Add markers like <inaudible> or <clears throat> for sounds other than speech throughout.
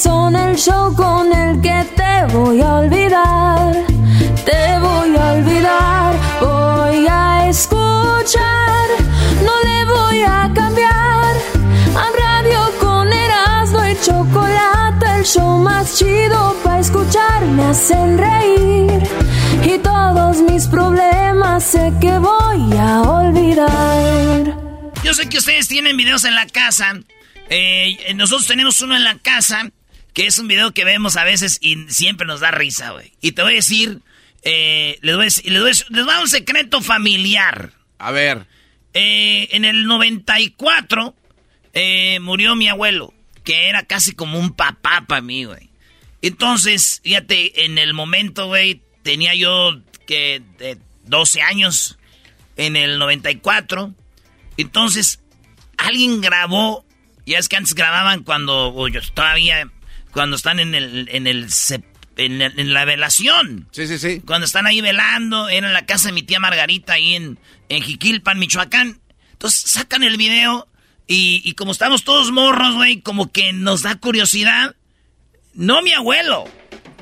son el show con el que te voy a olvidar. Te voy a olvidar, voy a escuchar. No le voy a cambiar a radio con Erasmo y chocolate, el show más chido para escuchar. Me hacen reír y todos mis problemas sé que voy a olvidar. Yo sé que ustedes tienen videos en la casa. Eh, nosotros tenemos uno en la casa que es un video que vemos a veces y siempre nos da risa, güey. Y te voy a decir, eh, les, voy a decir- les voy a decir- les voy a dar un secreto familiar. A ver. Eh, en el 94 eh, murió mi abuelo, que era casi como un papá para mí, güey. Entonces, fíjate, en el momento, güey, tenía yo que de 12 años en el 94. Entonces, alguien grabó, ya es que antes grababan cuando, yo todavía, cuando están en el, en el, en, el- en la velación. Sí, sí, sí. Cuando están ahí velando, era en la casa de mi tía Margarita, ahí en, en Jiquilpan, Michoacán. Entonces sacan el video y, y como estamos todos morros, güey, como que nos da curiosidad. No mi abuelo,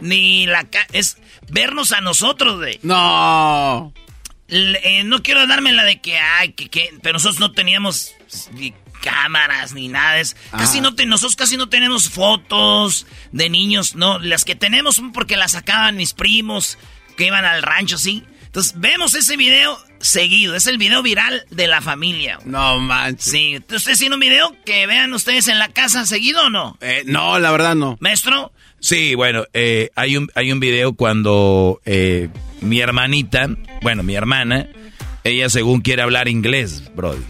ni la... es vernos a nosotros, güey. No. L- eh, no quiero darme la de que, ay, que, que, pero nosotros no teníamos cámaras ni nada. Es, casi Ajá. no te- nosotros casi no tenemos fotos de niños, no. Las que tenemos son porque las sacaban mis primos que iban al rancho, sí. Entonces vemos ese video seguido. Es el video viral de la familia. güey. No manches. Sí. ¿Ustedes tienen un video que vean ustedes en la casa seguido o no? Eh, no, la verdad no. Maestro. Sí, bueno, eh, hay, un, hay un video cuando eh, mi hermanita, bueno, mi hermana, ella según quiere hablar inglés, Brody.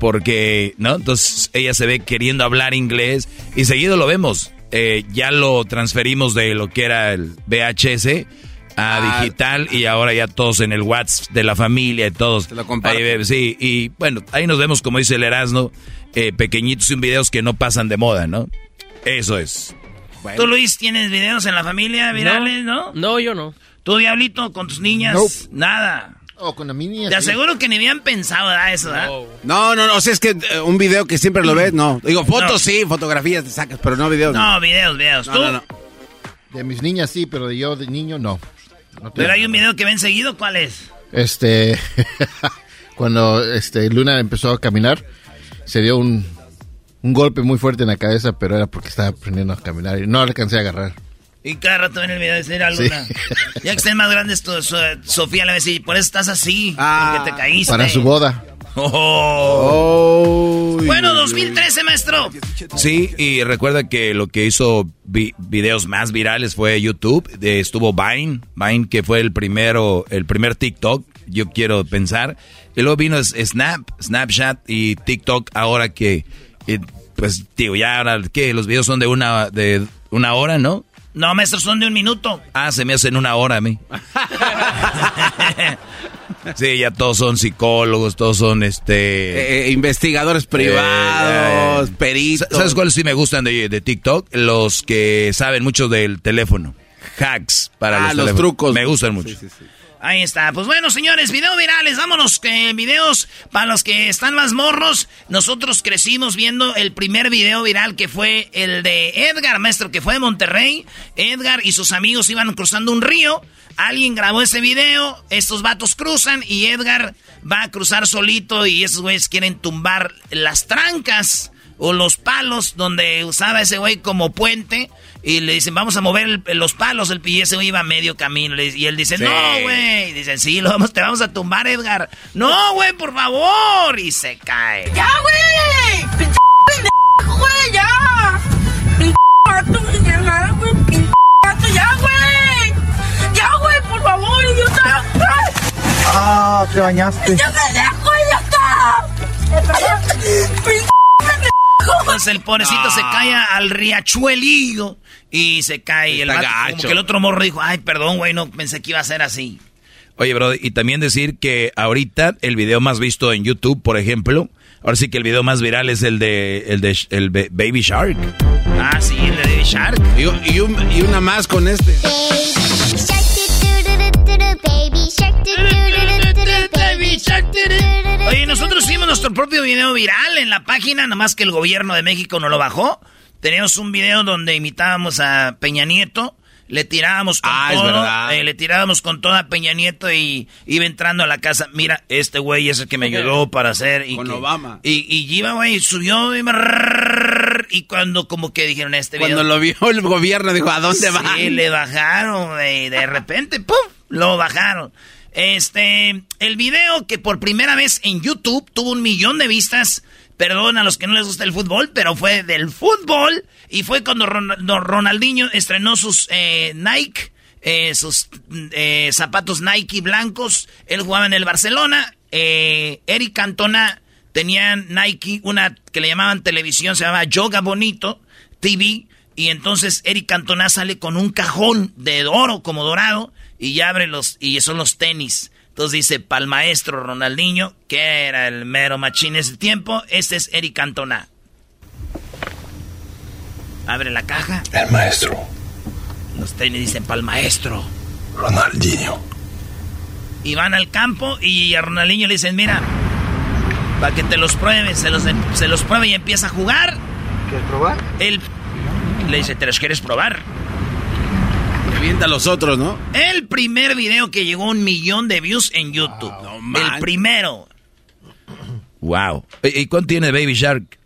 Porque, ¿no? Entonces ella se ve queriendo hablar inglés y seguido lo vemos. Eh, ya lo transferimos de lo que era el VHS a Ah. digital y ahora ya todos en el WhatsApp de la familia y todos. lo comparten. Ahí sí, y bueno, ahí nos vemos, como dice el Erasmo, eh, pequeñitos y videos que no pasan de moda, ¿no? Eso es. ¿Tú, Luis, tienes videos en la familia virales, no? No, yo no. ¿Tú, Diablito, con tus niñas? Nope. Nada. Con la mini. Te aseguro que ni habían pensado ¿verdad, eso, ¿verdad? No, no, no. O sea, es que eh, un video que siempre lo ves, no. Digo, fotos No. sí, fotografías te sacas, pero no videos. No, videos, videos. No, ¿Tú? no, no. De mis niñas sí, pero de yo de niño no. No Pero hay un video que ven seguido, ¿cuál es? Este, <laughs> cuando este Luna empezó a caminar, se dio un, un golpe muy fuerte en la cabeza, pero era porque estaba aprendiendo a caminar y no alcancé a agarrar. Y cada rato ven el video de decir a Luna. Sí. Ya que estén más grandes, tu, su- Sofía le va a decir, por eso estás así, Ah, porque te caíste. Para su boda. Oh. Oh, Bueno, 2013, maestro. Sí, y recuerda que lo que hizo vi- videos más virales fue YouTube. De- estuvo Vine, Vine que fue el primero, el primer TikTok, yo quiero pensar. Y luego vino Snap, Snapchat y TikTok ahora que, eh, pues, digo, ya ahora que los videos son de una, de una hora, ¿no? No, maestro, son de un minuto. Ah, se me hacen una hora a mí. <laughs> Sí, ya todos son psicólogos, todos son este... Eh, investigadores privados, Eh, eh, peritos. ¿Sabes cuáles sí me gustan de, de TikTok? Los que saben mucho del teléfono. hacks para Ah, los, los teléfonos. trucos. Me gustan mucho. Sí, sí, sí. Ahí está. Pues bueno, señores, video virales. Vámonos, que videos para los que están más morros. Nosotros crecimos viendo el primer video viral que fue el de Edgar, maestro, que fue de Monterrey. Edgar y sus amigos iban cruzando un río. Alguien grabó ese video. Estos vatos cruzan y Edgar va a cruzar solito y esos güeyes quieren tumbar las trancas o los palos donde usaba ese güey como puente. Y le dicen, vamos a mover el- los palos. El, y ese iba a medio camino. Y él dice, Sí. no, güey. Y Dicen, sí, lo vamos, te vamos a tumbar, Edgar. No, güey, por favor. Y se cae. ¡Ya, güey! ¡Pinche güey! ¡Ya! ¡Pinche! ¡Ya, güey! ¡Ya, güey! ¡Ya, güey! ¡Por favor, idiota! Ah, te bañaste. ¡Ya <laughs> pendejo, idiota! ¡Pinche Entonces el pobrecito se cae al riachuelillo. Y se cae. El vato, como que el otro morro dijo, ay, perdón, güey, no pensé que iba a ser así. Oye, bro, y también decir que ahorita el video más visto en YouTube, por ejemplo, ahora sí que el video más viral es el de el de el Ba- Baby Shark. Ah, sí, el de Baby Shark. Y, y un- y una más con este. Oye, nosotros hicimos nuestro propio video viral en la página, nomás que el gobierno de México no lo bajó. Teníamos un video donde imitábamos a Peña Nieto, le tirábamos con Ah, es todo, verdad. eh, le tirábamos con toda Peña Nieto y iba entrando a la casa. Mira, este güey es el que me ayudó para hacer. Y Con que- Obama. Y, y iba, güey, subió y, y cuando como que dijeron este video. Cuando lo vio el gobierno dijo, ¿a dónde va? Sí, le bajaron, güey. De repente, ¡pum! Lo bajaron. Este, el video que por primera vez en YouTube tuvo un millón de vistas. Perdón a los que no les gusta el fútbol, pero fue del fútbol. Y fue cuando Ronaldinho estrenó sus eh, Nike, eh, sus eh, zapatos Nike blancos. Él jugaba en el Barcelona. Eh, Eric Cantona tenía Nike, una que le llamaban televisión, se llamaba Yoga Bonito TV. Y entonces Eric Cantona sale con un cajón de oro como dorado y ya abre los, y son los tenis. Entonces dice, pal maestro Ronaldinho, que era el mero machín ese tiempo, este es Eric Cantona. Abre la caja, El maestro, los tenis dicen pal maestro. Ronaldinho. Y van al campo y a Ronaldinho le dicen, mira, para que te los pruebes, se los, se los pruebe y empieza a jugar. ¿Quieres probar? Él le dice, ¿te los quieres probar? Revienta a los otros, ¿no? El primer video que llegó a un millón de views en YouTube. el manches. primero. Wow. ¿Y cuánto tiene Baby Shark?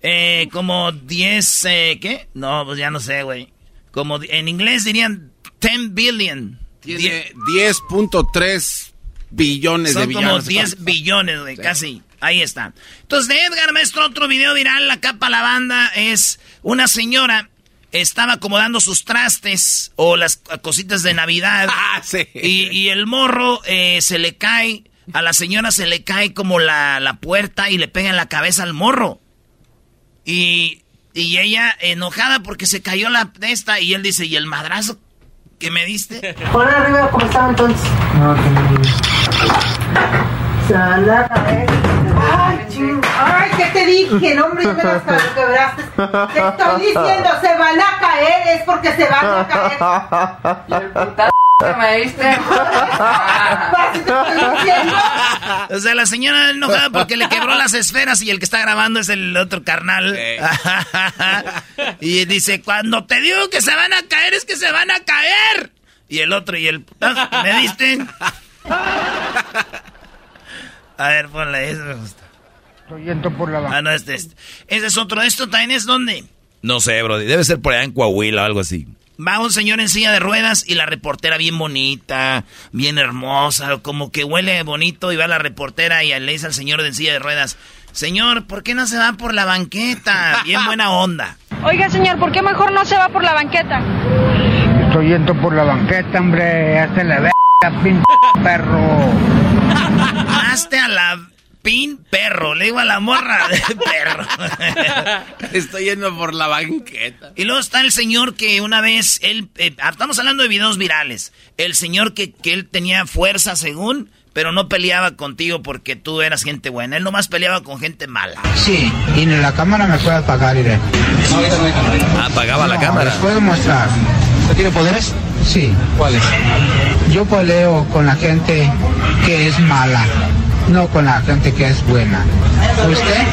Eh, como 10, eh, ¿qué? No, pues ya no sé, güey. Como en inglés dirían 10 billion. Tiene 10.3 billones de Son billones. como 10 billones, güey, casi. Ahí está. Entonces, de Edgar Maestro, otro video viral, la capa la banda, es una señora estaba acomodando sus trastes o las cositas de Navidad. <laughs> Ah, sí. Y, y el morro eh, se le cae, a la señora se le cae como la, la puerta y le pega en la cabeza al morro. Y, y ella enojada porque se cayó la de esta y él dice, ¿y el madrazo que me diste? Hola, arriba, ¿cómo están entonces? No, que no. Se van a caer. Ay, ching. Ay, ¿qué te dije? No, hombre, ya me las quebraste. Te estoy diciendo, se van a caer, es porque se van a caer. Y el puta que me diste. Así te estoy diciendo. O sea, la señora enojada porque le quebró las esferas y el que está grabando es el otro carnal. <laughs> y dice, cuando te digo que se van a caer, es que se van a caer. Y el otro y el... "Ah, ¿Me diste? <laughs> A ver, ponle eso. me gusta. Estoy yendo por la Ah, no, este, este. Ese es otro. ¿Esto también es dónde? No sé, bro. Debe ser por allá en Coahuila o algo así. Va un señor en silla de ruedas y la reportera bien bonita, bien hermosa, como que huele bonito y va la reportera y le dice al señor en silla de ruedas, señor, ¿por qué no se va por la banqueta? Bien buena onda. Oiga, señor, ¿por qué mejor no se va por la banqueta? Estoy yendo por la banqueta, hombre. Hazte la verga, pinche perro. <laughs> Hazte a la pin perro, le digo a la morra de <laughs> perro. Estoy yendo por la banqueta. Y luego está el señor que una vez, él, eh, estamos hablando de videos virales, el señor que, que él tenía fuerza según, pero no peleaba contigo porque tú eras gente buena, él nomás peleaba con gente mala. Sí, y en la cámara me puede apagar, iré. Apagaba la No, cámara. Les puedo mostrar. ¿Usted tiene poderes? Sí. ¿Cuál es? Yo peleo con la gente que es mala, no con la gente que es buena. ¿Usted?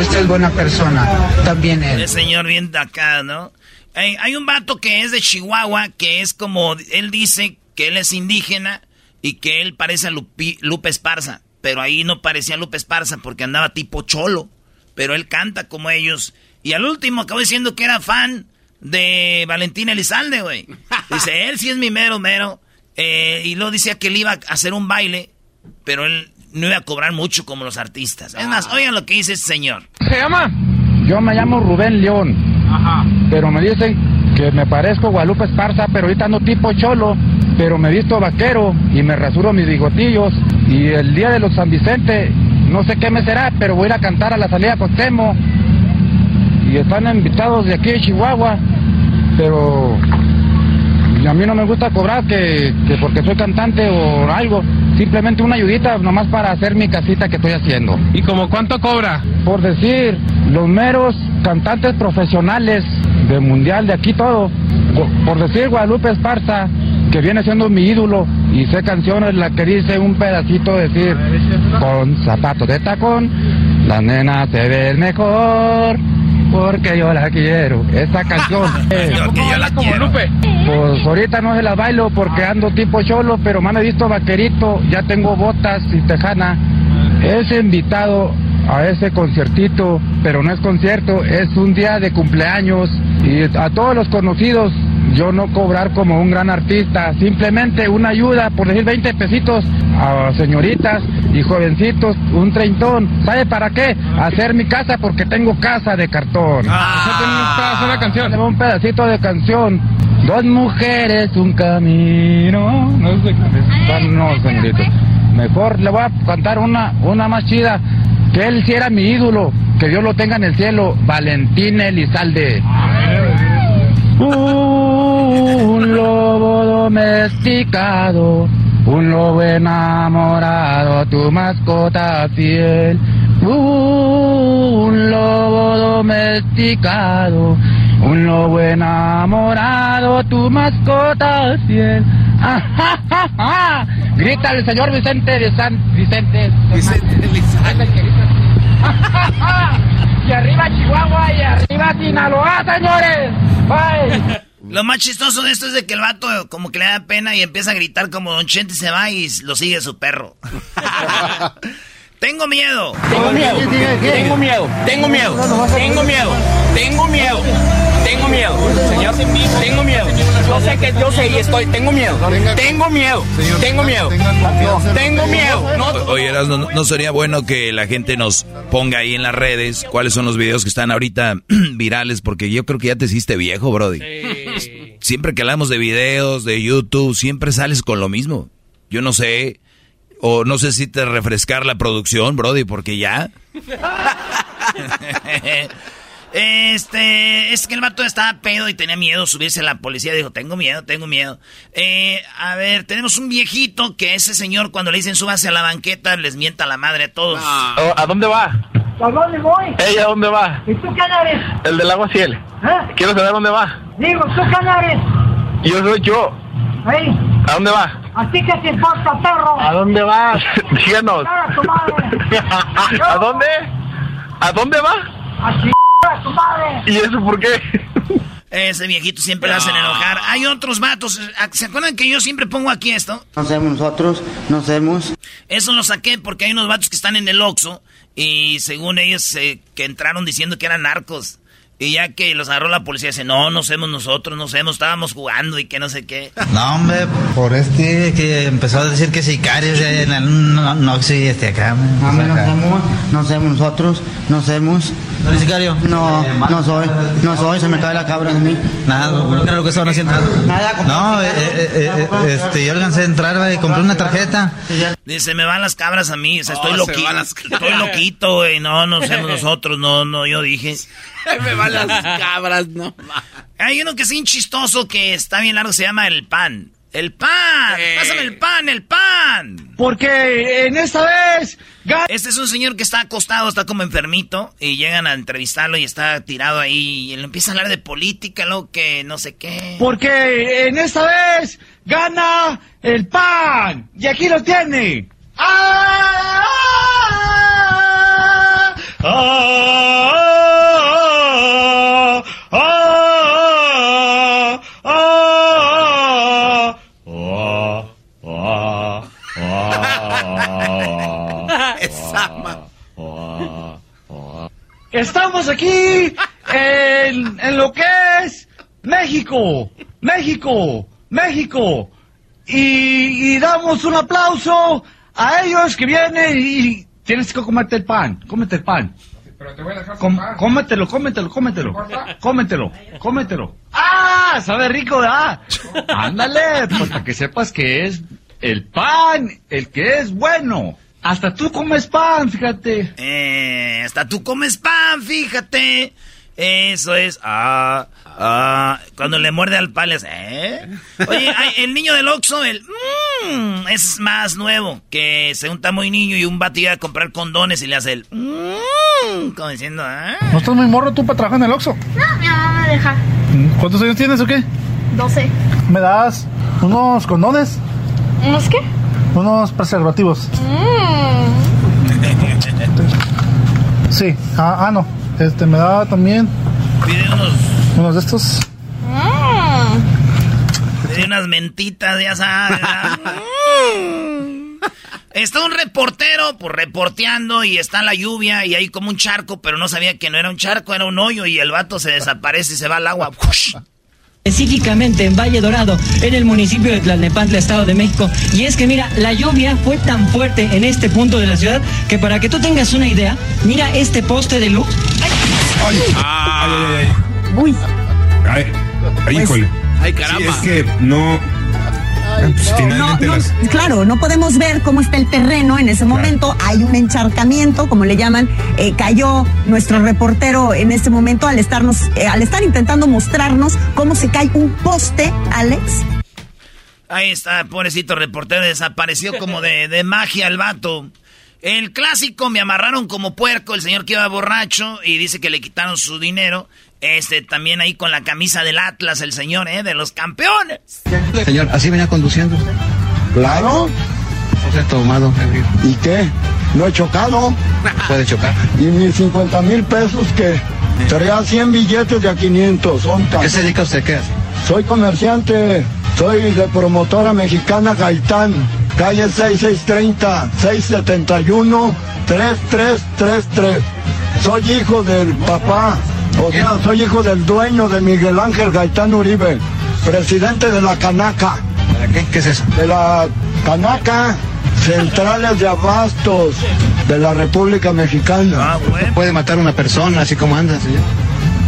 Usted es buena persona, también él. El señor bien de acá, ¿no? Hay, hay un vato que es de Chihuahua, que es como, él dice que él es indígena y que él parece a Lupi- Lupe Esparza, pero ahí no parecía Lupe Esparza porque andaba tipo cholo, pero él canta como ellos. Y al último acabó diciendo que era fan de Valentín Elizalde, güey. <laughs> Dice, él sí es mi mero mero. Eh, y luego decía que él iba a hacer un baile, pero él no iba a cobrar mucho como los artistas. Es más, oigan lo que dice este señor. ¿Se llama? Yo me llamo Rubén León. Pero me dicen que me parezco Guadalupe Esparza, pero ahorita ando tipo cholo. Pero me visto vaquero y me rasuro mis bigotillos. Y el día de los San Vicente, no sé qué me será, pero voy a ir a cantar a la salida con Temo. Y están invitados de aquí de Chihuahua. Pero a mí no me gusta cobrar que, que porque soy cantante o algo. Simplemente una ayudita nomás para hacer mi casita que estoy haciendo. ¿Y como cuánto cobra? Por decir, los meros cantantes profesionales de mundial, de aquí todo. Por decir Guadalupe Esparza, que viene siendo mi ídolo. Y sé canciones, la que dice un pedacito, decir, con zapatos de tacón, la nena se ve mejor. Porque yo la quiero. Esa canción. eh, <laughs> Porque yo la quiero. pues ahorita no se la bailo porque ando tipo cholo, pero me han visto vaquerito, ya tengo botas y tejana. Es invitado a ese conciertito, pero no es concierto, es un día de cumpleaños y a todos los conocidos yo no cobrar como un gran artista, simplemente una ayuda, por decir 20 pesitos a señoritas y jovencitos, un treintón. ¿Sabe para qué? Hacer mi casa porque tengo casa de cartón. una canción. Un pedacito de canción. Dos mujeres, un camino. No sé qué. No, señorito. Mejor le voy a cantar una, una más chida. Que él sí era mi ídolo. Que Dios lo tenga en el cielo. Valentín Elizalde. Un lobo domesticado, un lobo enamorado, tu mascota fiel. Un lobo domesticado, un lobo enamorado, tu mascota fiel. ¡Ah, ja, ja, ja! Grita el señor Vicente de San Vicente. Vicente Y arriba Chihuahua y arriba Sinaloa, señores. Bye. <laughs> Lo más chistoso de esto es de que el vato como que le da pena y empieza a gritar como Don Chente se va y lo sigue su perro. Tengo miedo. Tengo miedo, tengo miedo, tengo miedo, tengo miedo, tengo miedo, tengo miedo, señor, tengo miedo. Yo sé que yo sé y estoy, tengo miedo, tengo miedo, tengo miedo, tengo miedo. No, Oye, ¿no, no sería bueno que la gente nos ponga ahí en las redes cuáles son los videos que están ahorita virales? Porque yo creo que ya te hiciste viejo, Brody. Siempre que hablamos de videos, de YouTube, siempre sales con lo mismo. Yo no sé, o no sé si te refrescar la producción, Brody, porque ya. <laughs> Este, es que el vato estaba pedo y tenía miedo subirse a la policía. Dijo, tengo miedo, tengo miedo. Eh, a ver, tenemos un viejito que ese señor cuando le dicen súbase a la banqueta les mienta la madre a todos. ¿A dónde va? ¿A dónde voy? ¿Ella a dónde va? ¿Y tú quién eres? El del agua ciel. ¿Eh? Quiero saber dónde va. Digo, ¿tú quién eres? Yo soy yo. Ey, ¿A dónde va? ¿a ti qué te importa, perro? ¿A dónde va? <laughs> Díganos. ¡A tu madre! <laughs> ¿A dónde? ¿A dónde va? ¡A a tu madre! ¿Y eso por qué? Ese viejito siempre lo hacen enojar. Hay otros vatos. ¿Se acuerdan que yo siempre pongo aquí esto? No somos nosotros, no somos. Eso lo saqué porque hay unos vatos que están en el Oxxo y según ellos eh, que entraron diciendo que eran narcos. Y ya que los agarró la policía, dice, no, no somos nosotros, no somos, estábamos jugando y que no sé qué. No, hombre, por este que empezó a decir que sicarios en el no, no, sí, este acá. No, hombre, no somos, no somos nosotros, no somos. ¿No eres sicario? No, no soy, no soy, se me cae la cabra de mí. Nada, no creo que estaban haciendo. Nada, No, eh, eh, eh, eh, este, yo alcancé a entrar güey, y compré una tarjeta. Dice, me van las cabras a mí, o sea, estoy Oh, se loquito, las estoy loquito, güey, no, no somos <laughs> nosotros, no, no, yo dije. <laughs> Me van las cabras, no. Hay uno que es bien chistoso que está bien largo, se llama el pan. El pan. Pásame el pan, el pan. Porque en esta vez... Este es un señor que está acostado, está como enfermito, y llegan a entrevistarlo y está tirado ahí, y él empieza a hablar de política, lo que no sé qué. Porque en esta vez gana el pan. Y aquí lo tiene. ¡Ah! Estamos aquí en, en lo que es México, México, México. Y, y damos un aplauso a ellos que vienen y tienes que comerte el pan, cómete el pan. Pero te voy a dejar Com- pan. cómetelo, cómetelo, cómetelo. Cómetelo, cómetelo. ¡Ah! Sabe rico, ¿verdad? <laughs> Ándale, pues para que sepas que es el pan el que es bueno. Hasta tú comes pan, fíjate. Eh, hasta tú comes pan, fíjate. Eso es. Ah, ah. Cuando le muerde al hace, ¿eh? Oye, el niño del Oxxo, el. Mmm, es más nuevo. Que se unta muy niño y un vato iba a comprar condones y le hace el. Mmm, como diciendo, ¿ah? ¿No estás muy morro tú para trabajar en el Oxxo? No, mi mamá me deja. ¿Cuántos años tienes o qué? 12. ¿Me das unos condones? ¿Unos qué? Unos preservativos. Sí. Ah, ah, no. Este, me da también Pide unos. unos de estos. Pide unas mentitas, ya sabes. Mm. Está un reportero, pues reporteando y está la lluvia y hay como un charco, pero no sabía que no era un charco, era un hoyo y el vato se desaparece y se va al agua. <laughs> Específicamente en Valle Dorado, en el municipio de Tlalnepantla, Estado de México. Y es que mira, la lluvia fue tan fuerte en este punto de la ciudad que para que tú tengas una idea, mira este poste de luz. Ay, ay, ay. Uy. Ay, ay, híjole. Ay, caramba. Sí, es que no. Pues, No, no, las. claro, no podemos ver cómo está el terreno en ese momento. Hay un encharcamiento, como le llaman. Eh, cayó nuestro reportero en este momento al estarnos, eh, al estar intentando mostrarnos cómo se cae un poste, Alex. Ahí está, pobrecito reportero, desapareció como de, de magia el vato. El clásico, me amarraron como puerco, el señor que iba borracho y dice que le quitaron su dinero. Este, también ahí con la camisa del Atlas, el señor, ¿eh? De los campeones. Señor, ¿así venía conduciendo usted? Claro. O sea, tomado. ¿Y qué? ¿No he chocado? <laughs> Puede chocar. ¿Y mis 50 mil pesos que Traía 100 billetes de a 500. Son ¿Qué se dedica usted? ¿Qué hace? Soy comerciante. Soy de promotora mexicana Gaitán. Calle 6630, 671, 3333. Soy hijo del papá. O sea, soy hijo del dueño de Miguel Ángel Gaitán Uribe, presidente de la Canaca. ¿Para qué? ¿Qué es eso? De la Canaca, centrales de abastos de la República Mexicana. Puede matar a una persona así como anda, señor.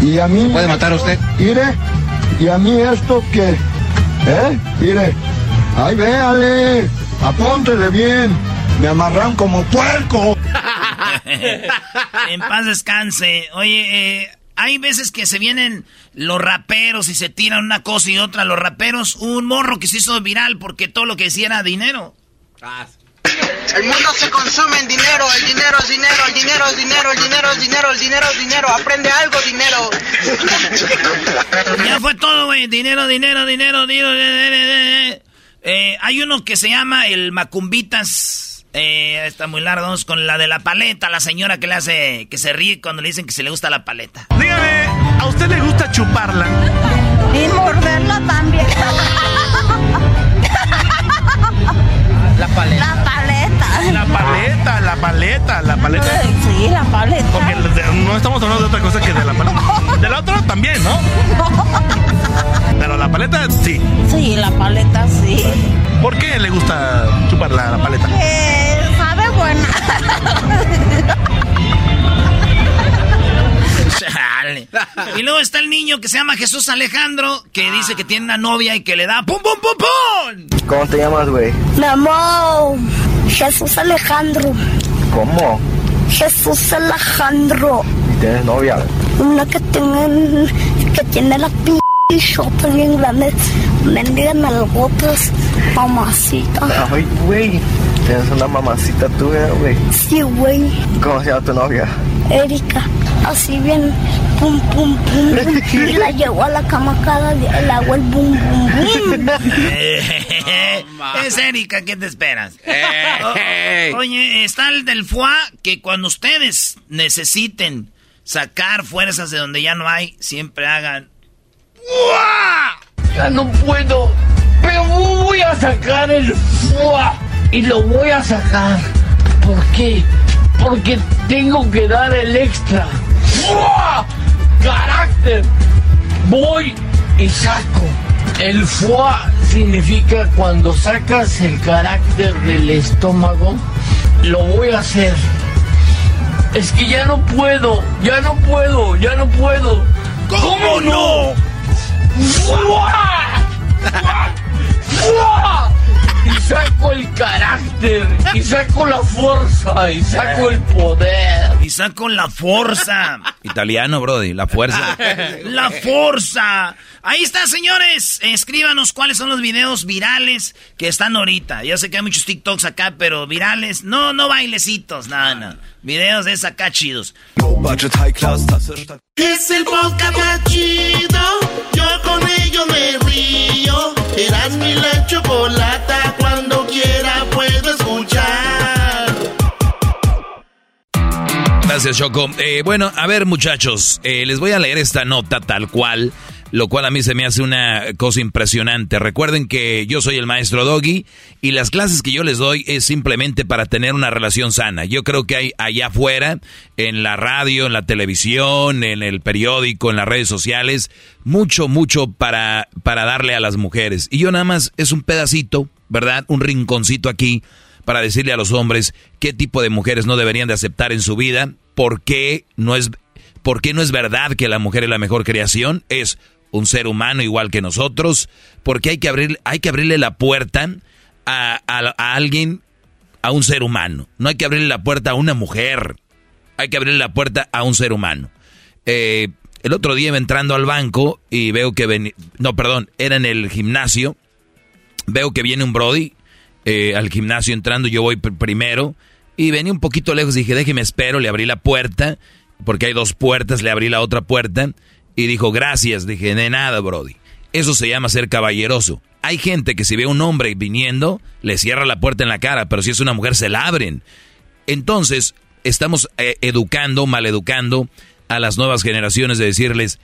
Y a mí... ¿Puede matar a usted? Mire, y a mí esto que... ¿Eh? Mire, ay, véale, apúntele bien. Me amarran como puerco. <laughs> en paz descanse. Oye, eh, hay veces que se vienen los raperos y se tiran una cosa y otra. Los raperos, un morro que se hizo viral porque todo lo que decía era dinero. El mundo se consume en dinero, el dinero es dinero, el dinero es dinero, el dinero es dinero, el dinero es dinero, aprende algo, dinero. Ya fue todo, güey. Dinero, dinero, dinero, dinero. dinero. Eh, hay uno que se llama el Macumbitas. Eh, está muy largo. Vamos con la de la paleta, la señora que le hace, que se ríe cuando le dicen que se le gusta la paleta. Dígame, ¿a usted le gusta chuparla? Y morderla también. <laughs> La paleta. La la paleta, la paleta. Sí, la paleta. Porque de- no estamos hablando de otra cosa que de la paleta. <laughs> De la otra también, ¿no? <laughs> Pero la paleta sí. Sí, la paleta sí. ¿Por qué le gusta chupar la, la paleta? Eh, sabe buena. Chale. Y luego está el niño que se llama Jesús Alejandro, que dice que tiene una novia y que le da pum pum pum pum. ¿Cómo te llamas, güey? Me llamo Jesús Alejandro. ¿Cómo? Jesús Alejandro. ¿Tienes novia? Una que tiene, que tiene la p shota bien grande. Bendigan algotas, mamacita. Ay, güey. Tienes una mamacita tuya, güey. Sí, güey. ¿Cómo se llama tu novia? Erika. Así bien, pum, pum, pum. pum. Y la llevo a la cama cada día. Le hago el bum, bum, bum. <laughs> es Erika, ¿qué te esperas? O- oye, está el del foie que cuando ustedes necesiten sacar fuerzas de donde ya no hay, siempre hagan. Ya no puedo, pero voy a sacar el foie y lo voy a sacar. ¿Por qué? Porque tengo que dar el extra. ¡Fua! ¡Carácter! Voy y saco. El foie significa cuando sacas el carácter del estómago, lo voy a hacer. Es que ya no puedo, ya no puedo, ya no puedo. ¿Cómo, no? Y saco el carácter, y saco la fuerza, y saco el poder. Y saco la fuerza. Italiano, Brody, la fuerza. La fuerza. Ahí está, señores. Escríbanos cuáles son los videos virales que están ahorita. Yo sé que hay muchos TikToks acá, pero virales. No, no bailecitos, nada, no. Videos de esa acá chidos. Es el podcast más chido. Con ello me río. Eras mi la chocolata. Cuando quiera puedo escuchar. Gracias, Choco. Eh, bueno, a ver, muchachos, eh, les voy a leer esta nota tal cual, lo cual a mí se me hace una cosa impresionante. Recuerden que yo soy el maestro Doggy y las clases que yo les doy es simplemente para tener una relación sana. Yo creo que hay allá afuera, en la radio, en la televisión, en el periódico, en las redes sociales, mucho, mucho para, para darle a las mujeres. Y yo nada más es un pedacito, ¿verdad? Un rinconcito aquí para decirle a los hombres qué tipo de mujeres no deberían de aceptar en su vida, por qué no es, por qué no es verdad que la mujer es la mejor creación, es un ser humano igual que nosotros, porque hay que, abrir, hay que abrirle la puerta a, a- alguien, a un ser humano, no hay que abrirle la puerta a una mujer, hay que abrirle la puerta a un ser humano. Eh, el otro día entrando al banco y veo que venía, no, perdón, era en el gimnasio, veo que viene un Brody eh, al gimnasio entrando, yo voy pr- primero y venía un poquito lejos, dije, déjeme espero, le abrí la puerta, porque hay dos puertas, le abrí la otra puerta y dijo, gracias, dije, de nada, Brody. Eso se llama ser caballeroso. Hay gente que si ve a un hombre viniendo, le cierra la puerta en la cara, pero si es una mujer se la abren. Entonces, estamos eh, educando, maleducando a las nuevas generaciones de decirles,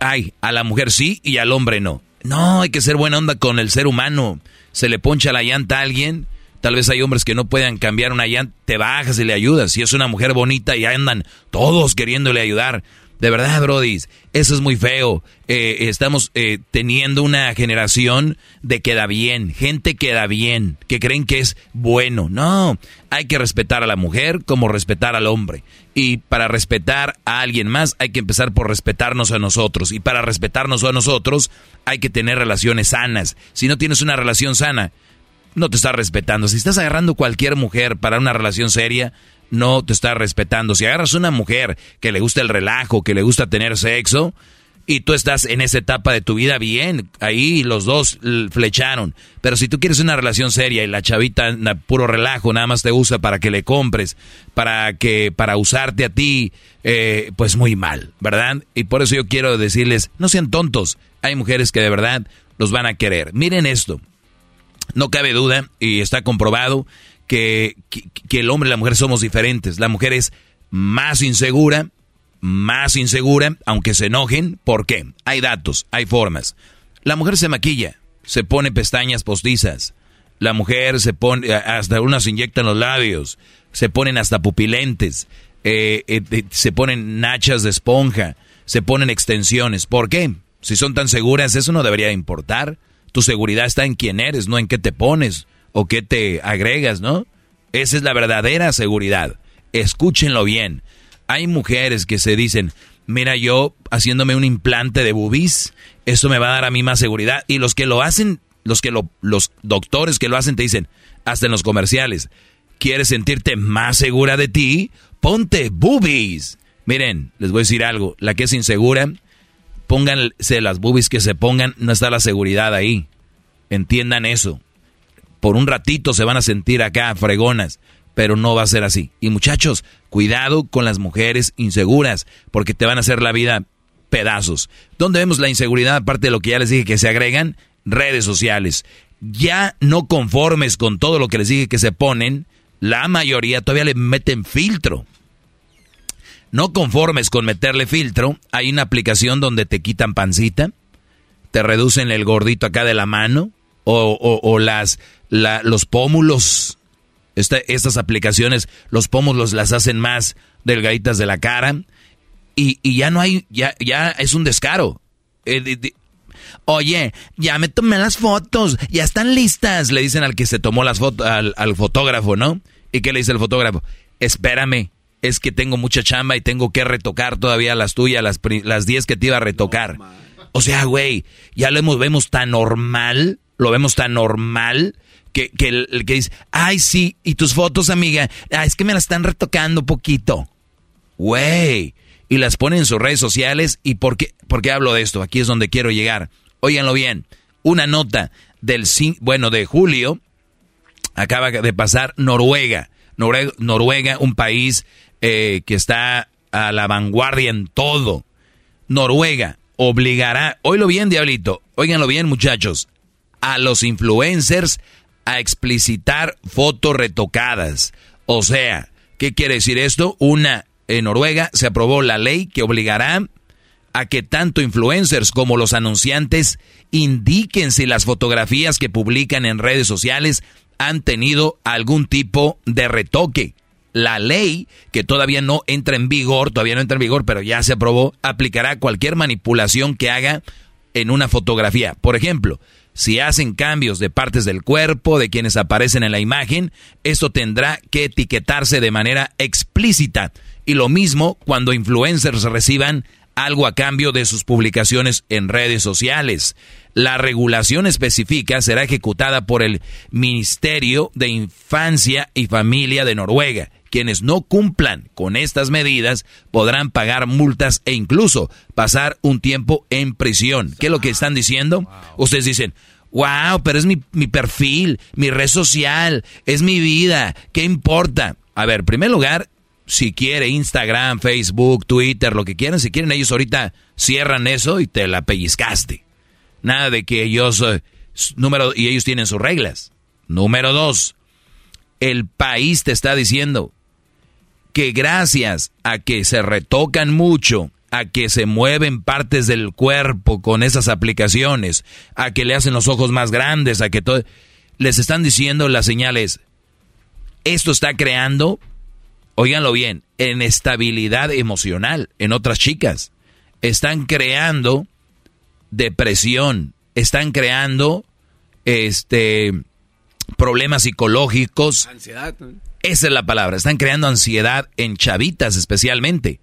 ay, a la mujer sí y al hombre no. No, hay que ser buena onda con el ser humano. Se le poncha la llanta a alguien. Tal vez hay hombres que no puedan cambiar una llanta. Te bajas y le ayudas. Si es una mujer bonita y andan todos queriéndole ayudar. De verdad, Brody, eso es muy feo. Eh, estamos eh, teniendo una generación de queda bien, gente queda bien, que creen que es bueno. No, hay que respetar a la mujer como respetar al hombre. Y para respetar a alguien más hay que empezar por respetarnos a nosotros. Y para respetarnos a nosotros hay que tener relaciones sanas. Si no tienes una relación sana, no te estás respetando. Si estás agarrando cualquier mujer para una relación seria, no te estás respetando. Si agarras una mujer que le gusta el relajo, que le gusta tener sexo, y tú estás en esa etapa de tu vida bien, ahí los dos flecharon. Pero si tú quieres una relación seria y la chavita puro relajo, nada más te usa para que le compres, para que para usarte a ti, eh, pues muy mal, ¿verdad? Y por eso yo quiero decirles, no sean tontos. Hay mujeres que de verdad los van a querer. Miren esto. No cabe duda, y está comprobado, que, que, el hombre y la mujer somos diferentes. La mujer es más insegura, más insegura, aunque se enojen. ¿Por qué? Hay datos, hay formas. La mujer se maquilla, se pone pestañas postizas. La mujer se pone, hasta unas inyectan los labios, se ponen hasta pupilentes, eh, eh, eh, se ponen nachas de esponja, se ponen extensiones. ¿Por qué? Si son tan seguras, eso no debería importar. Tu seguridad está en quién eres, no en qué te pones o qué te agregas, ¿no? Esa es la verdadera seguridad. Escúchenlo bien. Hay mujeres que se dicen, mira, yo haciéndome un implante de bubis, eso me va a dar a mí más seguridad. Y los que lo hacen, los que lo, los doctores que lo hacen te dicen, hasta en los comerciales, ¿quieres sentirte más segura de ti? Ponte boobies. Miren, les voy a decir algo, la que es insegura, pónganse las boobies que se pongan, no está la seguridad ahí. Entiendan eso. Por un ratito se van a sentir acá fregonas, pero no va a ser así. Y muchachos, cuidado con las mujeres inseguras, porque te van a hacer la vida pedazos. ¿Dónde vemos la inseguridad? Aparte de lo que ya les dije que se agregan, redes sociales. Ya no conformes con todo lo que les dije que se ponen, la mayoría todavía le meten filtro. No conformes con meterle filtro, hay una aplicación donde te quitan pancita, te reducen el gordito acá de la mano, o, las, los pómulos. estas aplicaciones, los pómulos las hacen más delgaditas de la cara. Y, ya no hay, ya, ya es un descaro. Eh, Oye, ya me tomé las fotos, ya están listas, le dicen al que se tomó las fotos, al, al fotógrafo, ¿no? ¿Y qué le dice el fotógrafo? Espérame, es que tengo mucha chamba y tengo que retocar todavía las tuyas, las, las 10 que te iba a retocar. o sea, güey, ya lo hemos, vemos tan normal, lo vemos tan normal que, que que dice, ay, sí, y tus fotos, amiga, ah, es que me las están retocando poquito. Güey, y las ponen en sus redes sociales. ¿Y por qué, hablo de esto? Aquí es donde quiero llegar. Óiganlo bien, una nota del, bueno, de julio, acaba de pasar Noruega. Noruega, un país eh, que está a la vanguardia en todo. Noruega obligará, oílo bien, diablito, óiganlo bien, muchachos, a los influencers a explicitar fotos retocadas. O sea, ¿qué quiere decir esto? Una, en Noruega se aprobó la ley que obligará a que tanto influencers como los anunciantes indiquen si las fotografías que publican en redes sociales han tenido algún tipo de retoque la ley, que todavía no entra en vigor, todavía no entra en vigor, pero ya se aprobó, aplicará cualquier manipulación que haga en una fotografía. Por ejemplo, si hacen cambios de partes del cuerpo de quienes aparecen en la imagen, esto tendrá que etiquetarse de manera explícita. Y lo mismo cuando influencers reciban algo a cambio de sus publicaciones en redes sociales. La regulación específica será ejecutada por el Ministerio de Infancia y Familia de Noruega quienes no cumplan con estas medidas podrán pagar multas e incluso pasar un tiempo en prisión. ¿Qué es lo que están diciendo? Ustedes dicen, wow, pero es mi, mi perfil, mi red social, es mi vida, ¿qué importa? A ver, en primer lugar, si quiere Instagram, Facebook, Twitter, lo que quieran, si quieren ellos ahorita cierran eso y te la pellizcaste. Nada de que ellos, eh, número, y ellos tienen sus reglas. Número dos, el país te está diciendo, que gracias a que se retocan mucho, a que se mueven partes del cuerpo con esas aplicaciones, a que le hacen los ojos más grandes, a que todo, les están diciendo las señales, esto está creando, oíganlo bien, inestabilidad emocional en otras chicas. Están creando depresión, están creando este problemas psicológicos. Ansiedad. Esa es la palabra. Están creando ansiedad en chavitas especialmente.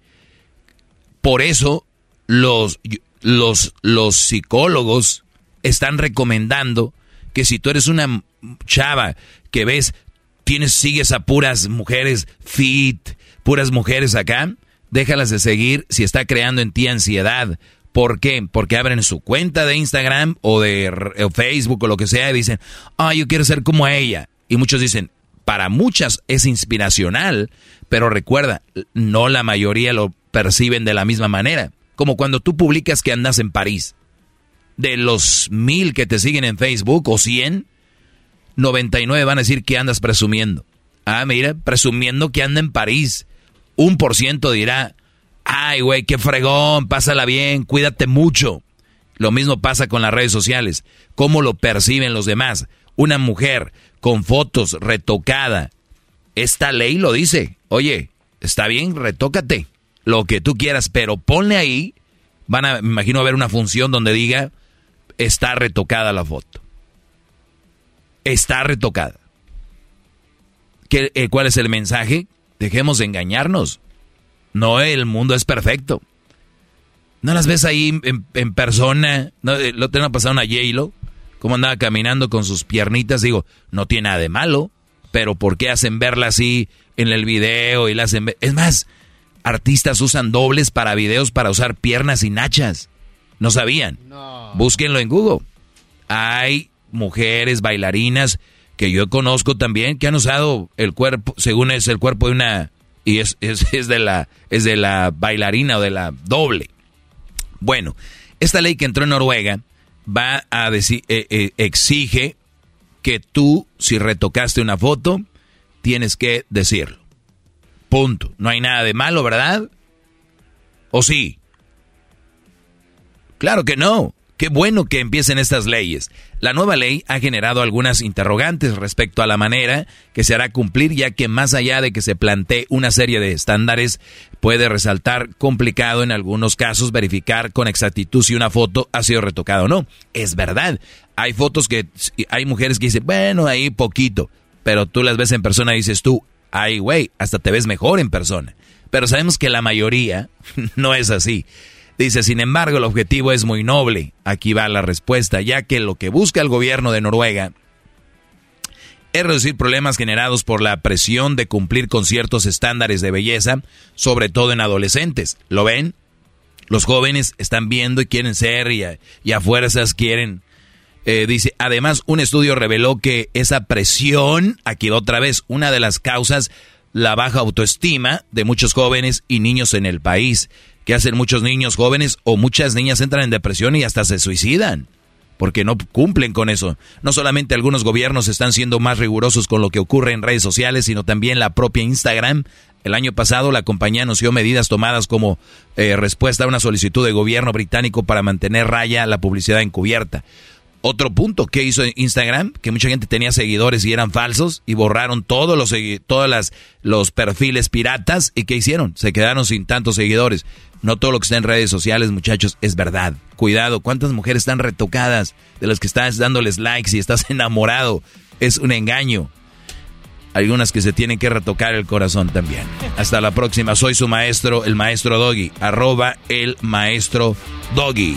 Por eso los, los, los psicólogos están recomendando que si tú eres una chava que ves, tienes, sigues a puras mujeres fit, puras mujeres acá, déjalas de seguir si está creando en ti ansiedad. ¿Por qué? Porque abren su cuenta de Instagram o de Facebook o lo que sea y dicen, ah, yo quiero ser como ella. Y muchos dicen, para muchas es inspiracional, pero recuerda, no la mayoría lo perciben de la misma manera. Como cuando tú publicas que andas en París. De los mil que te siguen en Facebook o cien, 99 van a decir que andas presumiendo. Ah, mira, presumiendo que anda en París. Un por ciento dirá, ay, güey, qué fregón, pásala bien, cuídate mucho. Lo mismo pasa con las redes sociales. ¿Cómo lo perciben los demás? Una mujer con fotos, retocada. Esta ley lo dice. Oye, está bien, retócate. Lo que tú quieras, pero ponle ahí. Van a, me imagino, a ver una función donde diga, está retocada la foto. Está retocada. ¿Qué, eh, ¿Cuál es el mensaje? Dejemos de engañarnos. No, el mundo es perfecto. ¿No las ves ahí en, persona? ¿No, eh, ¿Lo te ha pasado una J-Lo? Cómo andaba caminando con sus piernitas, digo, no tiene nada de malo, pero ¿por qué hacen verla así en el video y la hacen Es más, artistas usan dobles para videos para usar piernas y nachas. No sabían. Búsquenlo en Google. Hay mujeres bailarinas que yo conozco también que han usado el cuerpo, según es el cuerpo de una y es, es, es de la es de la bailarina o de la doble. Bueno, esta ley que entró en Noruega va a decir eh, eh, exige que tú si retocaste una foto tienes que decirlo. Punto. No hay nada de malo, ¿verdad? ¿O sí? Claro que no. Qué bueno que empiecen estas leyes. La nueva ley ha generado algunas interrogantes respecto a la manera que se hará cumplir, ya que más allá de que se plantee una serie de estándares, puede resaltar complicado en algunos casos verificar con exactitud si una foto ha sido retocada o no. Es verdad. Hay fotos que hay mujeres que dicen, bueno, ahí poquito, pero tú las ves en persona y dices tú, ay, güey, hasta te ves mejor en persona. Pero sabemos que la mayoría <laughs> no es así. Dice, sin embargo, el objetivo es muy noble. Aquí va la respuesta, ya que lo que busca el gobierno de Noruega es reducir problemas generados por la presión de cumplir con ciertos estándares de belleza, sobre todo en adolescentes. ¿Lo ven? Los jóvenes están viendo y quieren ser y a, fuerzas quieren. Eh, dice, además, un estudio reveló que esa presión, aquí otra vez, una de las causas, la baja autoestima de muchos jóvenes y niños en el país que hacen muchos niños jóvenes o muchas niñas entran en depresión y hasta se suicidan porque no cumplen con eso. No solamente algunos gobiernos están siendo más rigurosos con lo que ocurre en redes sociales, sino también la propia Instagram. El año pasado la compañía anunció medidas tomadas como eh, respuesta a una solicitud de gobierno británico para mantener raya la publicidad encubierta. Otro punto que hizo Instagram, que mucha gente tenía seguidores y eran falsos y borraron todos los todas las, los perfiles piratas y ¿qué hicieron? Se quedaron sin tantos seguidores. No todo lo que está en redes sociales, muchachos, es verdad. Cuidado, ¿cuántas mujeres están retocadas de las que estás dándoles likes y estás <laughs> enamorado? Es un engaño. Algunas que se tienen que retocar el corazón también. Hasta la próxima. Soy su maestro, el maestro Doggy. Arroba el maestro Doggy.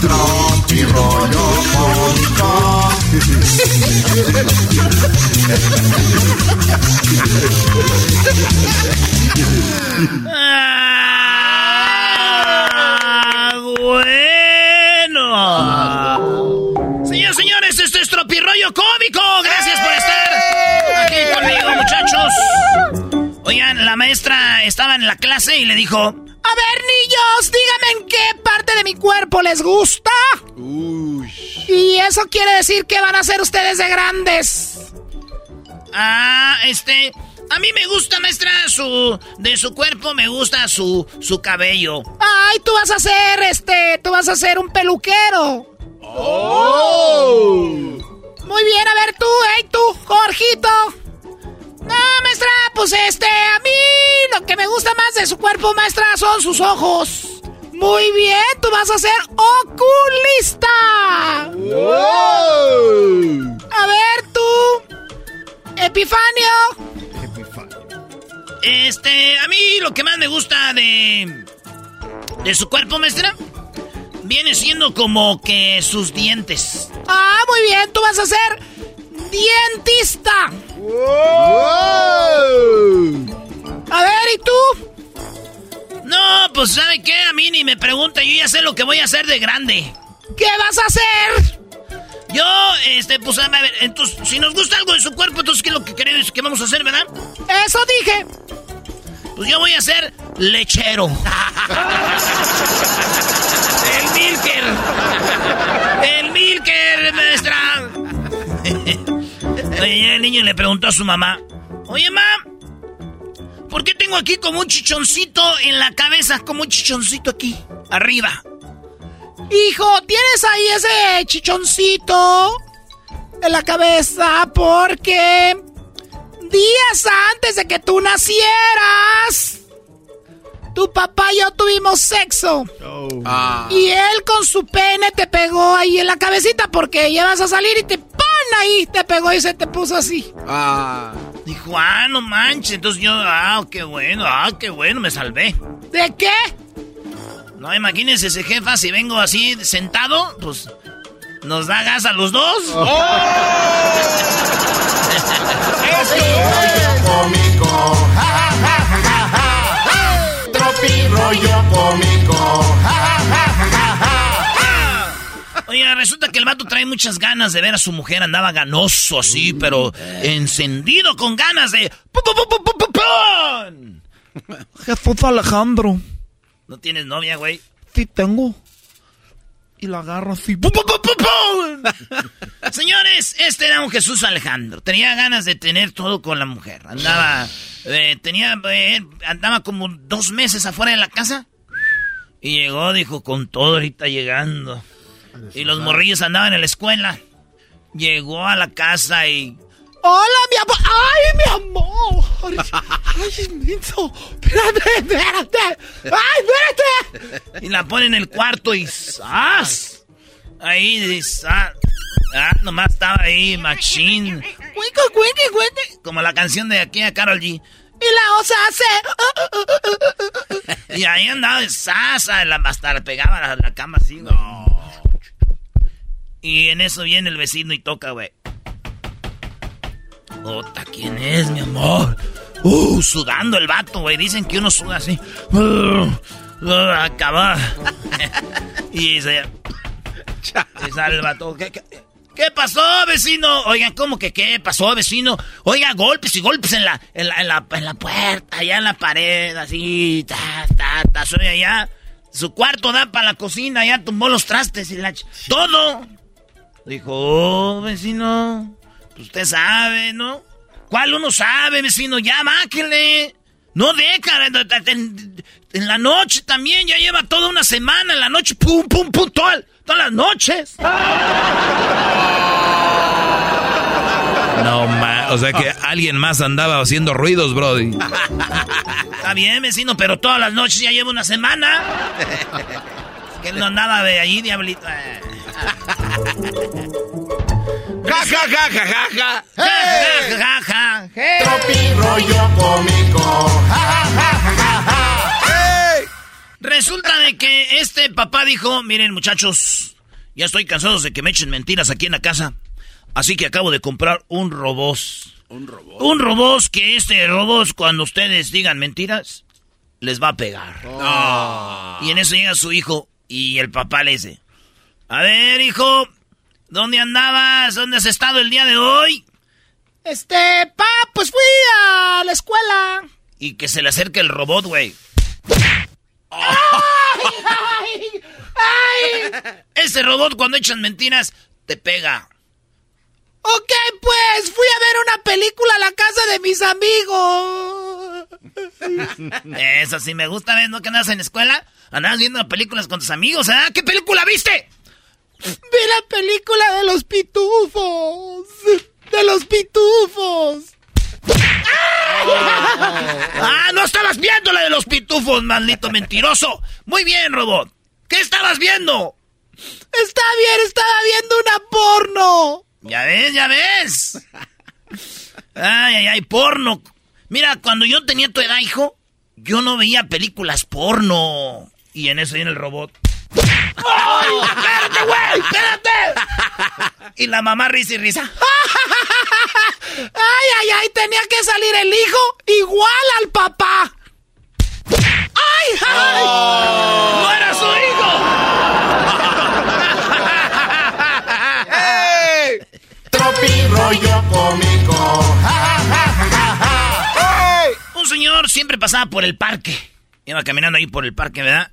Tropi rollo cómico. Ah, bueno. Señores, señores, este es Tropirroyo Cómico. Gracias Oigan, la maestra estaba en la clase y le dijo: A ver, niños, díganme en qué parte de mi cuerpo les gusta. Y eso quiere decir que van a ser ustedes de grandes. Ah, este. A mí me gusta, maestra, su. De su cuerpo me gusta su. su cabello. Ay, tú vas a ser, este. Tú vas a ser un peluquero. ¡Oh! Muy bien, a ver tú, hey tú, Jorgito. No, maestra, pues este, a mí lo que me gusta más de su cuerpo, maestra, son sus ojos. Muy bien, tú vas a ser oculista. A ver tú, Epifanio. Este, a mí lo que más me gusta de. de su cuerpo, maestra. Viene siendo como que sus dientes. Ah, muy bien, tú vas a ser. dientista. A ver, ¿y tú? No, pues ¿sabe qué? A mí ni me pregunta, yo ya sé lo que voy a hacer de grande. ¿Qué vas a hacer? Yo, este, pues a ver, entonces, si nos gusta algo de su cuerpo, entonces, ¿qué es lo que queremos que vamos a hacer, verdad? Eso dije. Pues yo voy a ser lechero. <laughs> El Milker. El Milker, maestra. <laughs> Oye, el niño le preguntó a su mamá. Oye, mamá, ¿por qué tengo aquí como un chichoncito en la cabeza? Como un chichoncito aquí, arriba. Hijo, tienes ahí ese chichoncito en la cabeza porque días antes de que tú nacieras, tu papá y yo tuvimos sexo. Ah. Y él con su pene te pegó ahí en la cabecita porque ya vas a salir y te ¡pon! Ahí, te pegó y se te puso así. Ah. Dijo, ah, no manches. Entonces yo, ah, qué bueno, ah, qué bueno, me salvé. ¿De qué? No, imagínense ese jefa, si vengo así sentado, pues nos da gas a los dos. <laughs> rollo cómico. Resulta que el vato trae muchas ganas de ver a su mujer. Andaba ganoso así, pero encendido con ganas de... Jesús Alejandro. ¿No tienes novia, güey? Sí tengo. Y la agarro así. ¡Pum, pum, pum, pum, pum! Señores, este era un Jesús Alejandro. Tenía ganas de tener todo con la mujer. Andaba, eh, tenía, eh, andaba como dos meses afuera de la casa. Y llegó, dijo, con todo ahorita llegando. Y los morrillos andaban en la escuela. Llegó a la casa y... Hola, mi amor. Ay, mi amor. <laughs> Ay, menso. Espérate, espérate. Ay, espérate. Y la pone en el cuarto y ¡zas! Ahí, dice, ah, ah, nomás estaba ahí, machín. Cuico, cuico, cuico. Como la canción de aquí a Carol G. Y la osa hace. <laughs> Y ahí andaba de sasa, la, hasta le pegaba la, la cama así, güey. Y en eso viene el vecino y toca, güey. Ota, ¿quién es, mi amor? Uh, sudando el vato, güey. Dicen que uno suda así. Uh, uh, acaba. <laughs> y se... y sale el vato. ¿Qué, qué, qué pasó, vecino? Oigan, ¿cómo que qué pasó, vecino? Oiga, golpes y golpes en la, en la, en la, en la puerta, allá en la pared, así, ta, ta, ta. Soy allá. Su cuarto da para la cocina, ya tumbó los trastes y la... ¡Todo! Dijo, oh, vecino, pues usted sabe, ¿no? ¿Cuál uno sabe, vecino? Ya, máquele. No deja, en, en la noche también, ya lleva toda una semana en la noche, pum, pum, pum, toda- todas las noches. No, ma, o sea que alguien más andaba haciendo ruidos, Brody. <laughs> Está bien, vecino, pero todas las noches ya lleva una semana. <laughs> Que él no andaba de ahí, diablito. Eh. Ja, ja, ja, ja, ja, ja. Ja, ja, ja, ja. Tropi rollo cómico. Ja, ja, ja, ja, ja, ja. Resulta de que este papá dijo, miren muchachos, ya estoy cansado de que me echen mentiras aquí en la casa. Así que acabo de comprar un robot. Un robot. Un robot que este robot cuando ustedes digan mentiras, les va a pegar. Y en eso llega su hijo y el papá le dice, a ver hijo, ¿dónde andabas? ¿Dónde has estado el día de hoy? Este, pa, pues fui a la escuela. Y que se le acerque el robot, güey. ¡Ay, ay, ay! Ese robot cuando echan mentiras, te pega. Ok, pues fui a ver una película a la casa de mis amigos. Eso sí me gusta, ¿ves? ¿No que andas en la escuela? Andabas viendo películas con tus amigos, ¿ah? ¿Qué película viste? Vi la película de los pitufos. De los pitufos. ¡Ah, no estabas viendo la de los pitufos, maldito mentiroso! Muy bien, robot. ¿Qué estabas viendo? Está bien, estaba viendo una porno. Ya ves, ya ves. Ay, ay, ay, porno. Mira, cuando yo tenía tu edad, hijo, yo no veía películas porno. Y en eso viene el robot. ¡Ay, espérate, güey! ¡Espérate! Y la mamá risa y risa. Ay, ay, ay, tenía que salir el hijo igual al papá. ¡Ay, ay! ¡No era su hijo! Tropi rollo cómico. Ja, ja, ja, ja, ja, ja. Un señor siempre pasaba por el parque. Iba caminando ahí por el parque, ¿verdad?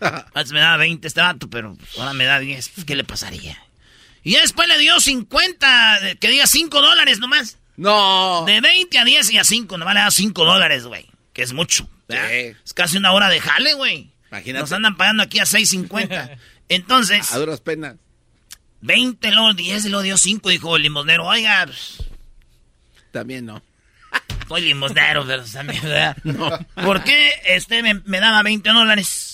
Antes me daba 20 este vato, pero ahora me da 10. Pues, ¿Qué le pasaría? Y ya después le dio 50, que diga 5 dólares nomás. No. De 20 a 10 y a 5, nomás le da 5 dólares, güey. Que es mucho. ¿verdad? Es casi una hora de jale, güey. Imagínate. Nos andan pagando aquí a 6.50. <laughs> Entonces, A duras penas. 20, luego 10, y luego dio 5, dijo el limosnero. Oiga, pues, También no. soy limosnero, pero también, ¿verdad? <laughs> No. ¿Por qué este me, me daba 20 dólares?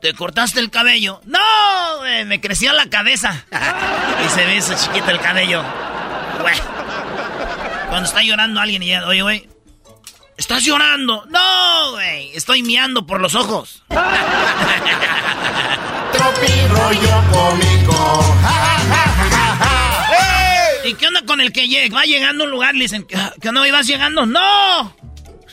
¿te cortaste el cabello? No, güey, me creció la cabeza. <laughs> y se ve eso chiquito el cabello. Güey. Cuando está llorando alguien y ya, oye, güey, ¿estás llorando? No, güey, estoy miando por los ojos. <laughs> rollo cómico. ¿Y qué onda con el que llega? Va llegando a un lugar le dicen, ¿qué onda? ¿Vas llegando? ¡No!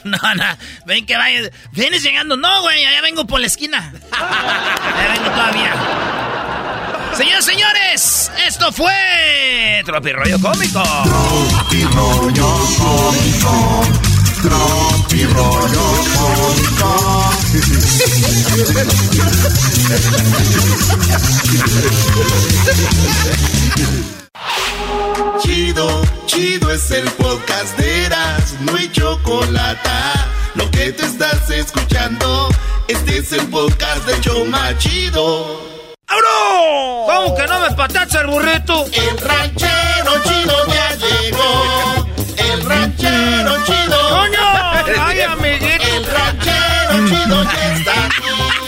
<laughs> No, no, ven que vaya. ¿Vienes llegando? No, güey, allá vengo por la esquina. <laughs> Allá vengo todavía. Señores, señores, esto fue Tropi Rollo Cómico. Tropi rollo cómico. Tropi rollo cómico. <laughs> Chido, chido es el podcast de Eras, no hay chocolate. Lo que te estás escuchando, este es el podcast de Choma Chido. ¡Abro! ¿Cómo que no me patacha el burrito? El ranchero chido ya llegó. El ranchero chido. ¡Coño! ¡Ay, amiguito! El ranchero chido ya está aquí.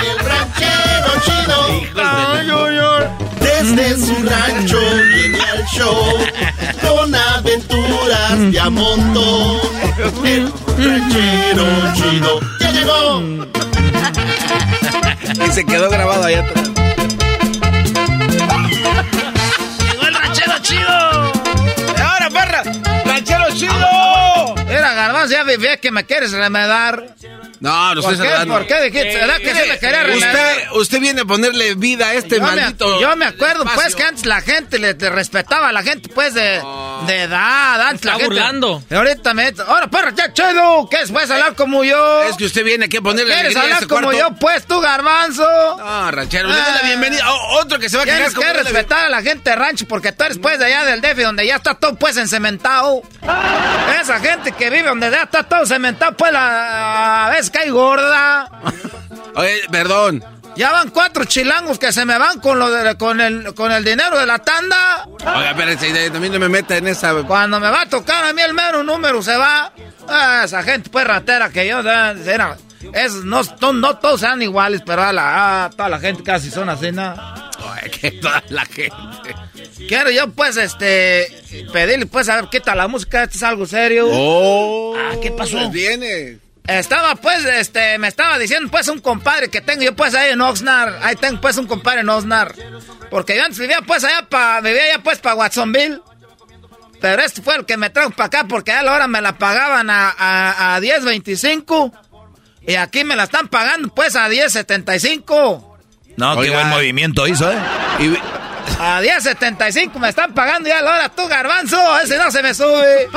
El ranchero chido. Ay, ay, ay. Desde su rancho viene al show con aventuras de a montón. El ranchero chido ya llegó. Y se quedó grabado allá atrás. ¡Llegó el ranchero chido! ¡Ahora, perra! ¡Ranchero chido! Era garbanzo, ya vivía que me quieres remedar. No, no ¿Por estoy qué? ¿Por qué dijiste? ¿Verdad que se me quería remedar? Usted, usted viene a ponerle vida a este yo, maldito. me, yo me acuerdo, pues, espacio. que antes la gente le, le respetaba a la gente, pues, de, de edad. Antes la está gente- burlando. Y ahorita me... Ahora, perro, ya chido. ¿Qué es? ¿Puedes hablar como yo? Es que usted viene aquí a ponerle ¿Quieres alegría a hablar este como cuarto. yo, pues, tú, garbanzo? No, ranchero, le doy la Ah. bienvenida. O- otro que se va a quedar Tienes como que le- respetar a la gente de rancho porque tú eres pues de allá del DF donde ya está todo pues encementado. <laughs> Esa gente que vive donde ya está todo cementado pues la, a veces cae gorda. Oye, perdón. Ya van cuatro chilangos que se me van con lo de, con el con el dinero de la tanda. Oiga, espérense, también no me meta en esa. Cuando me va a tocar a mí el mero número se va. Ah, esa gente pues ratera que yo era, es, no, no todos sean iguales, pero a la, toda la gente casi son así, ¿no? Oye, que toda la gente. Quiero yo, pues, este, pedirle, pues, a ver, quita la música, esto es algo serio. Oh. Ah, ¿qué pasó? pues viene. Estaba, pues, este, me estaba diciendo, pues, un compadre que tengo yo, pues, ahí en Oxnard. Ahí tengo, pues, un compadre en Oxnard. Porque yo antes vivía, pues, allá pa, vivía allá, pues, pa' Watsonville. Pero este fue el que me trajo para acá porque a la hora me la pagaban a, a, a 10.25. Y aquí me la están pagando, pues, a 10.75. No, qué buen movimiento hizo, ¿eh? Y, A 10.75 me están pagando y a la hora tú, garbanzo, ese no se me sube.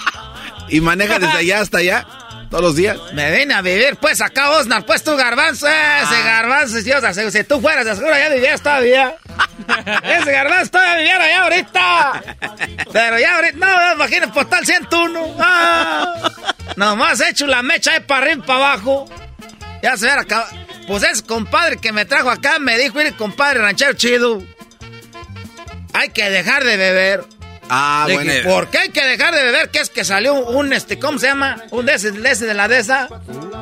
<laughs> y maneja desde allá hasta allá. Todos los días. Me vine a vivir, pues, acá Osnar, pues, tú, garbanzo, ese garbanzo, si, o sea, si, tú fueras, de seguro ya vivías todavía. <laughs> ese garbanzo todavía viviera allá ahorita. Pero ya ahorita, no, imagínate, postal 101. Ah, nomás he hecho la mecha ahí para arriba y para abajo. Ya se ve acá. Pues ese compadre que me trajo acá me dijo, mire, compadre ranchero chido, hay que dejar de beber. Ah, bueno. ¿Por qué hay que dejar de beber? Que es que salió un, este, ¿cómo se llama? Un de ese, de ese de la de esa.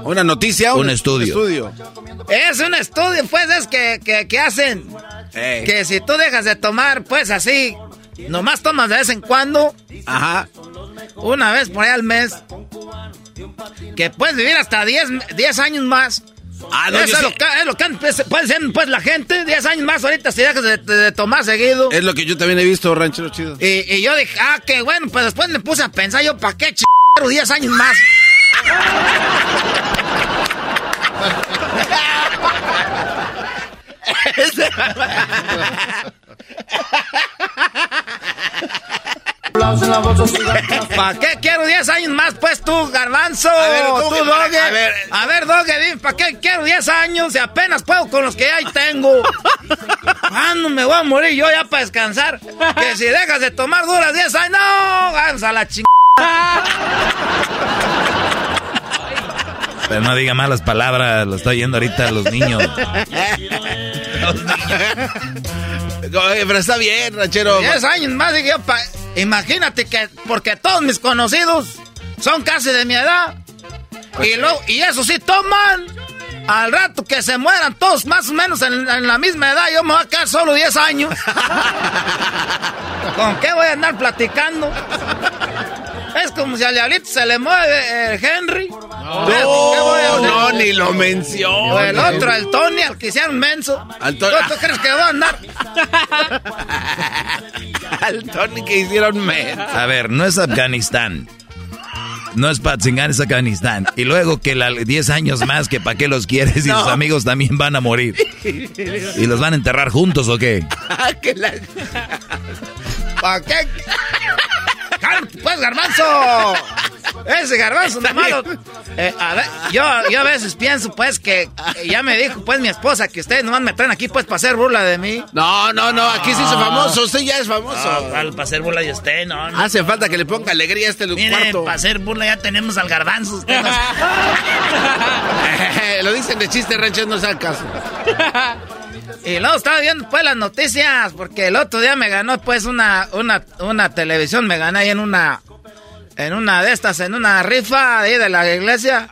Una noticia. Un estudio. Es un estudio, pues, es que, que, que hacen. Que si tú dejas de tomar, pues así, nomás tomas de vez en cuando, Ajá. una vez por ahí al mes, que puedes vivir hasta 10, 10 años más. Ah, no, Eso es, lo que, es lo que pues, puede ser pues, la gente, 10 años más ahorita si dejas de, de- de tomar seguido. Es lo que yo también he visto, ranchero chido. Y, y yo dije, ah, qué bueno, pues después me puse a pensar yo, ¿para qué ch 10 años más? <laughs> <laughs> <laughs> <laughs> ¿Para qué quiero 10 años más, pues tú, garbanzo? A ver, ¿cómo tú, Doge. a ver. A ver, Doge, dime, ¿para qué quiero 10 años si apenas puedo con los que ya tengo? ¿Cuándo me voy a morir yo ya para descansar? Que si dejas de tomar duras 10 años, no, vamos a la chingada. Pero no diga malas palabras, lo estoy oyendo ahorita los niños. <laughs> Oye, Pero está bien, ranchero. 10 años más, dije yo, pa- imagínate que, porque todos mis conocidos son casi de mi edad. Y, lo, y eso sí toman. Al rato que se mueran todos más o menos en, en la misma edad, yo me voy a quedar solo 10 años. <laughs> ¿Con qué voy a andar platicando? Es como si al diablito se le mueve el Henry. ¿Ves? ¿Con qué voy a No, ni lo O menciono. el otro, el Tony, al que hicieron menso. Al ¿Tú, Tony- tú crees que va a andar? <laughs> Al Tony que hicieron men. A ver, no es Afganistán. No es Patzingán, es Afganistán. Y luego que la 10 años más, que para qué los quieres y No. sus amigos también van a morir. ¿Y los van a enterrar juntos o qué? <laughs> La- ¿Para qué? ¡Cálmate, pues, garbanzo! Ese garbanzo de malo. Eh, a ver, yo, yo a veces pienso, pues, que eh, ya me dijo, pues, mi esposa, que ustedes nomás me traen aquí, pues, para hacer burla de mí. No, no, no, aquí se hizo famoso. Usted ya es famoso. No, para hacer burla de usted, no, no. Hace falta que le ponga alegría a este Mire, cuarto. para hacer burla ya tenemos al garbanzo. usted no- <laughs> Lo dicen de chiste, ranchero, no sea caso. <laughs> Y luego estaba viendo pues las noticias, porque el otro día me ganó pues una, una, una televisión, me gané ahí en una, en una de estas, en una rifa ahí de la iglesia.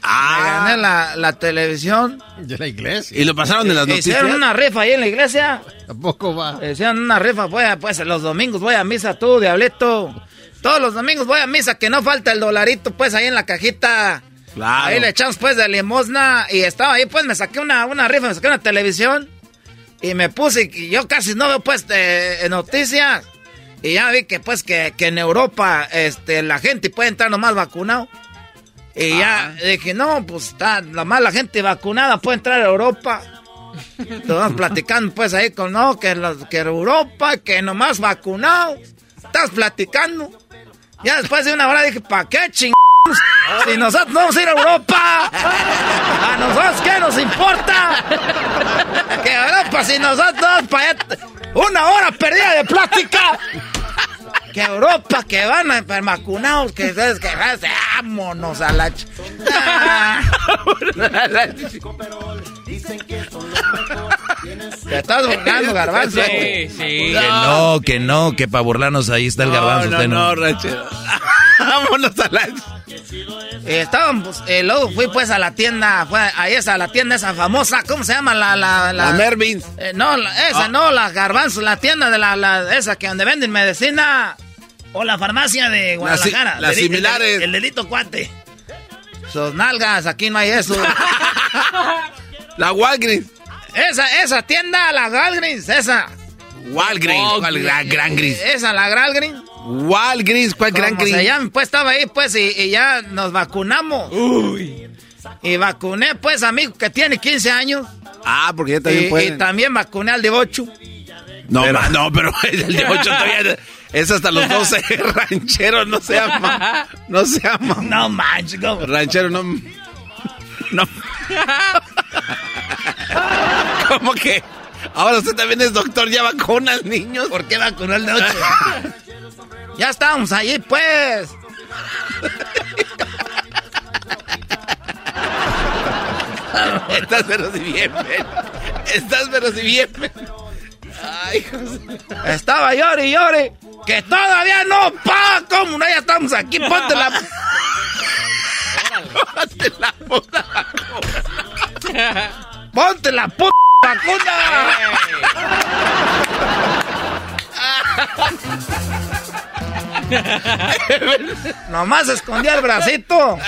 Me gané la, la televisión. De la iglesia. Y lo pasaron en las noticias. Hicieron una rifa ahí en la iglesia. Tampoco va. Hicieron una rifa, voy a, pues los domingos voy a misa tú, diablito. Todos los domingos voy a misa, que no falta el dolarito pues ahí en la cajita. Claro. Ahí le echamos pues de limosna y estaba ahí pues me saqué una, una rifa, me saqué una televisión y me puse, y yo casi no veo pues eh, noticias y ya vi que pues que, que en Europa este, la gente puede entrar nomás vacunado. Y ya dije, no, pues está, la mala gente vacunada puede entrar a Europa. Estamos platicando pues ahí con, no, que, los, que Europa, que nomás vacunado. Estás platicando. Ya después de una hora dije, ¿para qué ching? Si nosotros vamos a ir a Europa, ¿a nosotros qué nos importa? Que Europa, si nosotros vamos para allá, una hora perdida de plática. Que Europa, que van a vacunados, que ustedes que vámonos a la... ch- Ah. Te estás burlando, garbanzo. Que no, que no, que para burlarnos ahí está el garbanzo. No, usted no, no, ranchero. <laughs> Vámonos a la... Eh, estábamos, eh, luego fui pues a la tienda, fue ahí esa, la tienda esa famosa, ¿cómo se llama? La, la, La Mervins. Eh, no, la- esa no, la garbanzo, la tienda de la, la, esa que donde venden medicina. O la farmacia de Guadalajara. las similares. El, delito cuate. Sus nalgas, aquí no hay eso. <laughs> La Walgreens. esa, esa tienda, la Walgreens, esa. Walgreens. ¿Cuál gran, gran gris? Esa, la Walgreens. Walgreens. ¿Cuál gran gris? se llama, pues estaba ahí, pues, y, y ya nos vacunamos. Y vacuné, pues, a mi hijo que tiene 15 años. Ah, porque ya también y, pueden. y también vacuné al de 8. No, ma- no, pero <laughs> el de 8 todavía es hasta los 12 <laughs> rancheros, no se llama. No se llama. No manches, ¿cómo? Ranchero, no. No. ¿Cómo que? Ahora usted también es doctor, ya vacuna al niños. ¿Por qué vacunó al de 8? <laughs> ya estábamos allí, pues. <laughs> Estás pero si bien, men. Estás pero si bien, men. Ay, José. Estaba llore y llore. Que todavía no, pa, ¿cómo no? Ya estamos aquí, ponte la... <laughs> ponte la puta vacuna. Ponte la puta vacuna. <laughs> Nomás escondía el bracito.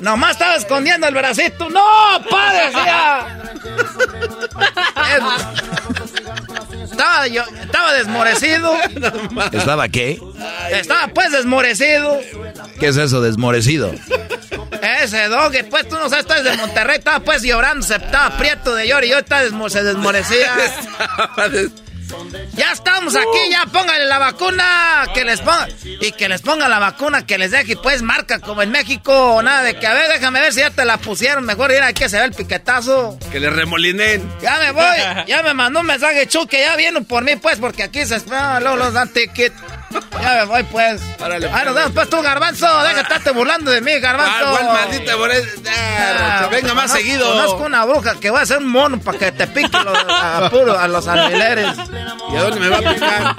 Nomás estaba escondiendo el bracito. ¡No, padre! Estaba yo, estaba desmorecido. ¿Estaba qué? Estaba pues desmorecido. ¿Qué es eso, desmorecido? Ese dog, pues tú no sabes, estás de Monterrey, estaba pues llorando, se estaba prieto de llorar y yo estaba desmo se desmorecía. <laughs> Ya estamos aquí, ya póngale la vacuna, que les ponga, y que les ponga la vacuna, que les deje pues marca como en México, nada de que, a ver, déjame ver si ya te la pusieron, mejor ir aquí que se ve el piquetazo. Que le remolinen. Ya me voy, <laughs> ya me mandó un mensaje Chu que ya vienen por mí pues, porque aquí se espera, luego los dan ticket. Ya me voy, pues. Árale, Ahí nos vemos, pues tú, Garbanzo. Deja de estarte burlando de mí, Garbanzo. Ah, maldita ah, Venga más seguido. Conozco una bruja que va a ser un mono para que te pique los, a, <laughs> puro, a los alfileres. ¿Y a dónde me va a picar?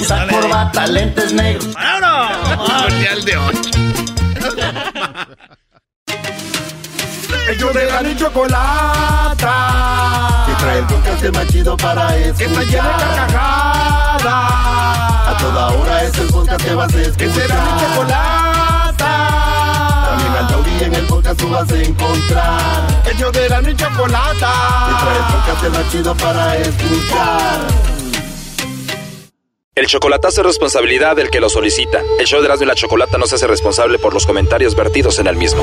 Usar corbata, lentes negros. ¡Vámonos! Mundial de 8. <laughs> Ellos de la y chocolata. Que trae el podcast más chido para escuchar. Que está llena de carcajadas. A toda hora es el podcast que vas a escuchar. Que será mi chocolata. También al taurí en el podcast tú vas a encontrar. Ellos de la y chocolata. Que trae el podcast más chido para escuchar. El chocolatazo es responsabilidad del que lo solicita. El show de Erasmo y la Chocolata no se hace responsable por los comentarios vertidos en el mismo.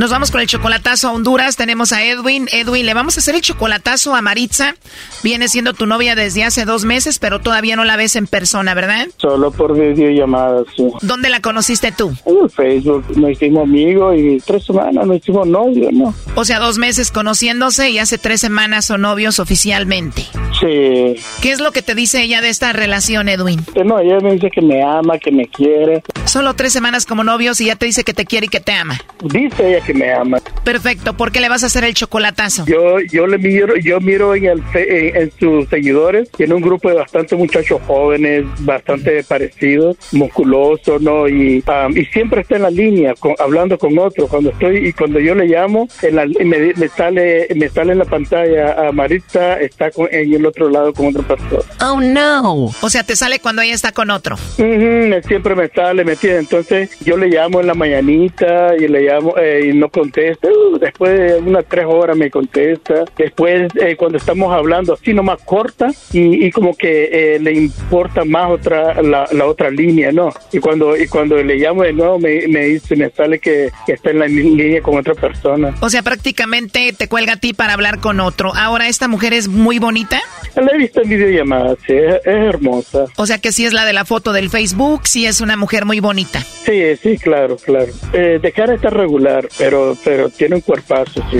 Nos vamos con el chocolatazo a Honduras. Tenemos a Edwin. Edwin, le vamos a hacer el chocolatazo a Maritza. Viene siendo tu novia desde hace dos meses, pero todavía no la ves en persona, ¿verdad? Solo por videollamadas, sí. ¿Dónde la conociste tú? En Facebook. Nos hicimos amigos y tres semanas nos hicimos novios, ¿no? O sea, dos meses conociéndose y hace tres semanas son novios oficialmente. Sí. ¿Qué es lo que te dice ella de esta relación, Edwin? Que no, ella me dice que me ama, que me quiere. Solo tres semanas como novios y ya te dice que te quiere y que te ama. Dice ella que me ama. Perfecto. ¿Por qué le vas a hacer el chocolatazo? Yo, yo le miro, yo miro en, el, en, en sus seguidores, tiene un grupo de bastantes muchachos jóvenes, bastante parecidos, musculosos, ¿no? Y, um, y siempre está en la línea, con, hablando con otros. Cuando estoy y cuando yo le llamo, en la, me, me, sale, me sale en la pantalla a Maritza está con, en el otro lado con otra persona. Oh no. O sea, te sale cuando ella está con otro. Uh -huh, siempre me sale, ¿me entiendes? Entonces yo le llamo en la mañanita y le llamo eh, y no contesta. Uh, después de unas tres horas me contesta. Después, eh, cuando estamos hablando así nomás corta y, y como que eh, le importa más otra la, la, otra línea, ¿no? Y cuando y cuando le llamo de nuevo me, me dice, me sale que, que está en la línea con otra persona. O sea, prácticamente te cuelga a ti para hablar con otro. Ahora, ¿esta mujer es muy bonita? La he visto en videollamadas, sí, es, es, hermosa. O sea que sí es la de la foto del Facebook, sí es una mujer muy bonita. Sí, sí, claro, claro. Eh, de cara está regular, pero pero tiene un cuerpazo, sí.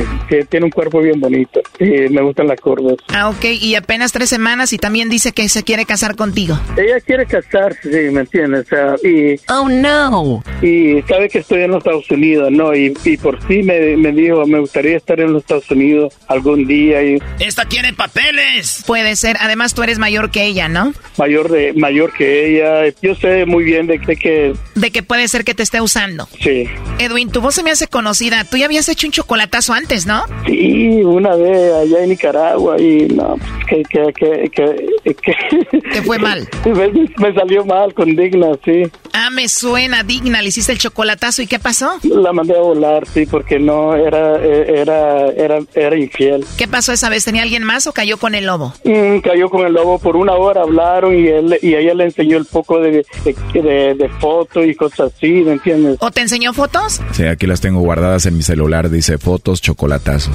Tiene un cuerpo bien bonito. Sí, me gustan las curvas. Ah, ok. Y apenas tres semanas y también dice que se quiere casar contigo. Ella quiere casarse, sí, ¿me entiendes? O sea, y... Oh, no. Y sabe que estoy en los Estados Unidos, ¿no? Y, y por sí me, me dijo, me gustaría estar en los Estados Unidos algún día. Y... ¡Esta tiene papeles! Puede ser. Además, tú eres mayor que ella, ¿no? Mayor de mayor que ella. Yo sé muy bien de, de que... De que puede ser que te esté usando. Sí. Edwin, tu voz se me hace conocida. Tú ya habías hecho un chocolatazo antes, ¿no? Sí, una vez allá en Nicaragua y no, que, que, que, que, que... ¿Te fue <laughs> mal? me, me, salió mal con Digna, sí. Ah, me suena Digna, le hiciste el chocolatazo y ¿qué pasó? La mandé a volar, sí, porque no, era, era, era, era infiel. ¿Qué pasó esa vez? ¿Tenía alguien más o cayó con el lobo? Mm, cayó con el lobo por una hora, hablaron y él y ella le enseñó el poco de, de, de, de fotos y cosas así, ¿me entiendes? ¿O te enseñó fotos? Sí, aquí las tengo guardadas en mi celular, dice fotos, chocolatazos.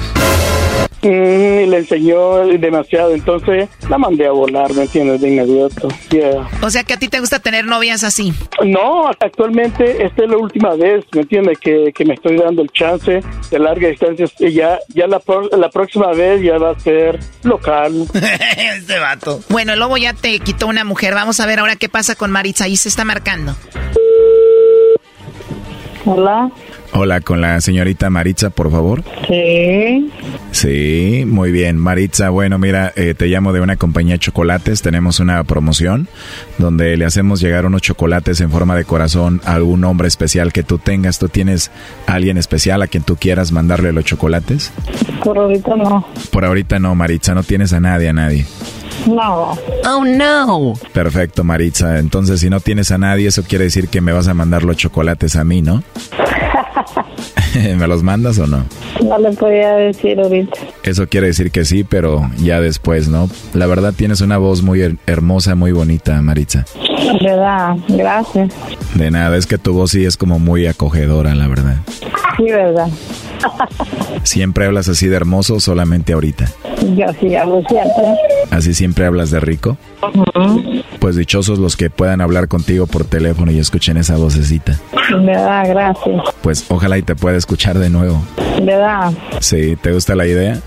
Mm, y le le enseñó demasiado, entonces la mandé a volar, ¿me entiendes? De inmediato. Yeah. O sea que a ti te gusta tener novias así. No, actualmente esta es la última vez, ¿me entiendes? Que, que me estoy dando el chance de larga distancia. Y ya, ya la, pro- la próxima vez ya va a ser local. <laughs> este vato. Bueno, el lobo ya te quitó una mujer. Vamos a ver ahora qué pasa con Maritza. Ahí se está marcando. Hola. Hola, con la señorita Maritza, por favor. Sí. Sí, muy bien. Maritza, bueno, mira, eh, te llamo de una compañía de chocolates. Tenemos una promoción donde le hacemos llegar unos chocolates en forma de corazón a algún hombre especial que tú tengas. ¿Tú tienes a alguien especial a quien tú quieras mandarle los chocolates? Por ahorita no. Por ahorita no, Maritza, no tienes a nadie, a nadie. No. Oh, no. Perfecto, Maritza. Entonces, si no tienes a nadie, eso quiere decir que me vas a mandar los chocolates a mí, ¿no? <laughs> <laughs> ¿Me los mandas o no? No le podía decir ahorita. Eso quiere decir que sí, pero ya después, ¿no? La verdad tienes una voz muy her- hermosa, muy bonita, Maritza. ¿Verdad? Gracias. De nada, es que tu voz sí es como muy acogedora, la verdad. Sí, ¿verdad? ¿Siempre hablas así de hermoso o solamente ahorita? Yo sí hablo siempre. ¿Así siempre hablas de rico? Pues dichosos los que puedan hablar contigo por teléfono y escuchen esa vocecita. ¿Verdad? Gracias. Pues ojalá y te pueda escuchar de nuevo. ¿Verdad? Sí, ¿te gusta la idea?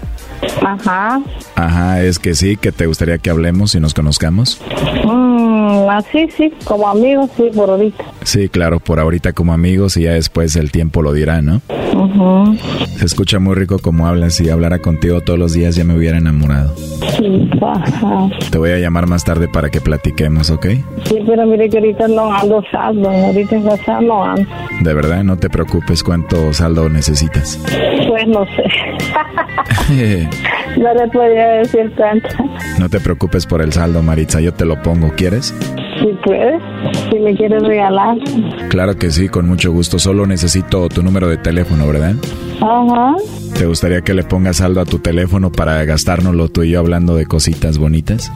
Ajá. Ajá, es que sí, que te gustaría que hablemos y nos conozcamos. Mm, así sí, como amigos, sí, por ahorita. Sí, claro, por ahorita como amigos y ya después el tiempo lo dirá, ¿no? Ujú. Se escucha muy rico como hablas. Si hablara contigo todos los días ya me hubiera enamorado. Sí, ajá. Te voy a llamar más tarde para que platiquemos, ¿ok? Sí, pero mire que ahorita no ando saldo. Ahorita en casa no ando. De verdad, no te preocupes cuánto saldo necesitas. Pues no sé. <laughs> <laughs> no le podía decir tanto. No te preocupes por el saldo, Maritza, yo te lo pongo, ¿quieres? Si puedes, si me quieres regalar. Claro que sí, con mucho gusto. Solo necesito tu número de teléfono, ¿verdad? Ajá. ¿Te gustaría que le pongas saldo a tu teléfono para gastárnoslo tú y yo hablando de cositas bonitas?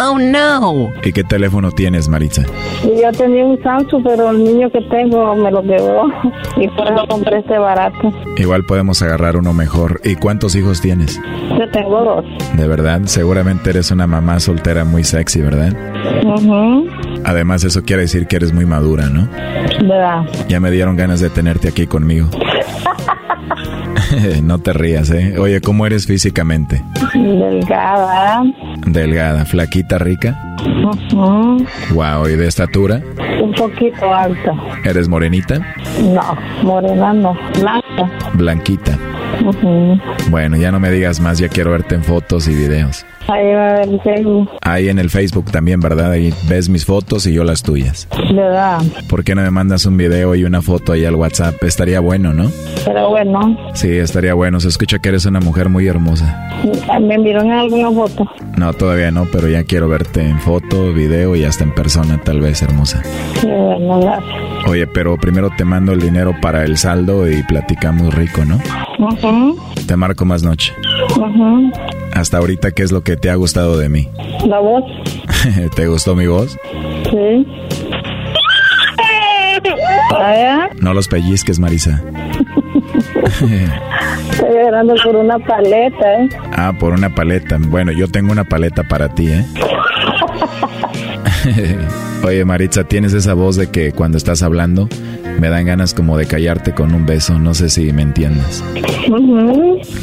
Oh no. ¿Y qué teléfono tienes, Maritza? Y yo tenía un Samsung, pero el niño que tengo me lo quedó. Y por eso compré este barato. Igual podemos agarrar uno mejor. ¿Y cuántos hijos tienes? Yo tengo dos. De verdad, seguramente eres una mamá soltera muy sexy, ¿verdad? Ujú. Además, eso quiere decir que eres muy madura, ¿no? ¿Verdad? Ya me dieron ganas de tenerte aquí conmigo. <laughs> no te rías, ¿eh? Oye, ¿cómo eres físicamente? Delgada. Delgada, flaquita, rica. Wow, ¿y de estatura? Un poquito alta. ¿Eres morenita? No, morena no. Blanca. Blanquita. Bueno, ya no me digas más, ya quiero verte en fotos y videos. Ahí va a ver el Facebook. Ahí en el Facebook también, ¿verdad? Ahí ves mis fotos y yo las tuyas. ¿Verdad? ¿Por qué no me mandas un video y una foto ahí al WhatsApp? Estaría bueno, ¿no? Pero bueno, Sí, estaría bueno. Se escucha que eres una mujer muy hermosa. me enviaron alguna foto. No, todavía no, pero ya quiero verte en foto, video y hasta en persona, tal vez hermosa. Bueno, gracias. Oye, pero primero te mando el dinero para el saldo y platicamos rico, ¿no? Ujú. Te marco más noche. Ujú. Hasta ahorita, ¿qué es lo que te ha gustado de mí? La voz. <laughs> ¿Te gustó mi voz? Sí. No los pellizques, Marisa. <laughs> Estoy llorando por una paleta, ¿eh? ah, por una paleta. Bueno, yo tengo una paleta para ti, ¿eh? <laughs> Oye, Maritza, tienes esa voz de que cuando estás hablando me dan ganas como de callarte con un beso. No sé si me entiendes.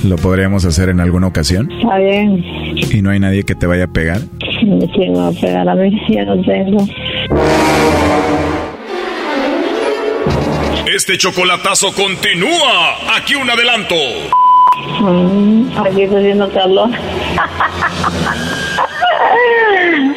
¿Lo podríamos hacer en alguna ocasión? Está bien. ¿Y no hay nadie que te vaya a pegar? ¿Quién me va a pegar a mí? Ya no tengo. Este chocolatazo continúa. Aquí un adelanto. Mm, aquí estoy haciendo calor. <laughs>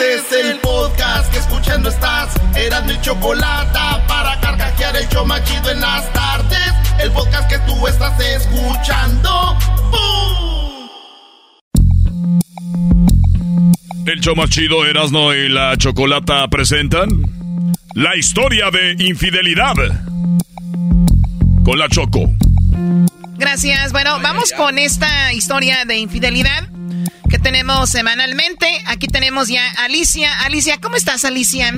Este es el podcast que escuchando estás. Eran mi chocolate para carcajear el show más chido en las tardes. El podcast que tú estás escuchando. ¡Bum! El show más chido Erasno y la Chocolata presentan la historia de infidelidad con la Choco. Gracias. Bueno, vamos con esta historia de infidelidad que tenemos semanalmente. Aquí tenemos ya a Alicia. Alicia, ¿cómo estás, Alicia?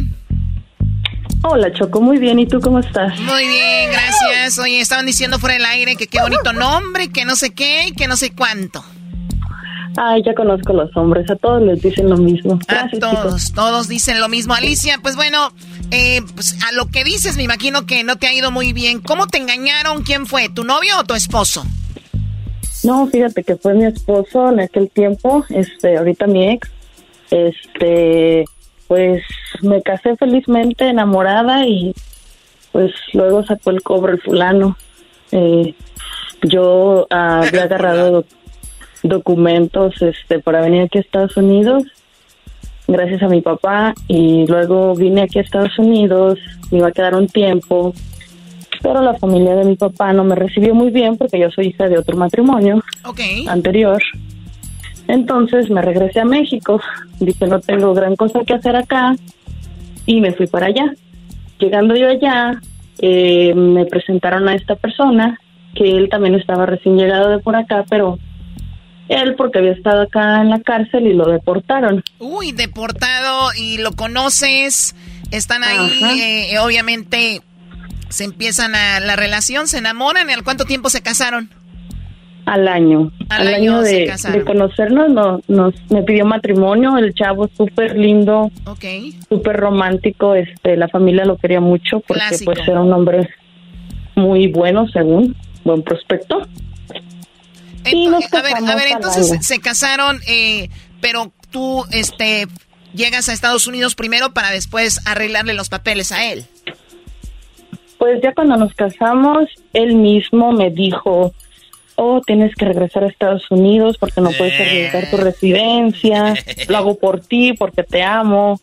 Hola, Choco, muy bien. ¿Y tú cómo estás? Muy bien, gracias. Oye, estaban diciendo fuera del aire que qué bonito nombre, que no sé qué y que no sé cuánto. Ay, ya conozco los hombres, a todos les dicen lo mismo. a todos, todos dicen lo mismo. Alicia, pues bueno, eh, pues a lo que dices, me imagino que no te ha ido muy bien. ¿Cómo te engañaron? ¿Quién fue? ¿Tu novio o tu esposo? No, fíjate que fue mi esposo en aquel tiempo, este, ahorita mi ex, este, pues me casé felizmente enamorada y pues luego sacó el cobre el fulano. Eh, yo había <laughs> agarrado documentos este para venir aquí a Estados Unidos gracias a mi papá y luego vine aquí a Estados Unidos, me iba a quedar un tiempo, pero la familia de mi papá no me recibió muy bien porque yo soy hija de otro matrimonio anterior. Entonces me regresé a México, dije no tengo gran cosa que hacer acá y me fui para allá. Llegando yo allá, eh, me presentaron a esta persona, que él también estaba recién llegado de por acá, pero él porque había estado acá en la cárcel y lo deportaron. Uy, deportado y lo conoces, están ahí, eh, obviamente se empiezan a la relación, se enamoran, ¿y al cuánto tiempo se casaron? Al año. Al, año, de, conocernos no, nos me pidió matrimonio, el chavo súper lindo, okay. súper romántico, este, la familia lo quería mucho porque pues era un hombre muy bueno según, buen prospecto a ver, a ver, entonces se casaron, eh, pero tú, este, llegas a Estados Unidos primero para después arreglarle los papeles a él. Pues ya cuando nos casamos, él mismo me dijo, oh, tienes que regresar a Estados Unidos porque no puedes arriesgar tu residencia, lo hago por ti porque te amo,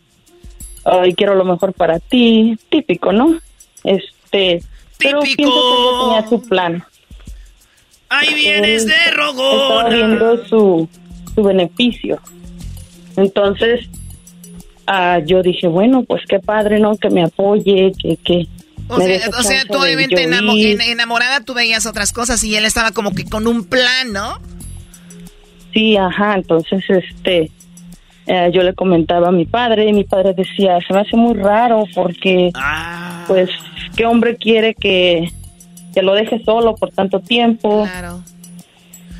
y quiero lo mejor para ti, típico, ¿no? Este, pero pienso que él tenía su plan. Ahí vienes de rogón. Estaba viendo su, su beneficio. Entonces, ah, yo dije, bueno, pues qué padre, ¿no? Que me apoye, que... que o sea, o sea, tú obviamente enamorada tú veías otras cosas y él estaba como que con un plan, ¿no? Sí, ajá, entonces este, eh, yo le comentaba a mi padre y mi padre decía, se me hace muy raro porque, ah. pues, ¿qué hombre quiere que, que lo deje solo por tanto tiempo. Claro.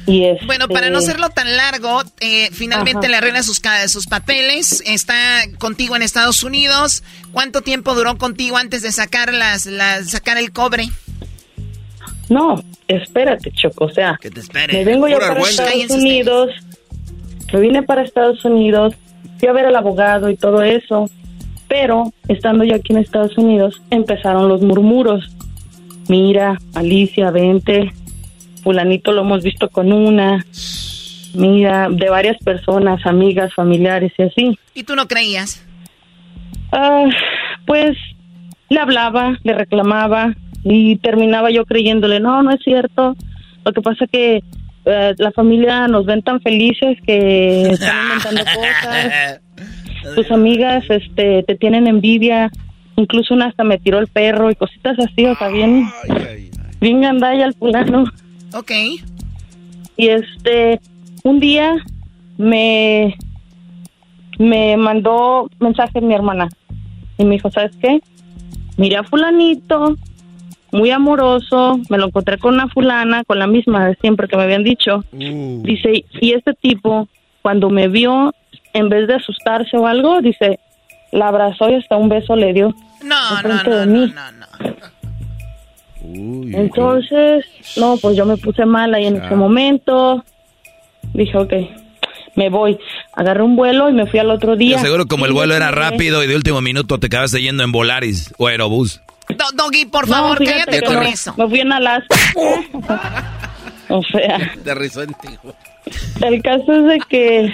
Y este... Bueno, para no hacerlo tan largo, eh, finalmente le arregla sus, sus papeles, está contigo en Estados Unidos. ¿Cuánto tiempo duró contigo antes de sacar, las, sacar el cobre? No, espérate, Choco, o sea, que te espere. me vengo yo para Estados Unidos, me vine para Estados Unidos, fui a ver al abogado y todo eso, pero estando yo aquí en Estados Unidos empezaron los murmuros mira, Alicia, vente, fulanito lo hemos visto con una, mira, de varias personas, amigas, familiares y así. ¿Y tú no creías? Ah, pues le hablaba, le reclamaba y terminaba yo creyéndole, no, no es cierto. Lo que pasa que eh, la familia nos ven tan felices que están inventando <laughs> cosas. Tus amigas este, te tienen envidia Incluso una hasta me tiró el perro y cositas así, o sea, bien, bien gandalla el fulano. Ok. Y este, un día me, me mandó mensaje mi hermana y me dijo, ¿sabes qué? Miré a fulanito, muy amoroso, me lo encontré con una fulana, con la misma de siempre que me habían dicho. Uh. Dice, y este tipo, cuando me vio, en vez de asustarse o algo, dice, la abrazó y hasta un beso le dio. No, no, no, no, no, Entonces, no, pues yo me puse mal ahí en ese momento. Dije, ok, me voy. Agarré un vuelo y me fui al otro día. seguro como el vuelo era rápido y de último minuto te acabaste yendo en Volaris o Aerobús. Doggy, por favor, cállate con eso. Me fui en Alaska. <laughs> o sea. Te rizó El caso es de que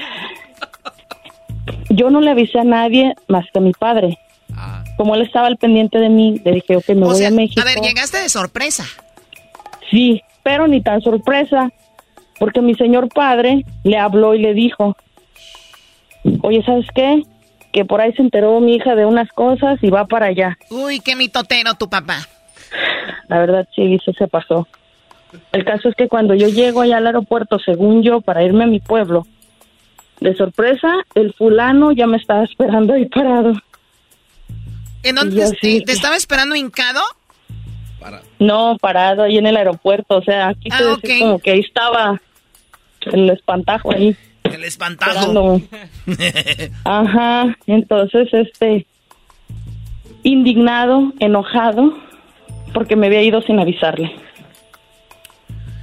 yo no le avisé a nadie más que a mi padre. Ah. Como él estaba al pendiente de mí, le dije, ok, me voy a México. A ver, llegaste de sorpresa. Sí, pero ni tan sorpresa, porque mi señor padre le habló y le dijo, oye, ¿sabes qué? Que por ahí se enteró mi hija de unas cosas y va para allá. Uy, qué mitotero tu papá. La verdad, sí, eso se pasó. El caso es que cuando yo llego allá al aeropuerto, según yo, para irme a mi pueblo, de sorpresa, el fulano ya me estaba esperando ahí parado. ¿En dónde te, te, estaba esperando hincado? No, parado ahí en el aeropuerto. O sea, aquí ah, como que ahí estaba el espantajo ahí. El espantajo. <laughs> Ajá, entonces, este, indignado, enojado, porque me había ido sin avisarle.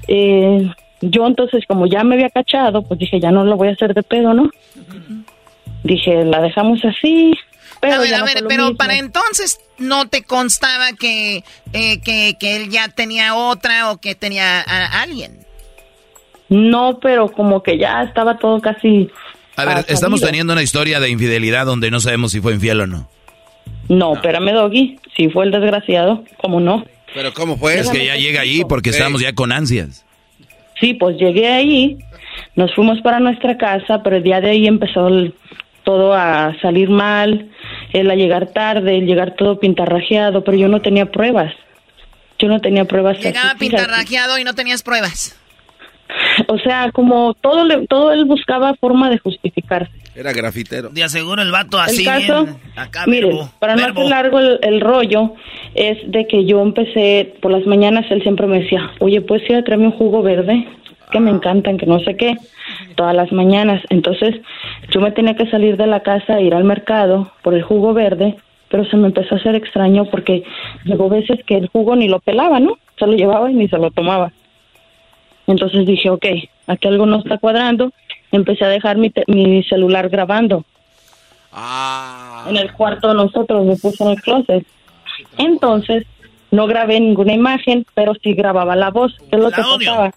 Eh, yo entonces, como ya me había cachado, pues dije, ya no lo voy a hacer de pedo, ¿no? Dije, la dejamos así. Pero a ver, a ver, pero para entonces no te constaba que, eh, que, que, él ya tenía otra o que tenía a alguien. No, pero como que ya estaba todo casi... A ver, estamos teniendo una historia de infidelidad donde no sabemos si fue infiel o no. No, espérame, Doggy. Si fue el desgraciado, ¿cómo no? ¿Pero cómo fue? Es que ya llega ahí porque estamos ya con ansias. Sí, pues llegué ahí, nos fuimos para nuestra casa, pero el día de ahí empezó todo a salir mal, él a llegar tarde, el llegar todo pintarrajeado, pero yo no tenía pruebas. Yo no tenía pruebas. Llegaba pintarrajeado y no tenías pruebas. O sea, como todo le, todo él buscaba forma de justificarse. Era grafitero. De aseguro el vato así. El caso, miren, para no hacer largo el, rollo, es de que yo empecé, por las mañanas él siempre me decía, oye, ¿puedes ir a traerme un jugo verde? Que me encantan, que no sé qué, todas las mañanas. Entonces, yo me tenía que salir de la casa e ir al mercado por el jugo verde, pero se me empezó a hacer extraño porque llegó veces que el jugo ni lo pelaba, ¿no? Se lo llevaba y ni se lo tomaba. Entonces dije, ok, aquí algo no está cuadrando. Empecé a dejar mi, mi celular grabando. Ah. En el cuarto de nosotros, me puse en el closet. Entonces, no grabé ninguna imagen, pero sí grababa la voz. ¿Qué es lo que pasaba?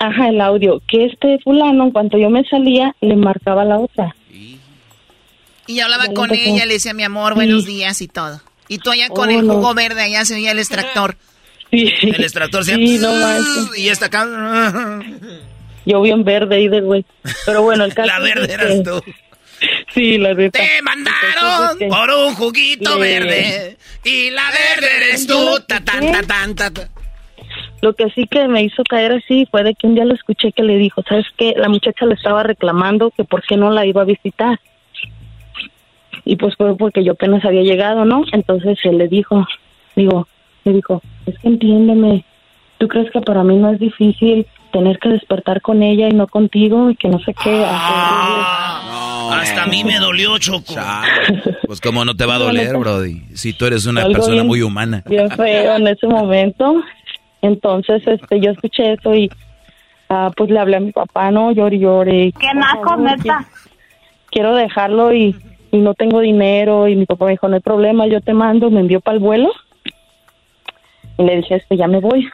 Ajá, el audio. Que este fulano, en cuanto yo me salía, le marcaba la otra. Y hablaba con ella, le decía, mi amor, buenos días y todo. Y tú allá con el jugo verde, allá se veía el extractor. El extractor se sí, no Y esta acá. Yo vi un verde ahí de güey. Pero bueno, el <laughs> caso. La verde eras tú. Sí, la neta. Te mandaron por un juguito verde. Y la verde eres tú. Ta, tan, ta, Lo que sí que me hizo caer así fue de que un día lo escuché que le dijo, ¿sabes qué? La muchacha le estaba reclamando que por qué no la iba a visitar. Y pues fue porque yo apenas había llegado, ¿no? Entonces él le dijo, digo, le dijo, es que entiéndeme, ¿tú crees que para mí no es difícil tener que despertar con ella y no contigo y que no sé qué? Ah, hasta a mí me dolió, Choco. Pues cómo no te va a doler, Brody, si tú eres una persona muy humana. Bien feo en ese momento. Entonces, este, yo escuché eso y ah, pues le hablé a mi papá, ¿no? Lloré, lloré. ¿Qué naco, neta? Quiero dejarlo y, y no tengo dinero y mi papá me dijo, no hay problema, yo te mando, me envió para el vuelo y le dije, este, ya me voy.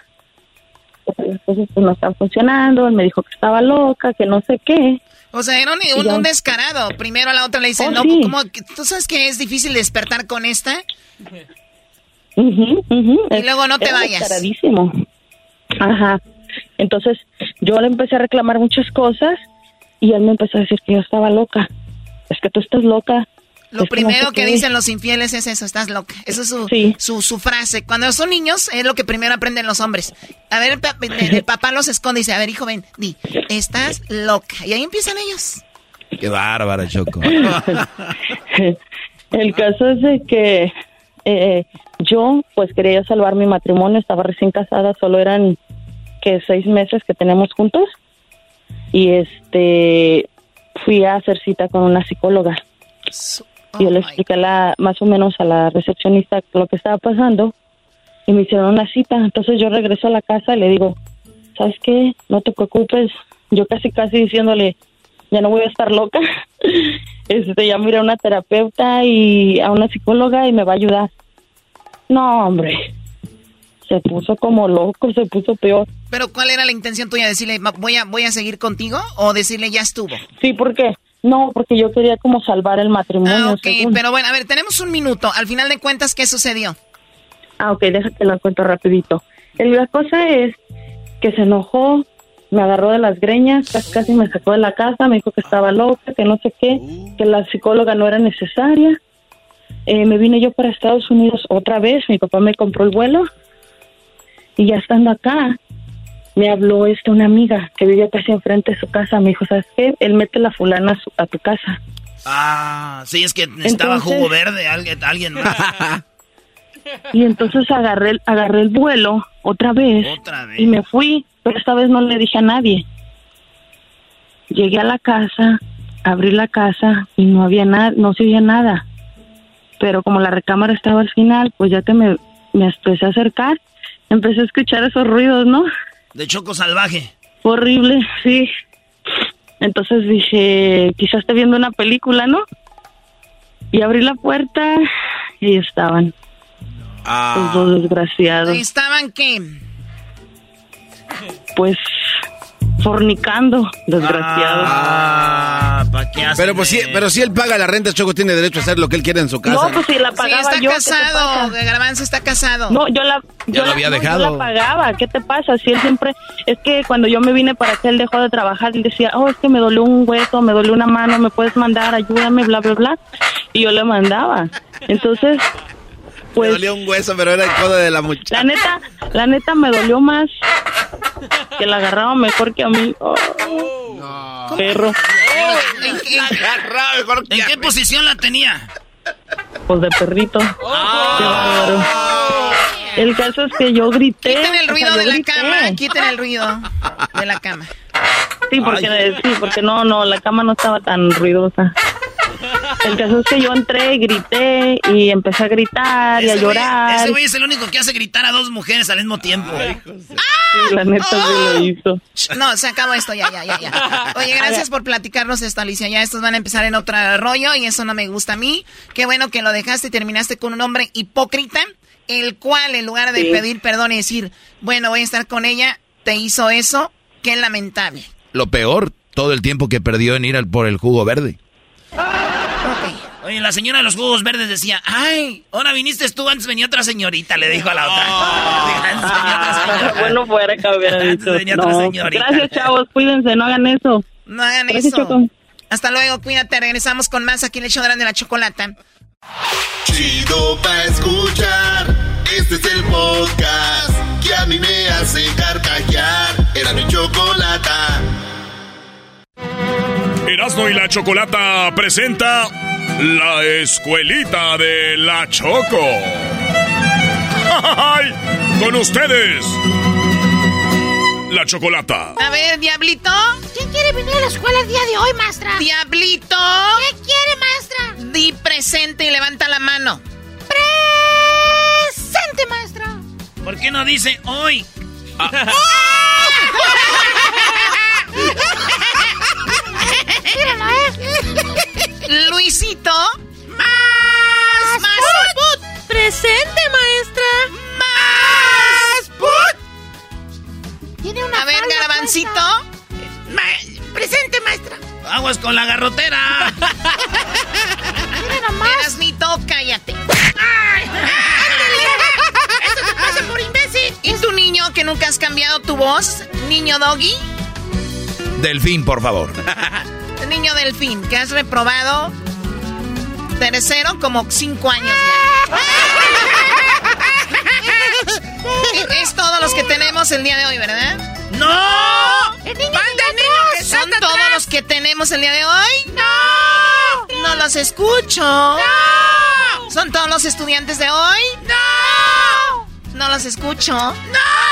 Entonces, pues no están funcionando. Él me dijo que estaba loca, que no sé qué. O sea, era un, descarado. Primero a la otra le dice, Oh, no, sí. ¿cómo? ¿tú sabes que es difícil despertar con esta? Ujú, ujú. Y luego no te Era vayas. descaradísimo. Ajá. Entonces, yo le empecé a reclamar muchas cosas y él me empezó a decir que yo estaba loca. Es que tú estás loca. Lo Es que no primero sé que dicen los infieles es eso, estás loca. Esa es su, su, su frase. Cuando son niños es lo que primero aprenden los hombres. A ver, el, pa- el- el <laughs> papá los esconde y dice, a ver, hijo, ven, di, estás loca. Y ahí empiezan ellos. Qué bárbara, Choco. <laughs> El caso es de que eh, yo pues quería salvar mi matrimonio, estaba recién casada, solo eran que seis meses que tenemos juntos y este fui a hacer cita con una psicóloga. Oh Yo le expliqué la, más o menos a la recepcionista lo que estaba pasando y me hicieron una cita. Entonces yo regreso a la casa y le digo, ¿sabes qué? No te preocupes. Yo casi, casi diciéndole, ya no voy a estar loca. <laughs> Este, ya miré a una terapeuta y a una psicóloga y me va a ayudar. No, hombre. Se puso como loco, se puso peor. Pero ¿cuál era la intención tuya? ¿Decirle, "Ma- voy a, voy a seguir contigo? ¿O decirle, ya estuvo? Sí, ¿por qué? No, porque yo quería como salvar el matrimonio. Ah, ok, según. pero bueno, a ver, tenemos un minuto. Al final de cuentas, ¿qué sucedió? Ah, ok, déjate lo cuento rapidito. La cosa es que se enojó, me agarró de las greñas, casi, casi me sacó de la casa, me dijo que estaba loca, que no sé qué, que la psicóloga no era necesaria. Eh, me vine yo para Estados Unidos otra vez, mi papá me compró el vuelo y ya estando acá, me habló esta una amiga que vivía casi enfrente de su casa, me dijo, ¿sabes qué? Él mete la fulana a, su- a tu casa. Ah, sí, es que estaba Entonces- jugo verde, alguien, alguien más. <laughs> Y entonces agarré, el- agarré el vuelo otra vez, Otra vez. y me fui, pero esta vez no le dije a nadie. Llegué a la casa, abrí la casa y no había nada, no se oía nada. Pero como la recámara estaba al final, pues ya que me, me empecé a acercar, empecé a escuchar esos ruidos, ¿no? De choco salvaje. Horrible, sí. Entonces dije, quizás esté viendo una película, ¿no? Y abrí la puerta y estaban los dos desgraciados. ¿Estaban qué? Pues fornicando, desgraciados. Ah, ¿para qué hacen Pero pues sí, eso? pero si él paga la renta, Choco tiene derecho a hacer lo que él quiere en su casa. No, pues si la Sí, pagaba está yo. ¿qué te casado, pasa? Garbanzo está casado. No, yo la, yo lo la- había no, yo dejado. la pagaba. ¿Qué te pasa? Si él siempre, es que cuando yo me vine para acá, él dejó de trabajar. Él decía, oh, es que me dolió un hueso, me dolió una mano, me puedes mandar, ayúdame, bla, bla, bla. Y yo le mandaba. Entonces, Me pues, dolía un hueso, pero era el codo de la muchacha. la neta, la neta me dolió más que la agarraba mejor que a mí. Oh, Perro. ¿En qué- ¿En qué posición la tenía? Pues de perrito. Qué bárbaro. El caso es que yo grité. Quiten el o ruido sea, de la grité. cama, quiten el ruido de la cama. Sí, porque, sí, porque no, no, la cama no estaba tan ruidosa. El caso es que yo entré, grité y empecé a gritar y a Ese güey- llorar. Ese güey es el único que hace gritar a dos mujeres al mismo tiempo. Sí, la neta sí lo hizo. No, se acabó esto, ya, ya, ya, ya. Oye, gracias por platicarnos esto, Alicia. Ya estos van a empezar en otro rollo y eso no me gusta a mí. Qué bueno que lo dejaste y terminaste con un hombre hipócrita, el cual en lugar de Sí. pedir perdón y decir, bueno, voy a estar con ella, te hizo eso. Qué lamentable. Lo peor, todo el tiempo que perdió en ir al, por el jugo verde. Oye, la señora de los jugos verdes decía, ay, ahora viniste tú, antes venía otra señorita, le dijo a la otra. <laughs> Antes venía otra señora. Bueno, fuera que hubiera dicho. venía otra No. señorita. Gracias, chavos. Cuídense, no hagan eso. No hagan Gracias, eso. Choco. Hasta luego, cuídate. Regresamos con más aquí en el show grande de la chocolata. Chido pa' escuchar. Este es el podcast que a mí me hace carcajear. Era mi chocolata. Erasmo y la Chocolata presenta La Escuelita de la Choco. <laughs> ¡Ay! Con ustedes, la Chocolata. A ver, Diablito. ¿Quién quiere venir a la escuela el día de hoy, maestra? Diablito. ¿Qué quiere, maestra? Di presente y levanta la mano. Presente, maestra. ¿Por qué no dice hoy? <laughs> <laughs> Míralo, ¿eh? <laughs> Luisito. Más, más put. Presente, maestra. Más put. Tiene una A ver. Ma- presente, maestra. Aguas con la garrotera. Mira nomás. Erasmito, cállate. Eso te pasa por imbécil. ¿Y tu niño que nunca has cambiado tu voz? Niño doggy. Delfín, por favor. <laughs> Niño delfín, que has reprobado tercero como cinco años ya. <laughs> es todos los que tenemos el día de hoy, ¿verdad? ¡No! El niño ¡Banda de niño que ¿Son todos los que tenemos el día de hoy? ¡No! No los escucho. ¡No! ¿Son todos los estudiantes de hoy? ¡No! No los escucho. ¡No!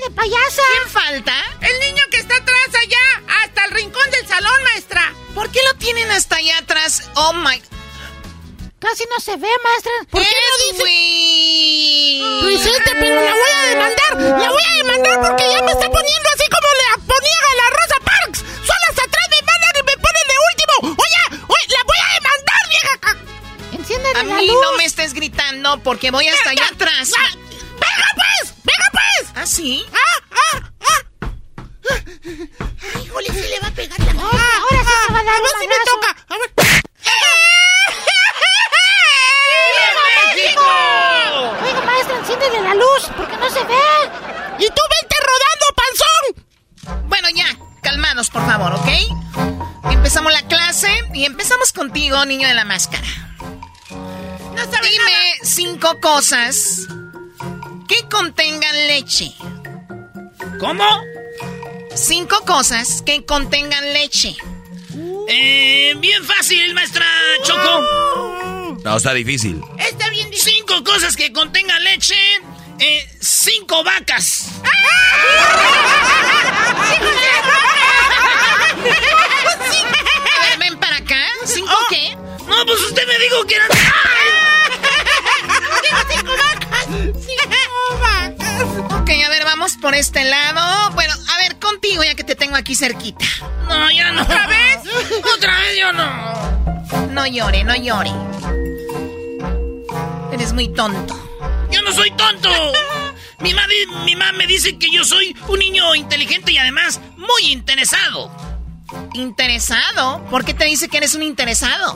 de payasa. ¿Quién falta? El niño que está atrás allá, hasta el rincón del salón, maestra. ¿Por qué lo tienen hasta allá atrás? Oh my. Casi no se ve, maestra. ¿Por qué no dice? Edwin. Vicente, pero la voy a demandar. La voy a demandar porque ya me está poniendo así como la ponía a la Rosa Parks. Solas atrás me mandan y me ponen de último. Oye, oye, la voy a demandar, vieja. Enciéndale A la mí luz. no me estés gritando porque voy hasta allá atrás. ¡Venga, pues! ¡Venga, pues! ¿Ah, sí? ¡Ah, ah, ah! Ay, ¡Híjole, sí le va a pegar la ¡Ah, Ahora sí me va a dar ah, un si me toca! ¡A ver! ¡Viva México! Oiga, maestro, enciéndele la luz, porque no se ve. ¡Y tú vente rodando, panzón! Bueno, ya, calmanos, por favor, ¿ok? Empezamos la clase y empezamos contigo, niño de la máscara. No Dime nada. cinco cosas que contengan leche. ¿Cómo? Cinco cosas que contengan leche. Eh, bien fácil, maestra Choco. No, está difícil. Está bien difícil. Cinco cosas que contengan leche. Eh, cinco vacas. ven para acá. ¿Cinco Oh. qué? No, pues usted me dijo que eran. cinco vacas. Cinco vacas. Ok, a ver, vamos por este lado. Bueno, ya que te tengo aquí cerquita. No, ya no. ¿Otra vez? Otra vez yo no. No llore, no llore. Eres muy tonto. Yo no soy tonto. <laughs> Mi mamá, mi mamá me dice que yo soy un niño inteligente y además muy interesado. ¿Interesado? ¿Por qué te dice que eres un interesado?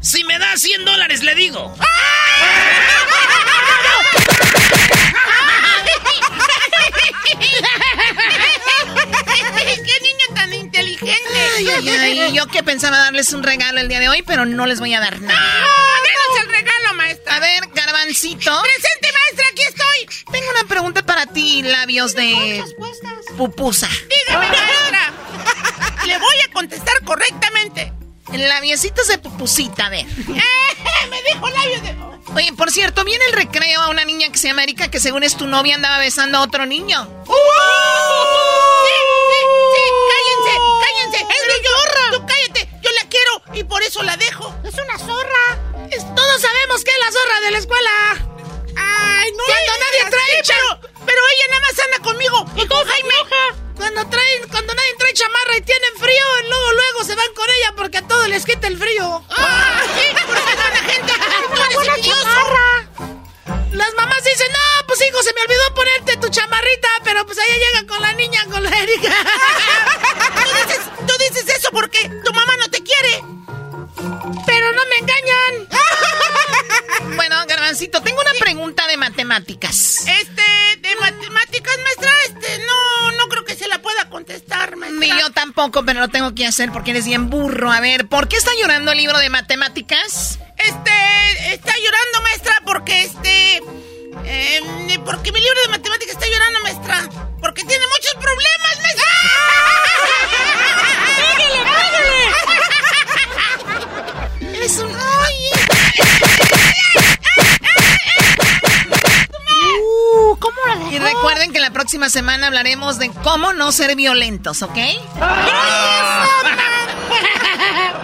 Si me da 100 dólares, le digo. <laughs> ¡Qué niño tan inteligente! Ay, ay, ay, <laughs> yo que pensaba darles un regalo el día de hoy, pero no les voy a dar nada. ¡Denos el regalo, maestra! A ver, Garbancito. ¡Presente, maestra! ¡Aquí estoy! Tengo una pregunta para ti, labios de pupusa. Dígame, <laughs> maestra. Le voy a contestar correctamente. Labiositos de pupusita, a ver. <laughs> Me dijo labios de... Oye, por cierto, viene el recreo a una niña que se llama Erika, que según es tu novia andaba besando a otro niño. ¡Uh! Sí, sí, sí, cállense, cállense. Es de zorra. Tú cállate, yo la quiero y por eso la dejo. Es una zorra. Todos sabemos que es la zorra de la escuela. Ay, no. Cuando nadie trae pero, pero ella nada más anda conmigo y con Jaime. Cuando traen, cuando nadie trae chamarra y tienen frío, luego luego se van con ella porque a todos les quita el frío. Ah, sí, porque no la gente. Eres buena envidioso. Las mamás dicen, no, pues hijo, se me olvidó ponerte tu chamarrita, pero pues ella llega con la niña, con la <laughs> Erika. <laughs> Tú dices, tú dices eso porque tu mamá no te quiere. Pero no me engañan. <laughs> Bueno, Garbancito, tengo una pregunta de matemáticas. Este, de matemáticas, maestra, este, no, no creo que se la pueda contestar, maestra. Ni yo tampoco, pero lo tengo que hacer porque eres bien burro. A ver, ¿por qué está llorando el libro de matemáticas? Este, está llorando, maestra, porque este. eh, porque mi libro de matemáticas está llorando, maestra. Porque tiene muchos problemas, maestra. <laughs> ¡Pégale, pégale! Eres un. Uh, ¿cómo la dejó? Y recuerden que la próxima semana hablaremos de cómo no ser violentos, ¿ok?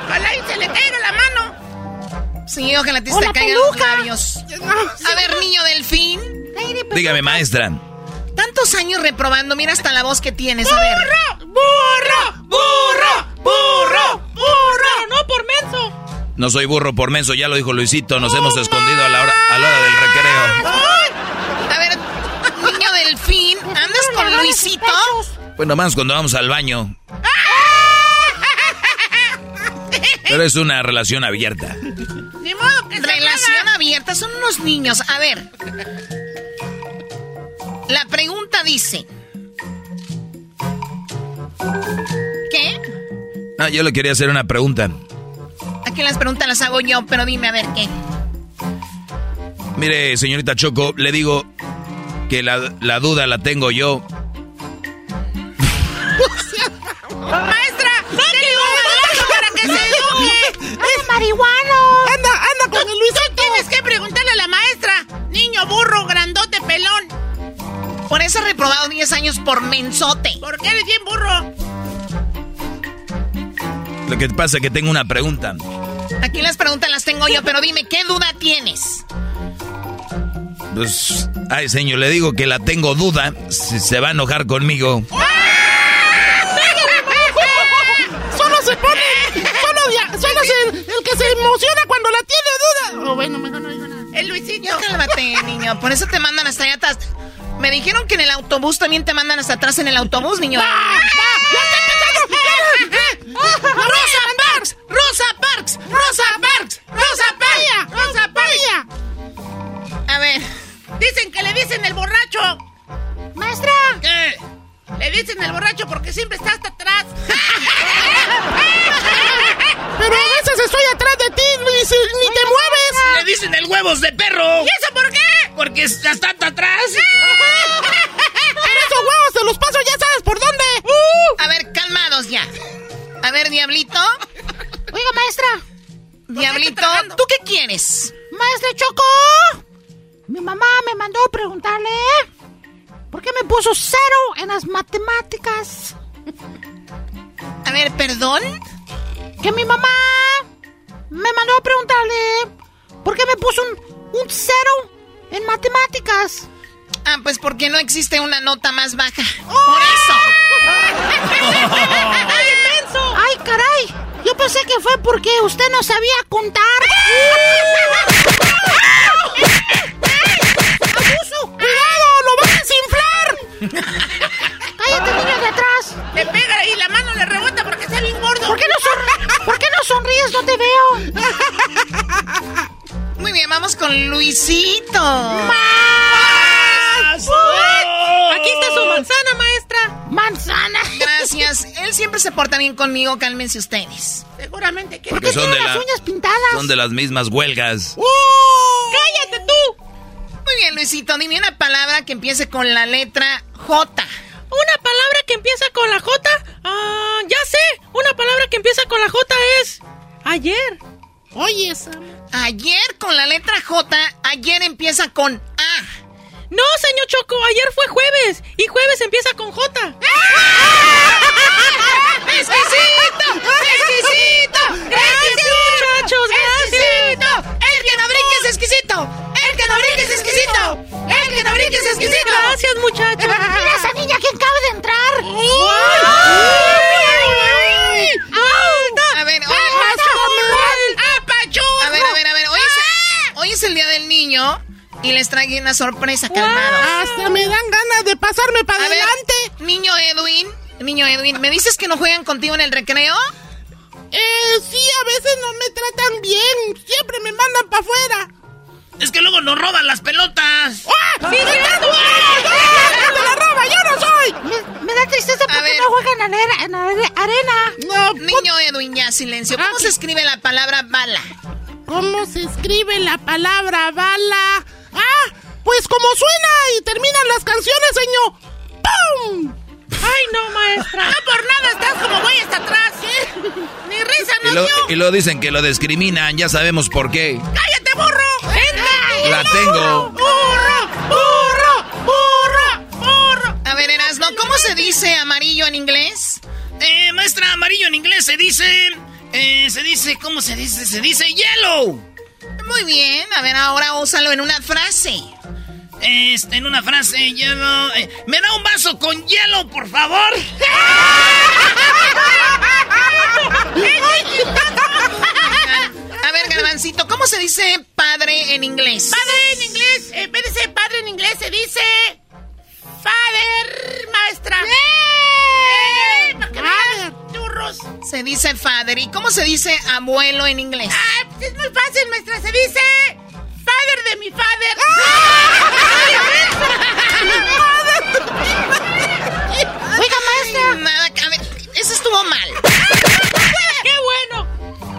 Ojalá y se le caiga la mano. Sí, ojalá te ¡O te la caigan los labios. A ver, niño delfín. Dígame, maestra. Tantos años reprobando, mira hasta la voz que tienes. A ver. ¡Burro! ¡Burro! ¡Burro! ¡Burro! No por menso. No soy burro por menso, ya lo dijo Luisito. Nos hemos escondido a la hora, a la hora del recreo. A ver, niño delfín, ¿andas con Luisito? Pues nomás cuando vamos al baño. Pero es una relación abierta. Ni modo que se Relación abierta, son unos niños. A ver. La pregunta dice. ¿Qué? Ah, yo le quería hacer una pregunta. Aquí las preguntas las hago yo, pero dime a ver qué. Mire, señorita Choco, le digo que la, la duda la tengo yo. Maestra, denle un madrazo para que se eduque. ¡Es marihuano! Anda, anda con el Luis. Tú tienes que preguntarle a la maestra. Niño burro, grandote, pelón. Por eso he reprobado 10 años por mensote. Porque eres bien burro. Lo que pasa es que tengo una pregunta. Aquí las preguntas las tengo yo, pero dime, ¿qué duda tienes? Pues, ay, señor, le digo que la tengo duda. Si se va a enojar conmigo. Solo se pone. Solo, dia- solo se- el que se emociona cuando la tiene duda. Oh, bueno, mejor no digo nada. El Luisito. Ya cálmate, niño. Por eso te mandan hasta allá atrás. Me dijeron que en el autobús también te mandan hasta atrás en el autobús, niño. ¡Rosa Parks! ¡Rosa Parks! ¡Rosa Parks! ¡Rosa Parks! ¡Rosa Parks! A ver. Dicen que le dicen el borracho. ¡Maestra! ¿Qué? Le dicen el borracho porque siempre está hasta atrás. Pero a veces estoy atrás los huevos de perro. ¿Y eso por qué? Porque estás tanto atrás. esos huevos se los paso, ya sabes por dónde. A ver, calmados ya. A ver, Diablito. Oiga, maestra. Diablito, ¿tú qué quieres? Maestra Choco. Mi mamá me mandó a preguntarle por qué me puso cero en las matemáticas. A ver, perdón. Que mi mamá me mandó a preguntarle por qué me puso un, un cero en matemáticas. Ah, pues porque no existe una nota más baja. Por eso. ¡Ay, inmenso! ¡Ay, caray! Yo pensé que fue porque usted no sabía contar. ¡Abuso! ¡Cuidado! ¡Lo vas a desinflar! ¡Cállate, niño de atrás! Le pega y la mano le rebota porque está bien gordo. ¿Por qué no, son... ¿Por qué no sonríes? No te veo. Muy bien, vamos con Luisito. ¡Más! Aquí está su manzana, maestra. ¡Manzana! Gracias. Él siempre se porta bien conmigo, cálmense ustedes. Seguramente que... ¿Por qué tiene las uñas pintadas? Son de las mismas huelgas. ¡Oh! ¡Cállate tú! Muy bien, Luisito, dime una palabra que empiece con la letra J. ¿Una palabra que empieza con la J? Ah, ya sé. Una palabra que empieza con la J es... Ayer. Oye, Sam. Ayer con la letra J, ayer empieza con A. No, señor Choco, ayer fue jueves y jueves empieza con J. ¡Exquisito! ¡Exquisito! ¡Gracias, muchachos! ¡Exquisito! ¡El que no brinque es exquisito! ¡El que no brinque es exquisito! ¡El que no brinque es exquisito! Gracias, muchachos. Mira <laughs> esa niña que acaba de entrar. A ver, oye, a ver, a ver, a ver, hoy es, hoy es el día del niño y les traigo una sorpresa, calmados. Hasta me dan ganas de pasarme para A ver, adelante. niño Edwin, niño Edwin, ¿me dices que no juegan contigo en el recreo? Eh, sí, a veces no me tratan bien. Siempre me mandan para afuera. Es que luego nos roban las pelotas. ¡Ah! ¡Sí! ¡Ah! ¡Te la roba! ¡Yo no soy! Me, me da tristeza porque ver. no juegan en arena. No, Niño Edwin, ya silencio. ¿Cómo Ah, se escribe la palabra bala? ¿Cómo se escribe la palabra bala? ¡Ah! Pues como suena y terminan las canciones, señor. ¡Pum! ¡Ay, no, maestra! No por nada estás como güey hasta atrás, ¿eh? Ni risa Y no lo, dio. y lo dicen que lo discriminan, ya sabemos por qué. ¡Cállate, burro! ¡Vente! La tengo. ¡Burro! ¡Burro! ¡Burro! ¡Burro! A ver, Erasno, ¿cómo se dice amarillo en inglés? Eh, maestra, amarillo en inglés se dice... Eh, se dice... ¿Cómo se dice? Se dice yellow. Muy bien, a ver, ahora úsalo en una frase. Este, en una frase, yellow... eh, ¿Me da un vaso con hielo, por favor? A ver, Garbancito, ¿cómo se dice padre en inglés? Padre en inglés, en vez de padre en inglés se dice... Father, maestra. ¡Eh! ¡Para Se dice father. ¿Y cómo se dice abuelo en inglés? Ah, pues es muy fácil, maestra. Se dice... Father de mi father. <laughs> Oiga, maestra. Nada, a ver, eso estuvo mal. ¡Qué bueno!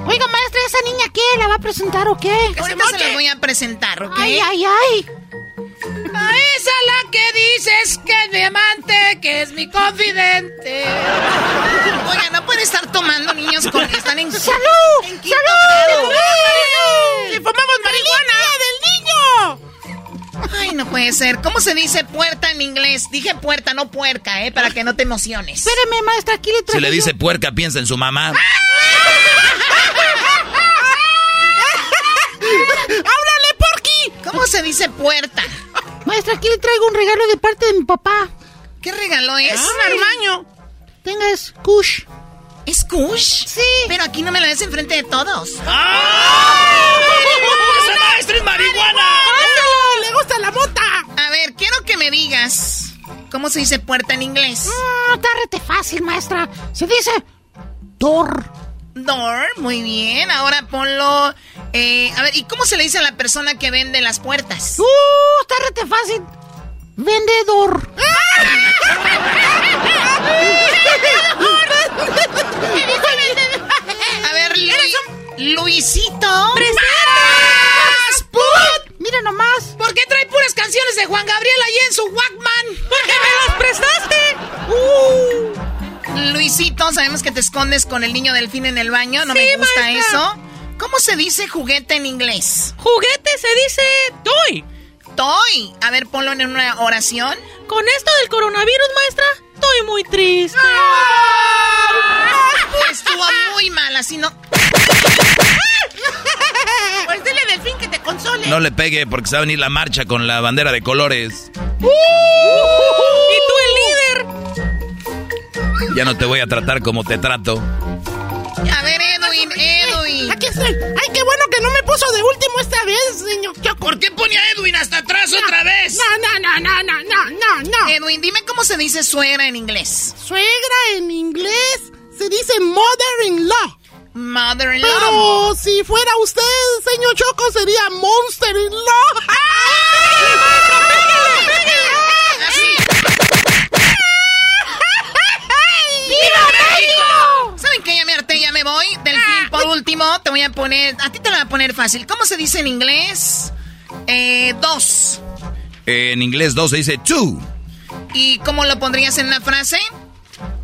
Oiga, maestra, ¿esa niña qué? ¿La va a presentar o qué? Ahorita se las voy a presentar, ¿ok? Ay, ay, ay. Que dices que es mi amante, que es mi confidente. Oiga, no puede estar tomando niños con están en ¡Salud! en ¡Salud! grado. ¡Y fumamos marihuana! del niño! Ay, no puede ser. ¿Cómo se dice puerta en inglés? Dije puerta, no puerca, ¿eh? Para que no te emociones. Espéreme, maestra, aquí le Si traigo le yo- dice puerca, piensa en su mamá. ¿Cómo se dice puerta? Maestra, aquí le traigo un regalo de parte de mi papá. ¿Qué regalo es? Un armaño. Tenga, es Kush. ¿Es Kush? Sí. Pero aquí no me lo ves enfrente de todos. ¡Esa maestra es marihuana! ¡Ah, ¡Le gusta la mota! A ver, quiero que me digas cómo se dice puerta en inglés. Ah, está rete fácil, maestra. Se dice door. Door, muy bien. Ahora ponlo. Eh, a ver, ¿y cómo se le dice a la persona que vende las puertas? ¡Uh! Está rete fácil. Vendedor. a ver, Lu un... Luisito. ¡Presente! ¡Put! Mira nomás. ¿Por qué trae puras canciones de Juan Gabriel ahí en su Walkman? ¡Porque me las prestaste! Uh. Luisito, sabemos que te escondes con el niño delfín en el baño. No sí, me gusta maestra. eso. ¿Cómo se dice juguete en inglés? Juguete se dice toy. Toy. A ver, ponlo en una oración. Con esto del coronavirus, maestra, estoy muy triste. Estuvo muy mal, así no. Pues dile delfín que te console. No le pegue porque se va a venir la marcha con la bandera de colores. ¡Uh! y tú el líder. Ya no te voy a tratar como te trato. A ver, Edwin, Edwin. Aquí estoy. Ay, qué bueno que no me puso de último esta vez, señor Choco. ¿Por qué pone a Edwin hasta atrás otra vez? No, no, no, no, no, no, no, no. Edwin, dime cómo se dice suegra en inglés. Suegra en inglés se dice mother-in-law. Mother-in-law. Pero si fuera usted, señor Choco, sería monster-in-law. <laughs> ¿Saben qué? Ya me harté, ya me voy. Último, te voy a poner. A ti te lo voy a poner fácil. ¿Cómo se dice en inglés? Eh, dos. en inglés, dos se dice two. ¿Y cómo lo pondrías en una frase?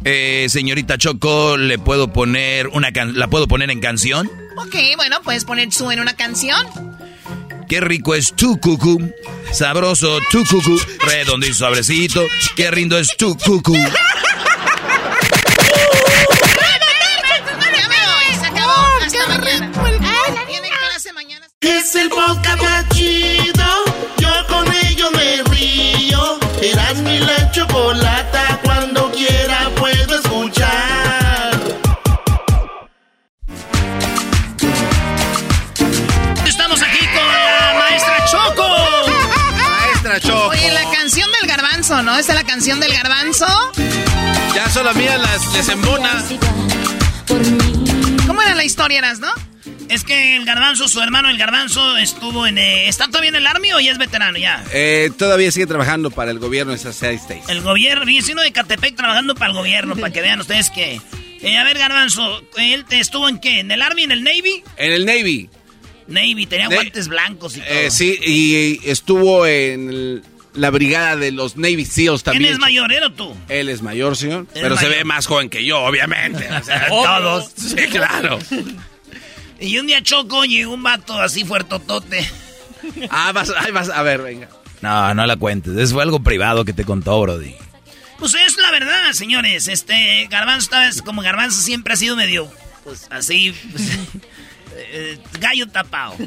Eh, señorita Choco, ¿le puedo poner una la puedo poner en canción? Ok, bueno, puedes poner su en una canción. Qué rico es tu cucu. Sabroso tu cucu. Redondo y suavecito. Qué rindo es tu cucu. <laughs> Es el podcast más chido. Yo con ello me río. Eras mi la chocolata. Cuando quiera puedo escuchar. Estamos aquí con la maestra Choco. Maestra Choco. Oye, la canción del garbanzo, ¿no? ¿Esta es la canción del garbanzo? Ya solo mía las les embona. ¿Cómo era la historia, Eras, no? Es que el garbanzo, su hermano el garbanzo, estuvo en... Eh, ¿Está todavía en el Army o ya es veterano ya? Eh, todavía sigue trabajando para el gobierno de seis states. El gobierno, vecino de Catepec trabajando para el gobierno, para que vean ustedes que... Eh, a ver, garbanzo, ¿él estuvo en qué? ¿En el Army, en el Navy? En el Navy. Navy, tenía guantes blancos y todo. Eh, sí, y estuvo en la brigada de los Navy SEALs también. ¿Quién es mayor, él o tú? Él es mayor, señor. Pero se ve más joven que yo, obviamente. O sea, <laughs> todos. Sí, claro. <laughs> Y un día Choco llegó un vato así fuertotote. <laughs> Ah, vas, ahí vas, a ver, venga. No, no la cuentes. Eso fue algo privado que te contó, Brody. Pues es la verdad, señores. Este, Garbanzo, como Garbanzo siempre ha sido medio, pues así, pues, <laughs> eh, gallo tapado. sí,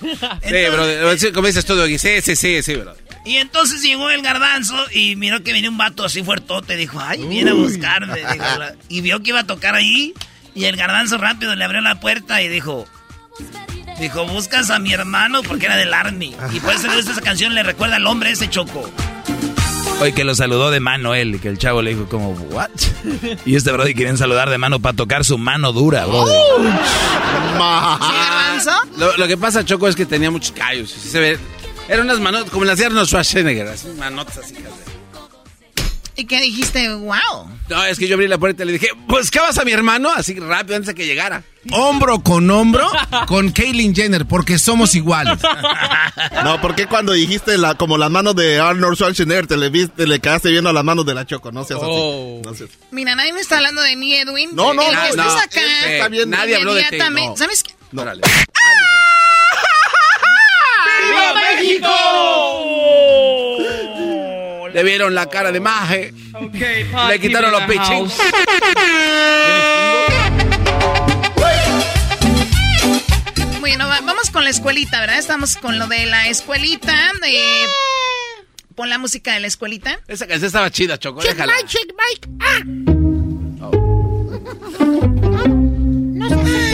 bro, como dices todo aquí. Sí, sí, sí, sí, bro. Y entonces llegó el garbanzo y miró que venía un vato así fuertote. Dijo, ay, viene a buscarme. y vio que iba a tocar ahí. Y el garbanzo rápido le abrió la puerta y dijo, Dijo, buscas a mi hermano porque era del Army. Y por eso esa canción le recuerda al hombre ese choco. Hoy que lo saludó de mano él, y que el chavo le dijo como, ¿what? Y este brody querían saludar de mano para tocar su mano dura, brody. Lo, lo, que pasa, Choco, es que tenía muchos callos. Se ve, eran unas manotas, como las de Arnold Schwarzenegger, así, manotas así, ¿Y qué dijiste? ¡Wow! No, es que yo abrí la puerta y le dije, pues, ¿qué vas a mi hermano? Así rápido antes de que llegara. Hombro con hombro <laughs> con Kaylin Jenner, porque somos iguales. <laughs> No, porque cuando dijiste la, como las manos de Arnold Schwarzenegger, te le, viste, le quedaste viendo las manos de la Choco, no seas así. Oh. Mira, nadie me está hablando de mí, Edwin. No, no, El no. no, acá, está bien. Nadie habló de ti. No. ¿Sabes qué? No, dale. ¡Viva México! Le vieron la cara de maje. Le quitaron los pichis. Bueno, vamos con la escuelita, ¿verdad? Estamos con lo de la escuelita. De... Pon la música de la escuelita. Esa canción estaba chida, Choco. Check déjala. Mike, check Mike. Ah.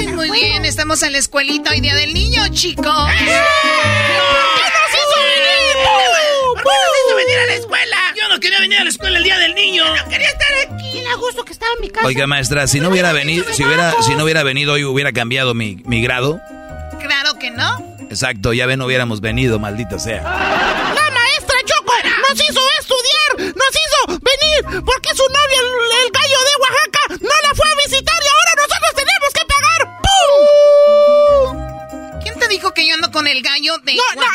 Ay, muy bien, estamos en la escuelita hoy día del niño, chicos. ¿Qué nos hizo venir? ¿Por qué hizo venir a la escuela? Yo no quería venir a la escuela el día del niño. No quería estar aquí. Le gusto que estaba en mi casa. Oiga, maestra, si no hubiera venido, si hubiera, si no hubiera venido hoy, hubiera cambiado mi, mi grado. Claro que no. Exacto, ya ven, no hubiéramos venido, maldita sea. La maestra Choco nos hizo estudiar, nos hizo venir, porque su novio, el, el gallo de Oaxaca, no la fue a visitar y ahora nosotros tenemos que pagar. ¡Pum! ¿Quién te dijo que yo ando con el gallo de No, no, no.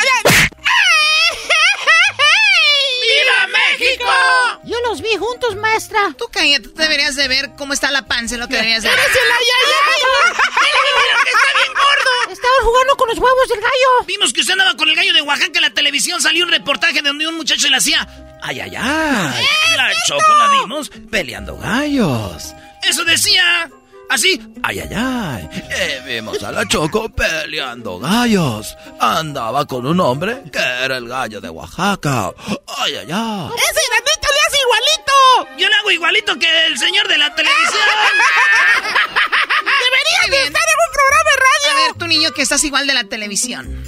México! Yo los vi juntos maestra. Tú cállate, tú deberías de ver cómo está la panza, lo que deberías de ver. ¡Eres el ayayay! <laughs> que está bien gordo! Estaban jugando con los huevos del gallo. Vimos que usted andaba con el gallo de Oaxaca en la televisión. Salió un reportaje donde un muchacho le hacía... ¡Ay, ay, ay! La Choco la vimos peleando gallos. Eso decía... Así, ay, ay, ay. Eh, vimos a la Choco peleando gallos. Andaba con un hombre que era el gallo de Oaxaca. Ay, ay, ay. ¡Ese granito le hace igualito! Yo le hago igualito que el señor de la televisión. <laughs> Deberías de estar en un programa de radio. A ver, tu niño que estás igual de la televisión.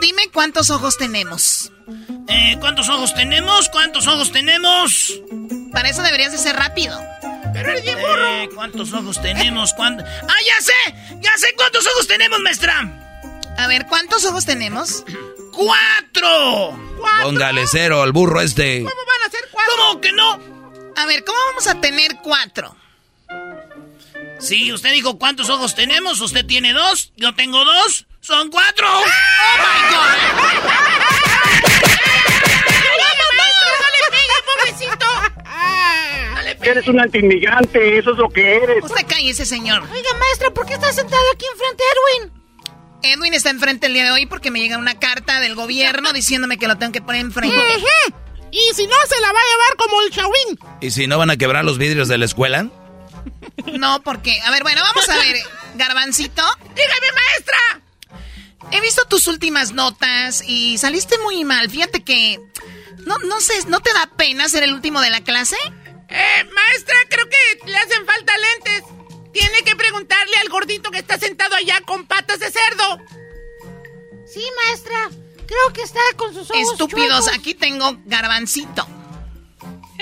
Dime cuántos ojos tenemos. Eh, ¿cuántos ojos tenemos? ¿Cuántos ojos tenemos? Para eso deberías de ser rápido. Pero el eh, ¿Cuántos ojos tenemos? ¿Cuánto? ¡Ah, ya sé! ¡Ya sé cuántos ojos tenemos, maestra! A ver, ¿cuántos ojos tenemos? <clears throat> ¡Cuatro! ¿Cuatro? Póngale cero al burro este. ¿Cómo van a ser cuatro? ¿Cómo que no? A ver, ¿cómo vamos a tener cuatro? Sí, usted dijo cuántos ojos tenemos. Usted tiene dos, yo tengo dos. ¡Son cuatro! ¡Oh, my God! <laughs> Eres un antiinmigrante, eso es lo que eres. Usted cállese, señor. Oiga, maestra, ¿por qué está sentado aquí enfrente de Edwin? Edwin está enfrente el día de hoy porque me llega una carta del gobierno <laughs> diciéndome que lo tengo que poner enfrente. Y si no, se la va a llevar como el chawín. ¿Y si no van a quebrar los vidrios de la escuela? No, porque... A ver, bueno, vamos a ver. <laughs> Garbancito. Dígame, maestra. He visto tus últimas notas y saliste muy mal. Fíjate que... No, no sé, ¿no te da pena ser el último de la clase? Eh, maestra, creo que le hacen falta lentes. Tiene que preguntarle al gordito que está sentado allá con patas de cerdo. Sí, maestra. Creo que está con sus ojos Estúpidos, aquí tengo garbancito.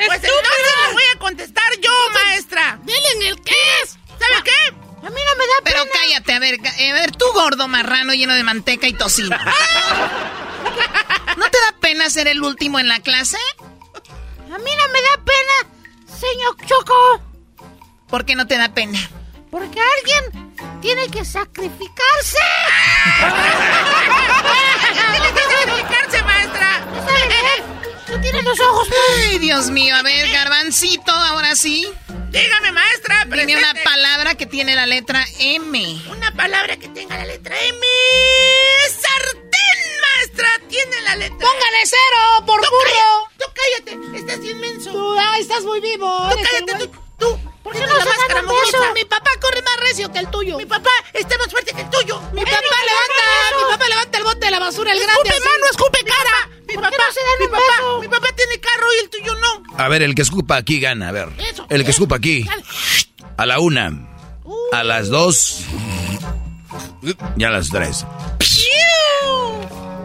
Pues entonces le voy a contestar yo, maestra. Dile en el qué es. ¿Sabe qué? A mí no me da Pero cállate, a ver, a ver, tú gordo marrano lleno de manteca y tocino. <laughs> ¿No te da pena ser el último en la clase? A mí no me da pena señor Choco? ¿Por qué no te da pena? Porque alguien tiene que sacrificarse. tiene que sacrificarse, maestra. Tú tienes los ojos. Ay, Dios mío. A ver, garbancito, ahora sí. Dígame, maestra. Dime una palabra que tiene la letra M. Una palabra que tenga la letra M. Sartén, Tiene la letra Póngale cero, por burro. tú cállate. Estás inmenso. Tú, ay, estás muy vivo. Tú cállate, tú. tú. ¿Por qué no la máscara eso? Mi papá corre más recio que el tuyo. Mi papá está más fuerte que el tuyo. Mi papá levanta, mi papá levanta el bote de la basura, el grande. Escupe mano, escupe cara. Mi papá, no se dan mi papá, mi papá tiene carro y el tuyo no. A ver, el que escupa aquí gana, a ver. Eso, el que escupa aquí. A la una. A las dos. Y a las tres.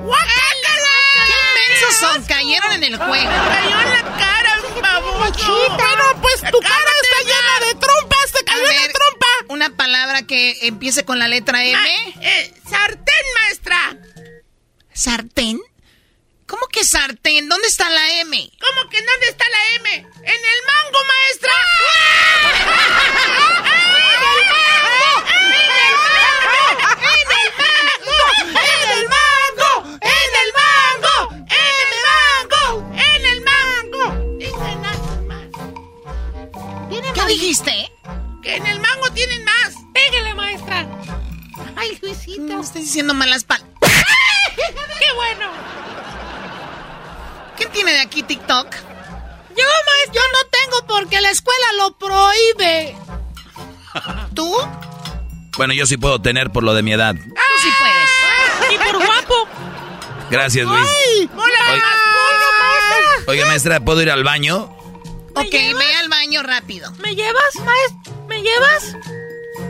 ¡Guácala! ¡Qué inmensos son! Cayeron en el juego. cayó en la cara, baboso. Bueno, pues tu cara está llena de trompas. Te cayó en la trompa. Una palabra que empiece con la letra M. Ah, eh, sartén, maestra. ¿Sartén? ¿Cómo que sartén? ¿Dónde está la M? ¿Cómo que dónde está la M? ¡En el mango, maestra! <laughs> ¡En ¿Qué dijiste? Que en el mango tienen más. Pégale, maestra. Ay, Luisito. No estoy diciendo malas palabras. <laughs> ¡Qué bueno! ¿Quién tiene de aquí TikTok? Yo, maestra. Yo no tengo porque la escuela lo prohíbe. ¿Tú? Bueno, yo sí puedo tener por lo de mi edad. Tú sí puedes. Y por guapo. Gracias, Luis. ¡Ay! ¡Hola, Oiga, maestra! Oiga, maestra, ¿puedo ir al baño? Ok, ve al baño rápido. ¿Me llevas, maestra? ¿Me llevas?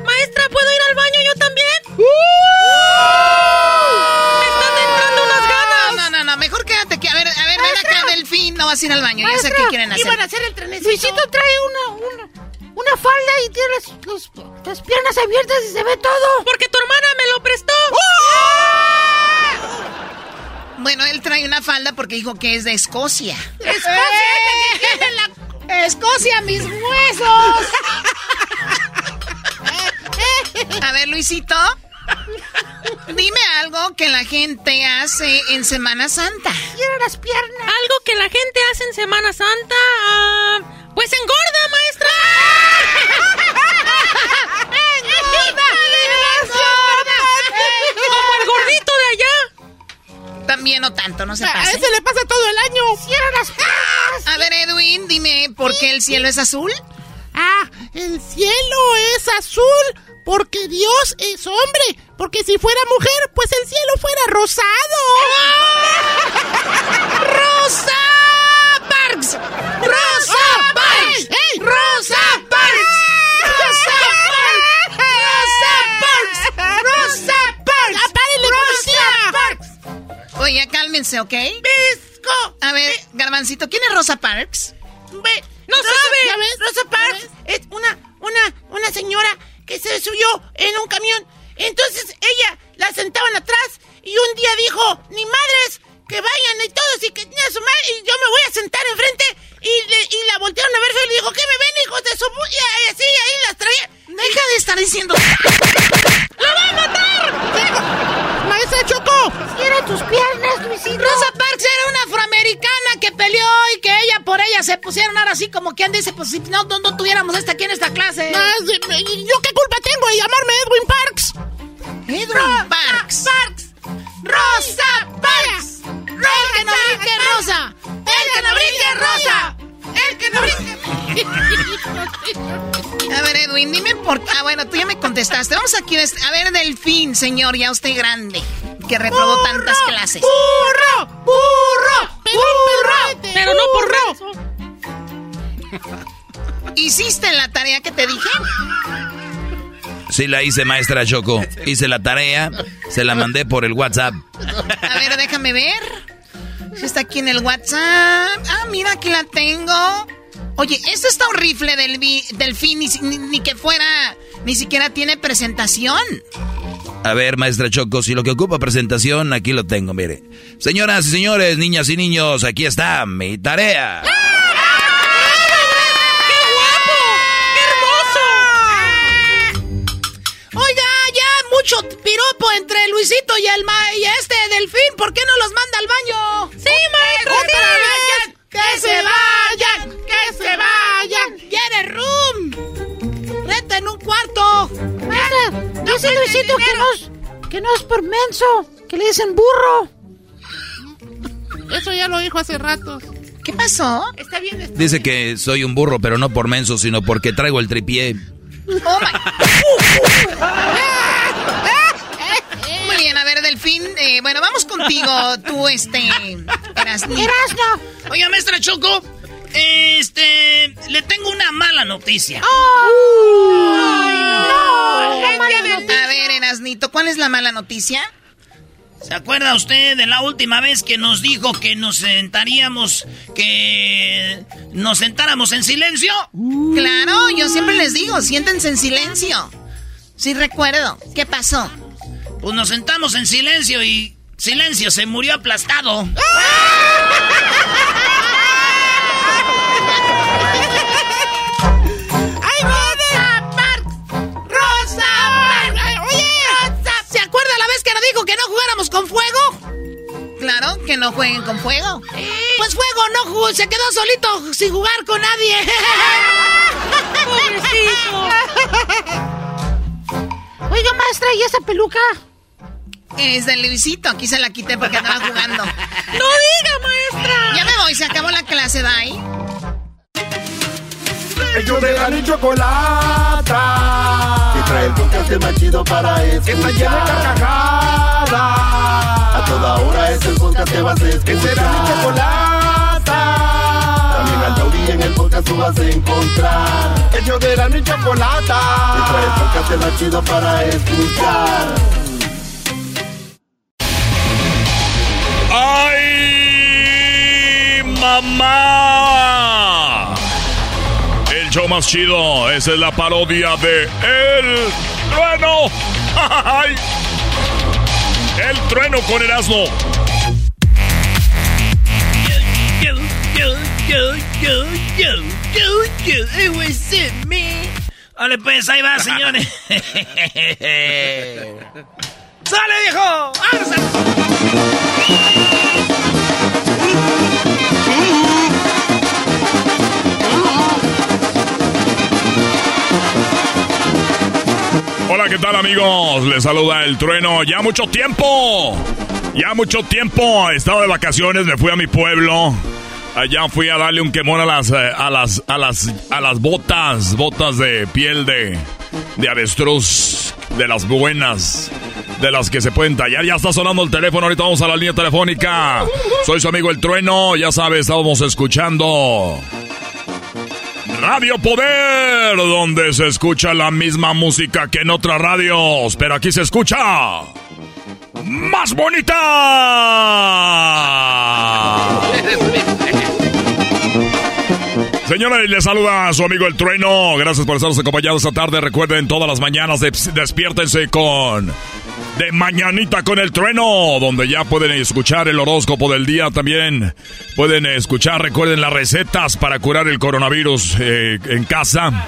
Maestra, ¿puedo ir al baño yo también? ¡Me están entrando unas ganas! No, no, no, mejor quédate aquí. A ver, a ver, ven acá, Delfín. No vas a ir al baño. Yo sé Maestra, qué quieren hacer. Iban a hacer el trenecito. Luisito trae una, una, una falda y tiene las, los- las piernas abiertas y se ve todo. Porque tu hermana me lo prestó. Bueno, él trae una falda porque dijo que es de Escocia. Escocia, es la que tiene la... ¡Escocia, mis huesos! A ver, Luisito. Dime algo que la gente hace en Semana Santa. Quiero las piernas. Algo que la gente hace en Semana Santa. ah, Pues engorda, maestra. <laughs> <laughs> engorda, engorda. Como el gordito de allá. También no tanto, no se A pase. ese le pasa todo el año. Cierra las puertas. A ver, Edwin, dime, ¿por qué el cielo es azul? Ah, el cielo es azul porque Dios es hombre. Porque si fuera mujer, pues el cielo fuera rosado. <laughs> ¡Rosa Parks! ¡Rosa Parks! ¡Rosa Parks! Oye, cálmense, ¿ok? ¡Pisco! A ver, Garbancito, ¿quién es Rosa Parks? No Rosa- sabe. ¿ya ves? Rosa Parks es una, una, una señora que se subió en un camión. Entonces ella la sentaban atrás y un día dijo, ni madres, que vayan y todos y que tenía su madre y yo me voy a sentar enfrente y, le- y la voltearon a ver feo y le dijo, ¿qué me ven hijos de su pu-?" y así ahí las traía. Deja de estar diciendo... ¡La va a matar! Maestra Choco, Quiero tus piernas, Luisito. Rosa Parks era una afroamericana que peleó y que ella por ella se pusieron ahora así como quien dice, pues si no, no, no tuviéramos esta aquí en esta clase. Ah, sí, ¿y ¿yo qué culpa tengo de llamarme Edwin Parks? Edwin Parks. Parks. Rosa Parks. El que no brinque rosa. El que no brinque rosa. El que no brinque. A ver, Edwin, dime por qué. Ah, bueno, tú ya me contestaste. Vamos aquí. A ver, Delfín, señor, ya usted grande, que reprobó tantas clases. ¡Burro! ¡Burro! ¡Burro! Pero no por raso. <laughs> ¿Hiciste la tarea que te dije? Sí la hice, maestra Choco. Hice la tarea, se la mandé por el WhatsApp. A ver, déjame ver. Está aquí en el WhatsApp. Ah, mira, aquí la tengo. Oye, esto está horrible del vi- delfín, ni, ni- ni que fuera, ni siquiera tiene presentación. A ver, maestra Choco, si lo que ocupa presentación, aquí lo tengo, mire. Señoras y señores, niñas y niños, aquí está mi tarea. Oiga, ya mucho entre Luisito y el ma y este delfín. ¿Por qué no los manda al baño? ¡Sí, maestro! ¡Otra ¡Sí! vez! ¡Que se vayan! ¡Que se vayan! ¡Quiere room! ¡Reta en un cuarto! Maestra, dice Luisito que no, es, que no es por menso, que le dicen burro. Eso ya lo dijo hace rato. ¿Qué pasó? Está bien. está Dice que soy un burro, pero no por menso, sino porque traigo el tripié. Oh my. <laughs> <laughs> Muy bien, a ver, Delfín. eh, bueno, vamos contigo, tú, este. Erasnito. Erasno. Oiga, maestra Choco, este, le tengo una mala noticia. A ver, Erasnito, ¿cuál es la mala noticia? ¿Se acuerda usted de la última vez que nos dijo que nos sentaríamos, que nos sentáramos en silencio? Claro, yo siempre les digo, siéntense en silencio. Sí, recuerdo. ¿Qué pasó? Pues nos sentamos en silencio y silencio se murió aplastado. ¡Ay, Rosa Parks! ¡Rosa ¡Oye! ¿Se acuerda la vez que nos dijo que no jugáramos con fuego? Claro, que no jueguen con fuego. Pues fuego no jugó, se quedó solito sin jugar con nadie. <laughs> Oiga, maestra, ¿y esa peluca? Es de Luisito, aquí se la quité porque andaba jugando. <laughs> ¡No diga, maestra! Ya me voy, se acabó la clase, bye. Ellos de la ni chocolata. Que trae el podcast más chido para escuchar. Está llena de carcajadas. A toda hora es el podcast que vas a escuchar. Que será mi chocolata. También al taurí en el podcast tú vas a encontrar. Ellos de la ni chocolata. Que trae el podcast más chido para escuchar. Mamá! El show más chido, esa es la parodia de El Trueno. <laughs> ¡Ay! El Trueno con Erasmo. Yo, yo, yo, yo, yo, yo, yo, it was in me. Vale, pues ahí va, señores. <laughs> ¡Sale, viejo! Hola, ¿qué tal amigos? Les saluda el trueno. Ya mucho tiempo. Ya mucho tiempo. He estado de vacaciones, me fui a mi pueblo. Allá fui a darle un quemón a las, eh, a las, a las, a las botas, botas de piel de, de avestruz, de las buenas, de las que se pueden tallar. Ya está sonando el teléfono, ahorita vamos a la línea telefónica. Soy su amigo el trueno, ya sabes, estábamos escuchando Radio Poder, donde se escucha la misma música que en otras radios, pero aquí se escucha más bonita. Señores, les saluda a su amigo El Trueno. Gracias por estarnos acompañados esta tarde. Recuerden, todas las mañanas despiértense con de Mañanita con el Trueno, donde ya pueden escuchar el horóscopo del día también. Pueden escuchar, recuerden las recetas para curar el coronavirus eh, en casa. <laughs>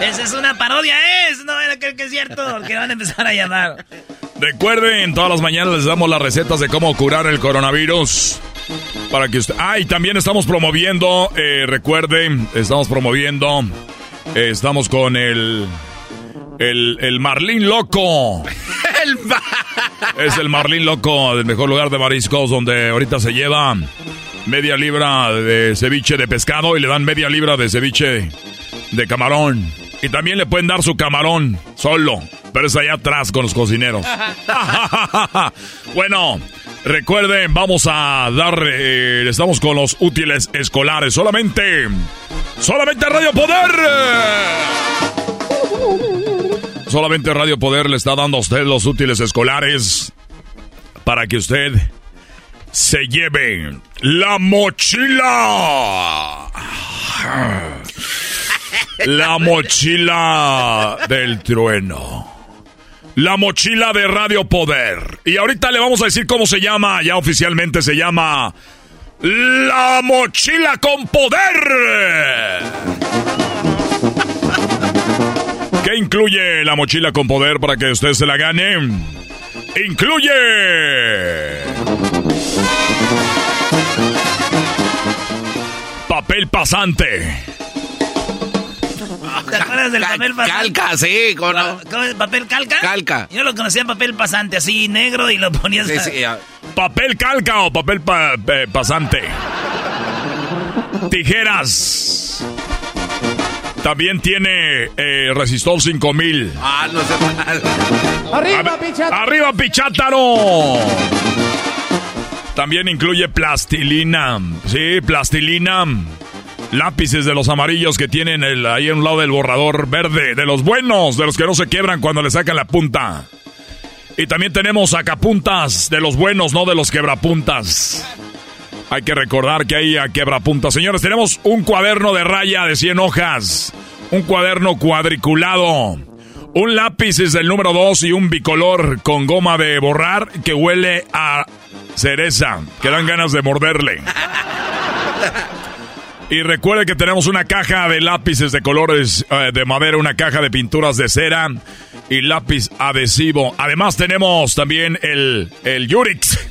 Esa es una parodia, es, no creo que es cierto, que van a empezar a llamar. Recuerden, todas las mañanas les damos las recetas de cómo curar el coronavirus. Para que usted. Ah, y también estamos promoviendo, eh, recuerden, estamos promoviendo estamos con el. El, el Marlín Loco. <laughs> es el Marlín Loco del mejor lugar de mariscos donde ahorita se lleva media libra de ceviche de pescado y le dan media libra de ceviche de camarón. Y también le pueden dar su camarón solo, pero es allá atrás con los cocineros. <laughs> bueno, recuerden, vamos a dar, eh, estamos con los útiles escolares solamente Solamente Radio Poder. Solamente Radio Poder le está dando a usted los útiles escolares para que usted se lleve la mochila. <laughs> La mochila del trueno. La mochila de Radio Poder. Y ahorita le vamos a decir cómo se llama. Ya oficialmente se llama la mochila con poder. <laughs> ¿Qué incluye la mochila con poder para que usted se la gane? Incluye... Papel pasante. ¿Te acuerdas del papel pasante? Calca, sí. ¿cómo ¿Papel calca? Calca. Yo lo conocía papel pasante, así negro y lo ponías... Sí, Papel calca o papel pasante. Tijeras. También tiene eh, resistor 5000. Ah, no sé mal. Arriba, Pichátaro. Arriba, Pichátaro. También incluye plastilina. Sí, plastilina. Lápices de los amarillos que tienen el, ahí a un lado del borrador verde. De los buenos, de los que no se quiebran cuando le sacan la punta. Y también tenemos sacapuntas de los buenos, no de los quebrapuntas. Hay que recordar que hay a quebrapuntas. Señores, tenemos un cuaderno de raya de 100 hojas. Un cuaderno cuadriculado. Un lápiz es del número 2 y un bicolor con goma de borrar que huele a cereza. Que dan ganas de morderle. <laughs> Y recuerde que tenemos una caja de lápices de colores eh, de madera, una caja de pinturas de cera y lápiz adhesivo. Además tenemos también el, el Yurix. <laughs>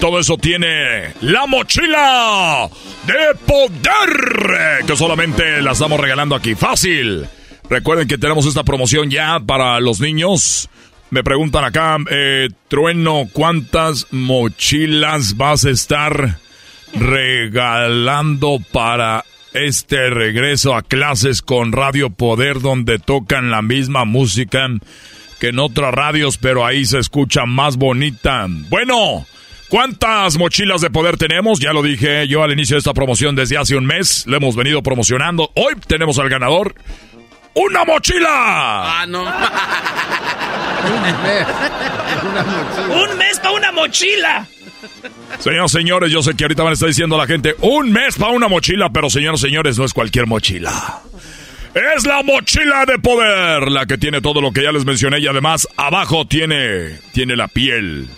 Todo eso tiene la mochila de poder que solamente la estamos regalando aquí. Fácil. Recuerden que tenemos esta promoción ya para los niños. Me preguntan acá, eh, Trueno, ¿cuántas mochilas vas a estar regalando para este regreso a clases con Radio Poder donde tocan la misma música que en otras radios, pero ahí se escucha más bonita. Bueno, ¿cuántas mochilas de poder tenemos? Ya lo dije yo al inicio de esta promoción desde hace un mes, lo hemos venido promocionando. Hoy tenemos al ganador. ¡Una mochila! Ah, no. <laughs> Un mes para una mochila. Señoras señores, yo sé que ahorita van a estar diciendo a la gente un mes para una mochila, pero señoras señores, no es cualquier mochila. Es la mochila de poder, la que tiene todo lo que ya les mencioné y además abajo tiene tiene la piel.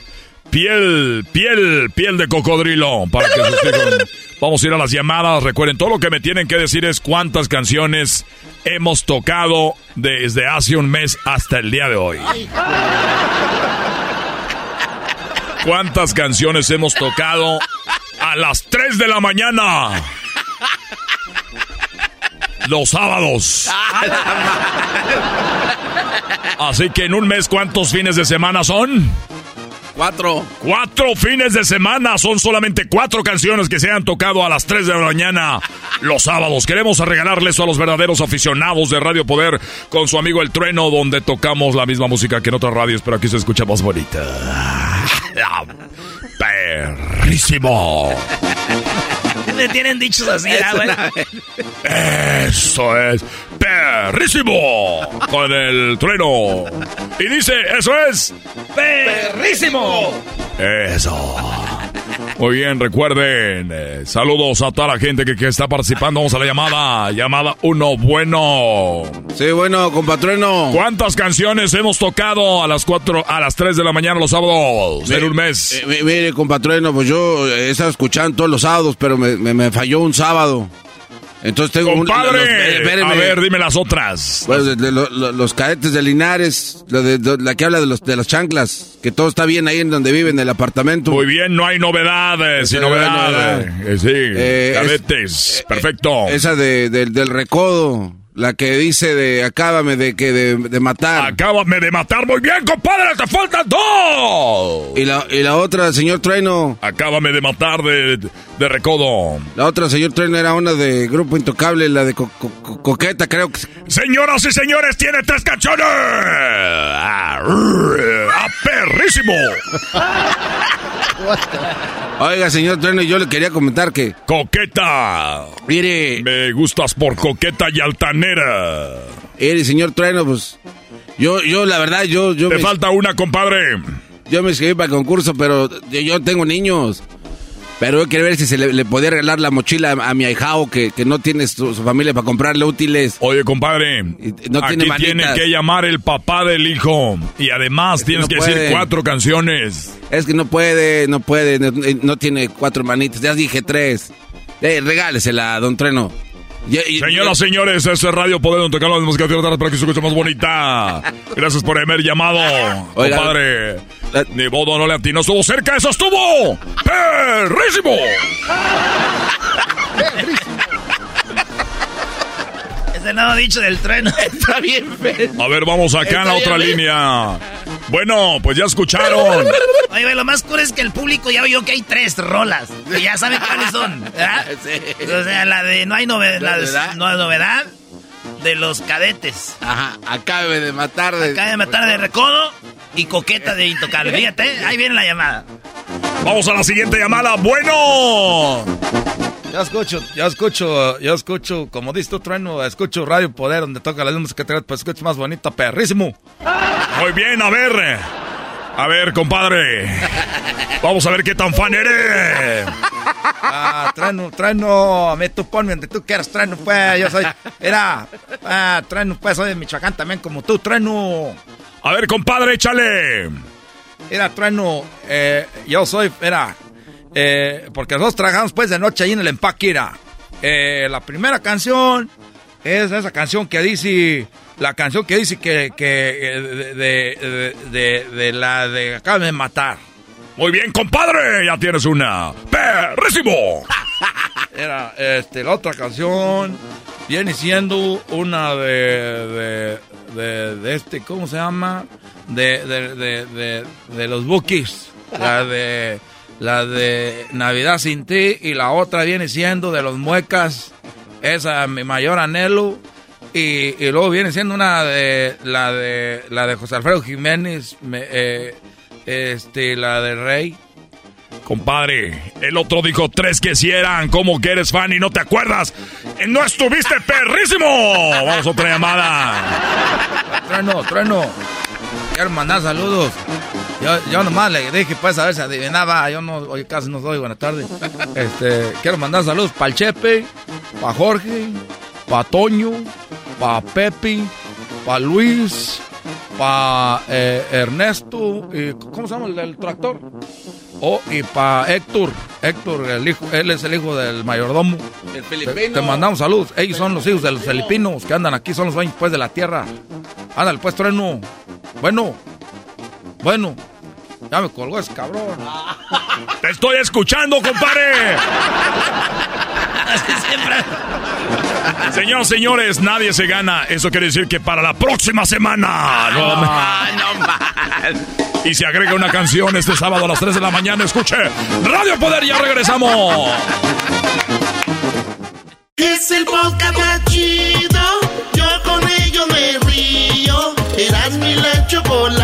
Piel, piel, piel de cocodrilo Vamos a ir a las llamadas. Recuerden, todo lo que me tienen que decir es cuántas canciones hemos tocado desde hace un mes hasta el día de hoy. ¿Cuántas canciones hemos tocado a las 3 de la mañana? los sábados. Así que en un mes, ¿cuántos fines de semana son? Cuatro. Cuatro fines de semana. Son solamente cuatro canciones que se han tocado a las 3 de la mañana los sábados. Queremos regalarles a los verdaderos aficionados de Radio Poder con su amigo El Trueno, donde tocamos la misma música que en otras radios, pero aquí se escucha más bonita. Perrísimo. Me tienen dichos así, güey. Eso es perrísimo con el trueno. Y dice, eso es perrísimo. Eso. Muy bien, recuerden, eh, saludos a toda la gente que, que, está participando. Vamos a la llamada, llamada uno bueno. Sí, bueno, compatrueno. ¿Cuántas canciones hemos tocado a las 4, a las 3 de la mañana los sábados en un mes? Eh, mire, compatrueno, pues yo he estado escuchando todos los sábados, pero me, me, me falló un sábado. Entonces tengo Compadre, un. a ver, dime las otras. Bueno, de, de, lo, lo, los cadetes de Linares, la, de, la que habla de, los, de las chanclas, que todo está bien ahí en donde vive, en el apartamento. Muy bien, no hay novedades, sin novedad. Eh, sí, eh, cadetes, es, perfecto. Esa de, del recodo. La que dice de acábame de que de, de, matar. Acábame de matar, muy bien, compadre, te faltan dos. Y la, y la otra, señor Trueno. Acábame de matar de, de recodo. La otra, señor Trueno, era una de Grupo Intocable, la de co co Coqueta, creo que. Señoras y señores, tiene tres canciones. ¡Ah, perrísimo! Oiga, señor Trueno, yo le quería comentar que. Coqueta. Mire. Me gustas por coqueta y altanera. Mire, señor Trueno, pues. Yo, yo, la verdad, yo. yo Te me, falta una, compadre. Yo me inscribí para el concurso, pero yo, tengo niños. Pero yo quería ver si se le, le podía regalar la mochila a, mi ahijao que, que no tiene su, su, familia para comprarle útiles. Oye, compadre, no aquí tiene, tiene que llamar el papá del hijo. Y además Es que tienes no que puede. decir cuatro canciones. Es que no puede, no puede, no, no tiene cuatro manitas. Ya dije tres. Eh, regálesela, don Treno. Y- y- Señoras, señores, este es Radio Poder, donde la música de para que se escuche más bonita. <laughs> Gracias por haber llamado, Oiga, compadre. Ni bodo no le atinó, estuvo cerca, eso estuvo. ¡Perrísimo! <laughs> El nuevo dicho del trueno. <laughs> Está bien feo. A ver, vamos acá en la otra línea. Bueno, pues ya escucharon. Oye, lo más cool es que el público ya oyó que hay tres rolas. Y ya saben cuáles son. ¿verdad? <laughs> Sí. O sea, la de no hay novedad. ¿No hay novedad? no hay novedad. De los cadetes. Ajá, acabe de matar de... Acaba de matar de recodo y coqueta de intocable. Fíjate, ahí viene la llamada. Vamos a la siguiente llamada. Bueno. Ya escucho, ya escucho, ya escucho, como dices tú, trueno, escucho Radio Poder, donde toca las músicas que pues escucho más bonita, perrísimo. Muy bien, a ver. A ver, compadre. Vamos a ver qué tan fan eres. Ah, trueno, trueno, mí tú ponme donde tú quieras, trueno, pues, yo soy, era, ah, trueno, pues, soy de Michoacán también, como tú, trueno. A ver, compadre, échale. Era, trueno, eh, yo soy, era, eh, porque nosotros trabajamos, pues, de noche ahí en el empaque, era. Eh, la primera canción es esa canción que dice, la canción que dice que, que, eh, de, de, de, de la de de matar. Muy bien, compadre, ya tienes una. ¡Perrísimo! <laughs> Era, este, la otra canción viene siendo una de, de, de, de este, ¿cómo se llama? De, de, de, de, de los Bookies. La de, la de Navidad sin ti y la otra viene siendo de los Muecas. Esa, mi mayor anhelo. Y, y luego viene siendo una de, la de, la de José Alfredo Jiménez, me- eh, este, la de Rey. Compadre, el otro dijo tres que si eran. ¿Cómo que eres fan y no te acuerdas? ¡No estuviste perrísimo! Vamos a otra llamada. Trueno, trueno. Quiero mandar saludos. Yo, yo nomás le dije, pues, a ver si adivinaba. Yo no, hoy casi no soy. Buenas tardes. Este, quiero mandar saludos para el Chepe, para Jorge, para Toño, para Pepe, para Luis, para Ernesto. Y, ¿Cómo se llama el, el tractor? Oh, y para Héctor. Héctor, el hijo, él es el hijo del mayordomo. El Te, filipino. te mandamos saludos. Ellos son los hijos de los filipinos que andan aquí, son los dueños pues de la tierra. Ándale, pues, trueno. Bueno, bueno. Ya me colgó ese cabrón. <laughs> ¡Te estoy escuchando, compadre! <laughs> Señoras, señores, nadie se gana. Eso quiere decir que para la próxima semana. No, no Y se agrega una canción este sábado a las 3 de la mañana. Escuche Radio Poder, ya regresamos. Es el podcast más chido. Yo con ello me río. Eras mi la chocolata.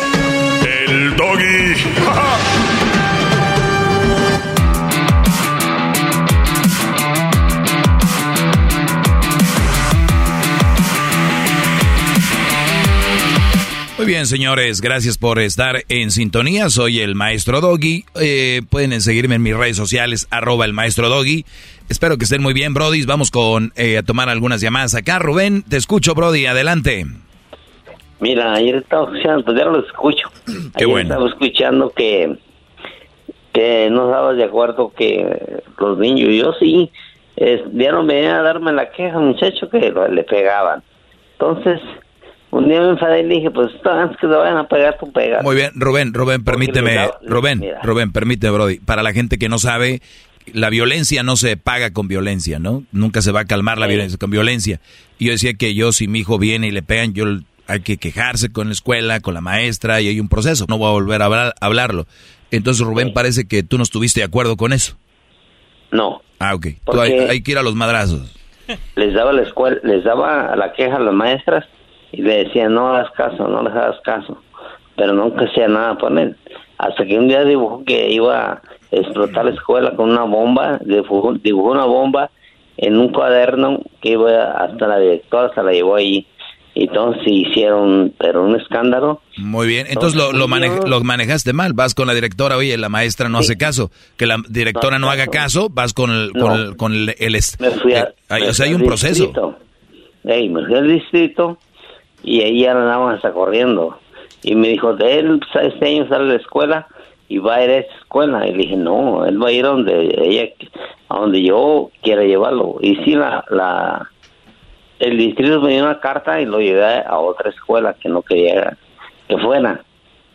Muy bien, señores, gracias por estar en sintonía. Soy el maestro Doggy. Eh, pueden seguirme en mis redes sociales, arroba el maestro Doggy. Espero que estén muy bien, Brody. Vamos con eh, a tomar algunas llamadas acá. Rubén, te escucho, Brody. Adelante. Mira, ayer estaba escuchando, pues ya lo escucho. <clears throat> Qué bueno. Estaba escuchando que, que no estabas de acuerdo que los niños, yo sí, es, ya no a darme la queja, muchacho, que le pegaban. Entonces, un día me enfadé y le dije, pues antes que te vayan a pegar, tú pegas. Muy bien, Rubén, Rubén, permíteme, Rubén, mira. Rubén, permíteme, Brody. Para la gente que no sabe, la violencia no se paga con violencia, ¿no? Nunca se va a calmar la Sí. violencia con violencia. Y yo decía que yo, si mi hijo viene y le pegan, yo hay que quejarse con la escuela, con la maestra, y hay un proceso. No voy a volver a hablar- hablarlo. Entonces, Rubén, parece que tú no estuviste de acuerdo con eso. No. Ah, ok. Tú hay, hay que ir a los madrazos. les daba la escuela, les daba la queja a las maestras y le decían no hagas caso, no les hagas caso, pero nunca hacía nada por él. Hasta que un día dibujó que iba a explotar la escuela con una bomba, dibujó, dibujó una bomba en un cuaderno que iba hasta la directora, se la llevó ahí. Entonces hicieron, pero un escándalo. Muy bien, entonces lo, lo, mane- lo manejaste mal. Vas con la directora, oye, la maestra no hace caso. Que la directora no, haga caso, vas con el... Con No. el, con el, el est- Me fui a- eh, o sea, hay un proceso. distrito. Ey, me fui al distrito y ahí andaban hasta corriendo. Y me dijo, él este año sale de la escuela y va a ir a esa escuela. Y le dije, no, él va a ir a donde ella, a donde yo quiera llevarlo. Y sí, la, la, el distrito me dio una carta y lo llevé a otra escuela que no quería que fuera.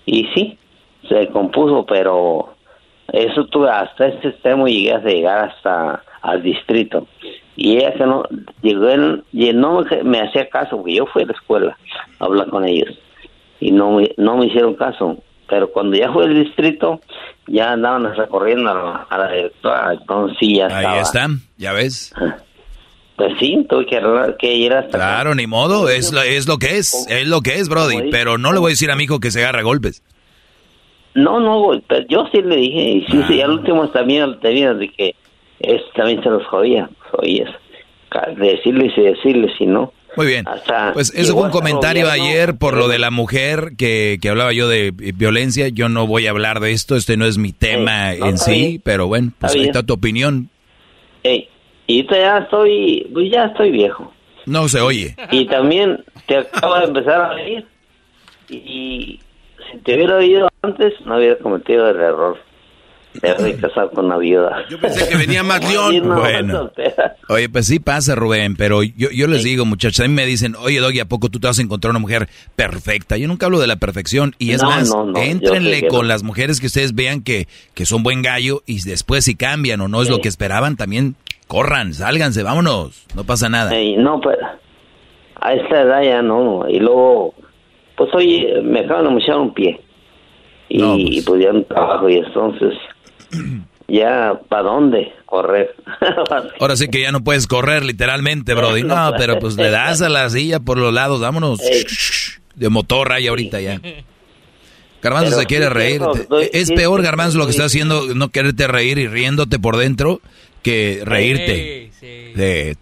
Y sí, se compuso, pero eso tuve hasta ese extremo llegué a llegar hasta al distrito. Y ella que no, llegó en, y no me, me hacía caso, porque yo fui a la escuela a hablar con ellos. Y no, me- no me hicieron caso. Pero cuando ya fue al distrito, ya andaban recorriendo a la, a la directora. Entonces ya Ahí estaba. está, ya ves. Pues sí, tuve que, que ir hasta Claro, ni modo, es, lo- es lo que es, es lo que es, Brody. Pero no le voy a decir a mi hijo que se agarra golpes. No, no, pero yo sí le dije, y sí, sí, al último también tenía de que es, también se los jodía, oías, decirles y decirles, si no. Muy bien. Hasta Pues eso fue un comentario ayer por lo de la mujer que, que hablaba yo de violencia. Yo no voy a hablar de esto, este no es mi tema no, en sí, bien. pero bueno, pues Está ahí está tu opinión. Ey, y ya estoy, pues ya estoy viejo. No se oye. Y también te acaba de empezar a reír. Y si te hubiera oído antes, no hubiera cometido el error de haber casado con una viuda. Yo pensé que venía más león. Bueno. Oye, pues sí pasa, Rubén, pero yo, yo les digo, muchachos, a mí me dicen, oye, Doggy, ¿a poco tú te vas a encontrar una mujer perfecta? Yo nunca hablo de la perfección. Y es No, más, no, que con no. las mujeres que ustedes vean que, que son buen gallo y después si cambian o no es lo que esperaban, también corran, sálganse, vámonos, no pasa nada. No, pero a esta edad ya no. Y luego, pues hoy me acaban de mochar un pie. Y pues, ya no trabajo y entonces, ya, ¿para dónde correr? <laughs> Ahora sí que ya no puedes correr literalmente, Brody. No, pero pues le das a la silla por los lados, vámonos. De motor hay ahorita ya. Garbanzo Pero se quiere sí, reír. estoy- Es sí, peor, sí, Garbanzo, lo que está haciendo, no quererte reír y riéndote por dentro, que reírte. Sí,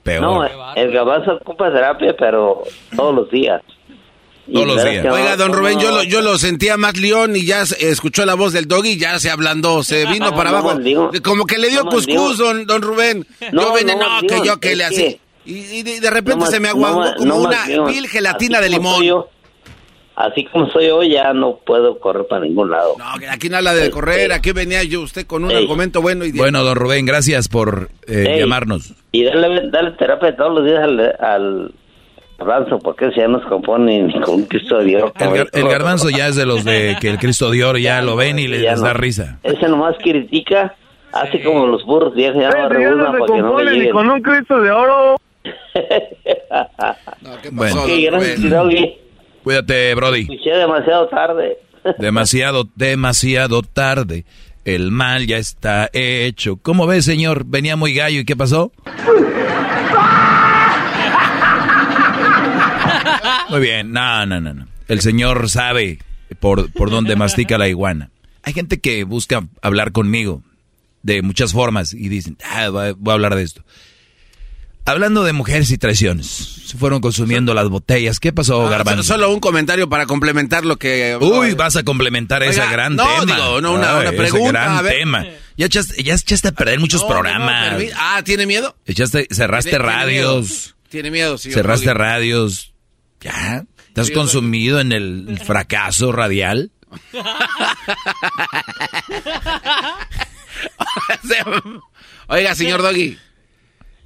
peor. no, el gabazo ocupa terapia, pero todos los días. Todos los días. Oiga, don Rubén, yo lo, yo lo sentía más león y ya se- escuchó la voz del doggy y ya se ablandó, se <laughs> vino No, para no, abajo. Como que le dio No, cuscús, don, don Rubén. No, yo venía, no, que yo que le hacía. Y, y de, repente No, se me no, como no, una vil gelatina de limón. yo, así como soy hoy, ya no puedo correr para ningún lado. No, que aquí no habla de correr, aquí venía yo usted con un Ey. argumento bueno y de- Bueno, don Rubén, gracias por eh, llamarnos. Y darle, darle terapia todos los días al, al garbanzo, porque ese ya nos compone ni con un Cristo de Dios. El, gar- el garbanzo ya es de los de que el Cristo de oro ya lo ven y les, les no. da risa. Ese nomás critica, hace como los burros, se Ese ya no reúna se para que no le compone ni lleguen. con un Cristo de oro. <laughs> Bueno, Ok, gracias, Doggy. cuídate, Brody. Escuché demasiado tarde. Demasiado, demasiado tarde. El mal ya está hecho. ¿Cómo ves, señor? Venía muy gallo y ¿qué pasó? <laughs> Muy bien, no, no, no, no. El señor sabe por, por dónde mastica la iguana. Hay gente que busca hablar conmigo de muchas formas y dicen, ah, voy a- voy a hablar de esto. Hablando de mujeres y traiciones, se fueron consumiendo las botellas. ¿Qué pasó, Ah, Garbanzo? Solo un comentario para complementar lo que... Uy, vas a complementar ese Oiga, gran no, tema. digo, no, una- una ese pregunta, gran a ver. tema. Ya echaste, ya echaste a perder muchos No, no, no, programas. ah, ¿tiene miedo? Echaste, cerraste Tiene- tiene radios. miedo. Tiene miedo, señor cerraste radios. Ya. ¿Te has Sí, consumido en el fracaso radial? <laughs> Oiga, señor Doggy.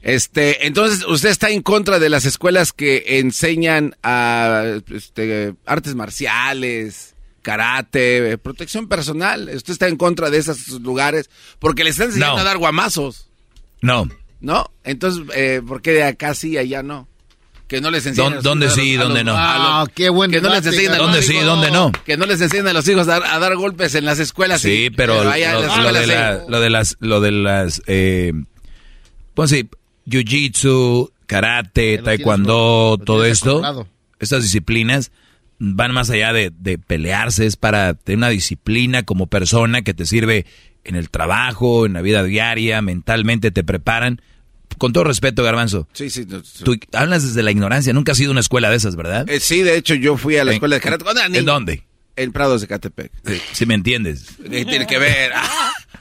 Este, entonces, ¿usted está en contra de las escuelas que enseñan a este, artes marciales, karate, protección personal? ¿Usted está en contra de esos lugares? Porque le están enseñando No. a dar guamazos, No. ¿no? Entonces, eh, ¿por qué de acá sí y allá no? Que no les enseñan. ¿Dó- a los dónde hijos a sí dónde no? Ah, qué buen que no les los ¿Dónde sí dónde no? Que no les enseñan a los hijos a dar, a dar golpes en las escuelas. Sí, y- pero lo, allá en las lo escuelas de la- lo de las, lo de las, eh, pues sí, jiu-jitsu, karate, taekwondo, todo esto, controlado. estas disciplinas van más allá de, de pelearse, es para tener una disciplina como persona que te sirve en el trabajo, en la vida diaria, mentalmente te preparan. Con todo respeto, Garbanzo, Sí, sí. no, sí. tú hablas desde la ignorancia, nunca has ido a una escuela de esas, ¿verdad? Eh, sí, de hecho, yo fui a la ¿En- escuela de karate ¿En dónde? En Prados de Catepec. Si me entiendes. ¿Qué tiene que ver?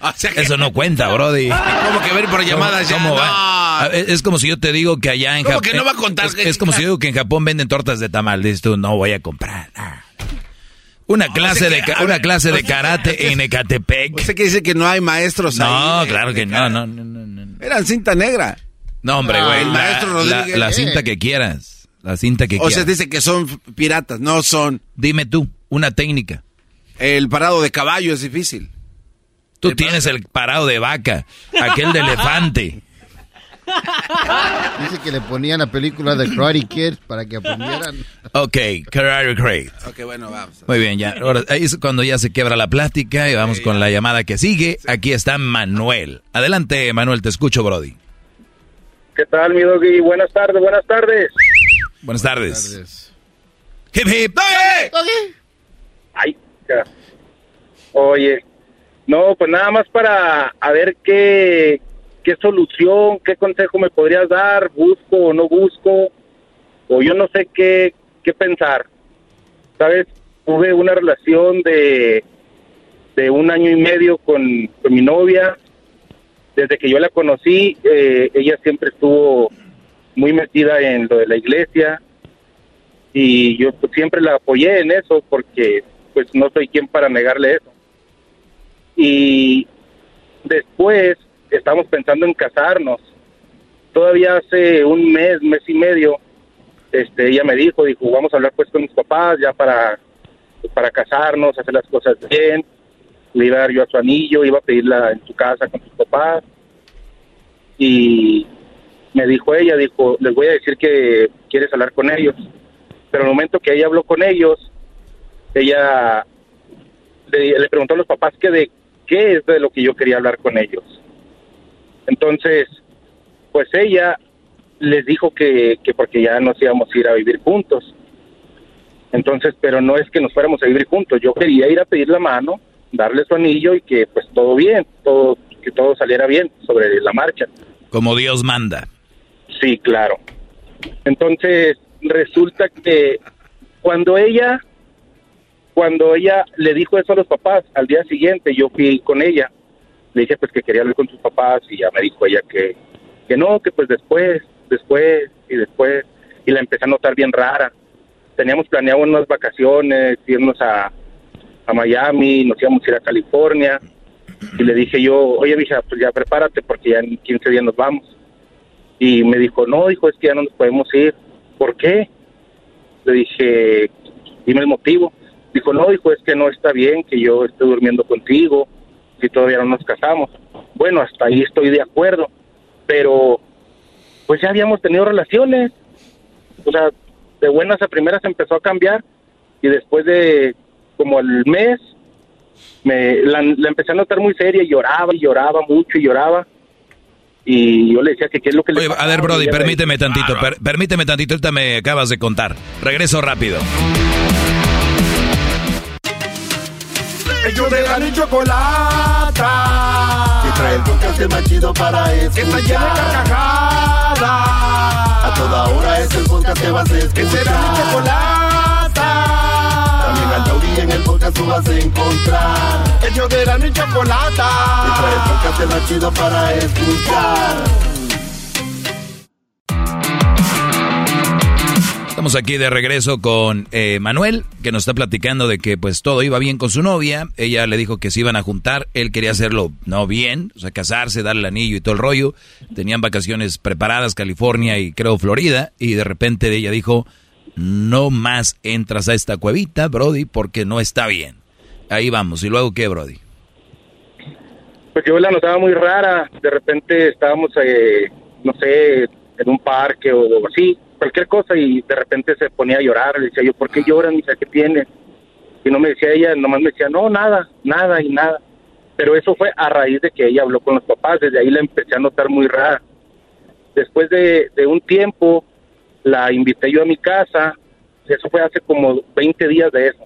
O sea que- Eso no cuenta, Brody. ¿Cómo que ver por llamadas ya? ¿Cómo va? No. A ver, Es como si yo te digo que allá en ¿Cómo Japón. que no va a contar? Es, es como si yo digo que en Japón venden tortas de tamal. Dices tú, no voy a comprar. Ah. Una clase de que- una ver, clase de o sea, karate en Ecatepec. ¿Usted quiere decir que no hay maestros ahí? No, de- claro que no, no, no, no, no. Eran cinta negra. No, hombre, Ah, güey. el la- maestro la, Rodríguez, la eh. cinta que quieras. La cinta que O sea, quieras. dice que son piratas. No son. Dime tú, una técnica. El parado de caballo es difícil. Tú tienes el parado de vaca, aquel de elefante. <laughs> Dice que le ponían la película de Karate Kid para que aprendieran. Ok, Karate Kid. Ok, bueno, vamos. Muy bien, ya. Ahora, ahí es cuando ya se quiebra la plática y vamos con la llamada que sigue. Aquí está Manuel. Adelante, Manuel, te escucho, Brody. ¿Qué tal, mi doggy? Buenas tardes, buenas tardes. Buenas tardes. Hip hip. Ay, ya. Oye, no, pues nada más para a ver qué, qué solución, qué consejo me podrías dar, busco o no busco, o yo no sé qué, qué pensar. ¿Sabes? Tuve una relación de, de un año y medio con, con mi novia. Desde que yo la conocí, eh, ella siempre estuvo muy metida en lo de la iglesia y yo pues, siempre la apoyé en eso porque pues no soy quien para negarle eso. Y después estamos pensando en casarnos. Todavía hace un mes, mes y medio, este, ella me dijo, dijo, vamos a hablar pues con mis papás ya para, para casarnos, hacer las cosas bien. Le iba a dar yo a su anillo, iba a pedirla en su casa con sus papás. Y me dijo ella, dijo, les voy a decir que quieres hablar con ellos. Pero el momento que ella habló con ellos, ella le, le preguntó a los papás que de qué es de lo que yo quería hablar con ellos. Entonces, pues ella les dijo que, que porque ya nos íbamos a ir a vivir juntos. Entonces, pero no es que nos fuéramos a vivir juntos. Yo quería ir a pedir la mano, darle su anillo y que pues todo bien, todo que todo saliera bien sobre la marcha. Como Dios manda. Sí, claro. Entonces, resulta que cuando ella, cuando ella le dijo eso a los papás, al día siguiente yo fui con ella, le dije pues que quería hablar con sus papás y ya me dijo ella que, que no, que pues después, después y después, y la empecé a notar bien rara. Teníamos planeado unas vacaciones, irnos a, a Miami, nos íbamos a ir a California, y le dije yo, oye, hija, pues ya prepárate porque ya en 15 días nos vamos. Y me dijo, no, dijo, es que ya no nos podemos ir. ¿Por qué? Le dije, dime el motivo. Dijo, no, dijo, es que no está bien que yo esté durmiendo contigo si todavía no nos casamos. Bueno, hasta ahí estoy de acuerdo, pero pues ya habíamos tenido relaciones. O sea, de buenas a primeras empezó a cambiar y después de como el mes me la, la empecé a notar muy seria y lloraba y lloraba mucho y lloraba y yo le decía que qué es lo que le Oye, a pasaba, ver, Brody, me permíteme tantito, per- permíteme tantito, ahorita me acabas de contar. Regreso rápido. Ellos de la chocolata. Que trae el podcast más chido para escuchar. Que está llena de carcajadas. A toda hora es el podcast que vas a escuchar. Que será mi chocolata. En el podcast tú vas a encontrar. Ellos de la y chocolata. Trae el podcast más chido para escuchar. Estamos aquí de regreso con eh, Manuel, que nos está platicando de que pues todo iba bien con su novia. Ella le dijo que se iban a juntar. Él quería hacerlo no bien, o sea, casarse, darle el anillo y todo el rollo. Tenían vacaciones preparadas, California y creo Florida. Y de repente ella dijo, no más entras a esta cuevita, Brody, porque no está bien. Ahí vamos. ¿Y luego qué, Brody? pues yo la notaba muy rara. De repente estábamos, eh, no sé, en un parque o, así, cualquier cosa, y de repente se ponía a llorar. Le decía yo, ¿por qué lloran? Y ¿qué tiene? Y no me decía ella, nomás me decía, no, nada, nada y nada. Pero eso fue a raíz de que ella habló con los papás. Desde ahí la empecé a notar muy rara. Después de, de un tiempo, la invité yo a mi casa. Eso fue hace como 20 días de eso.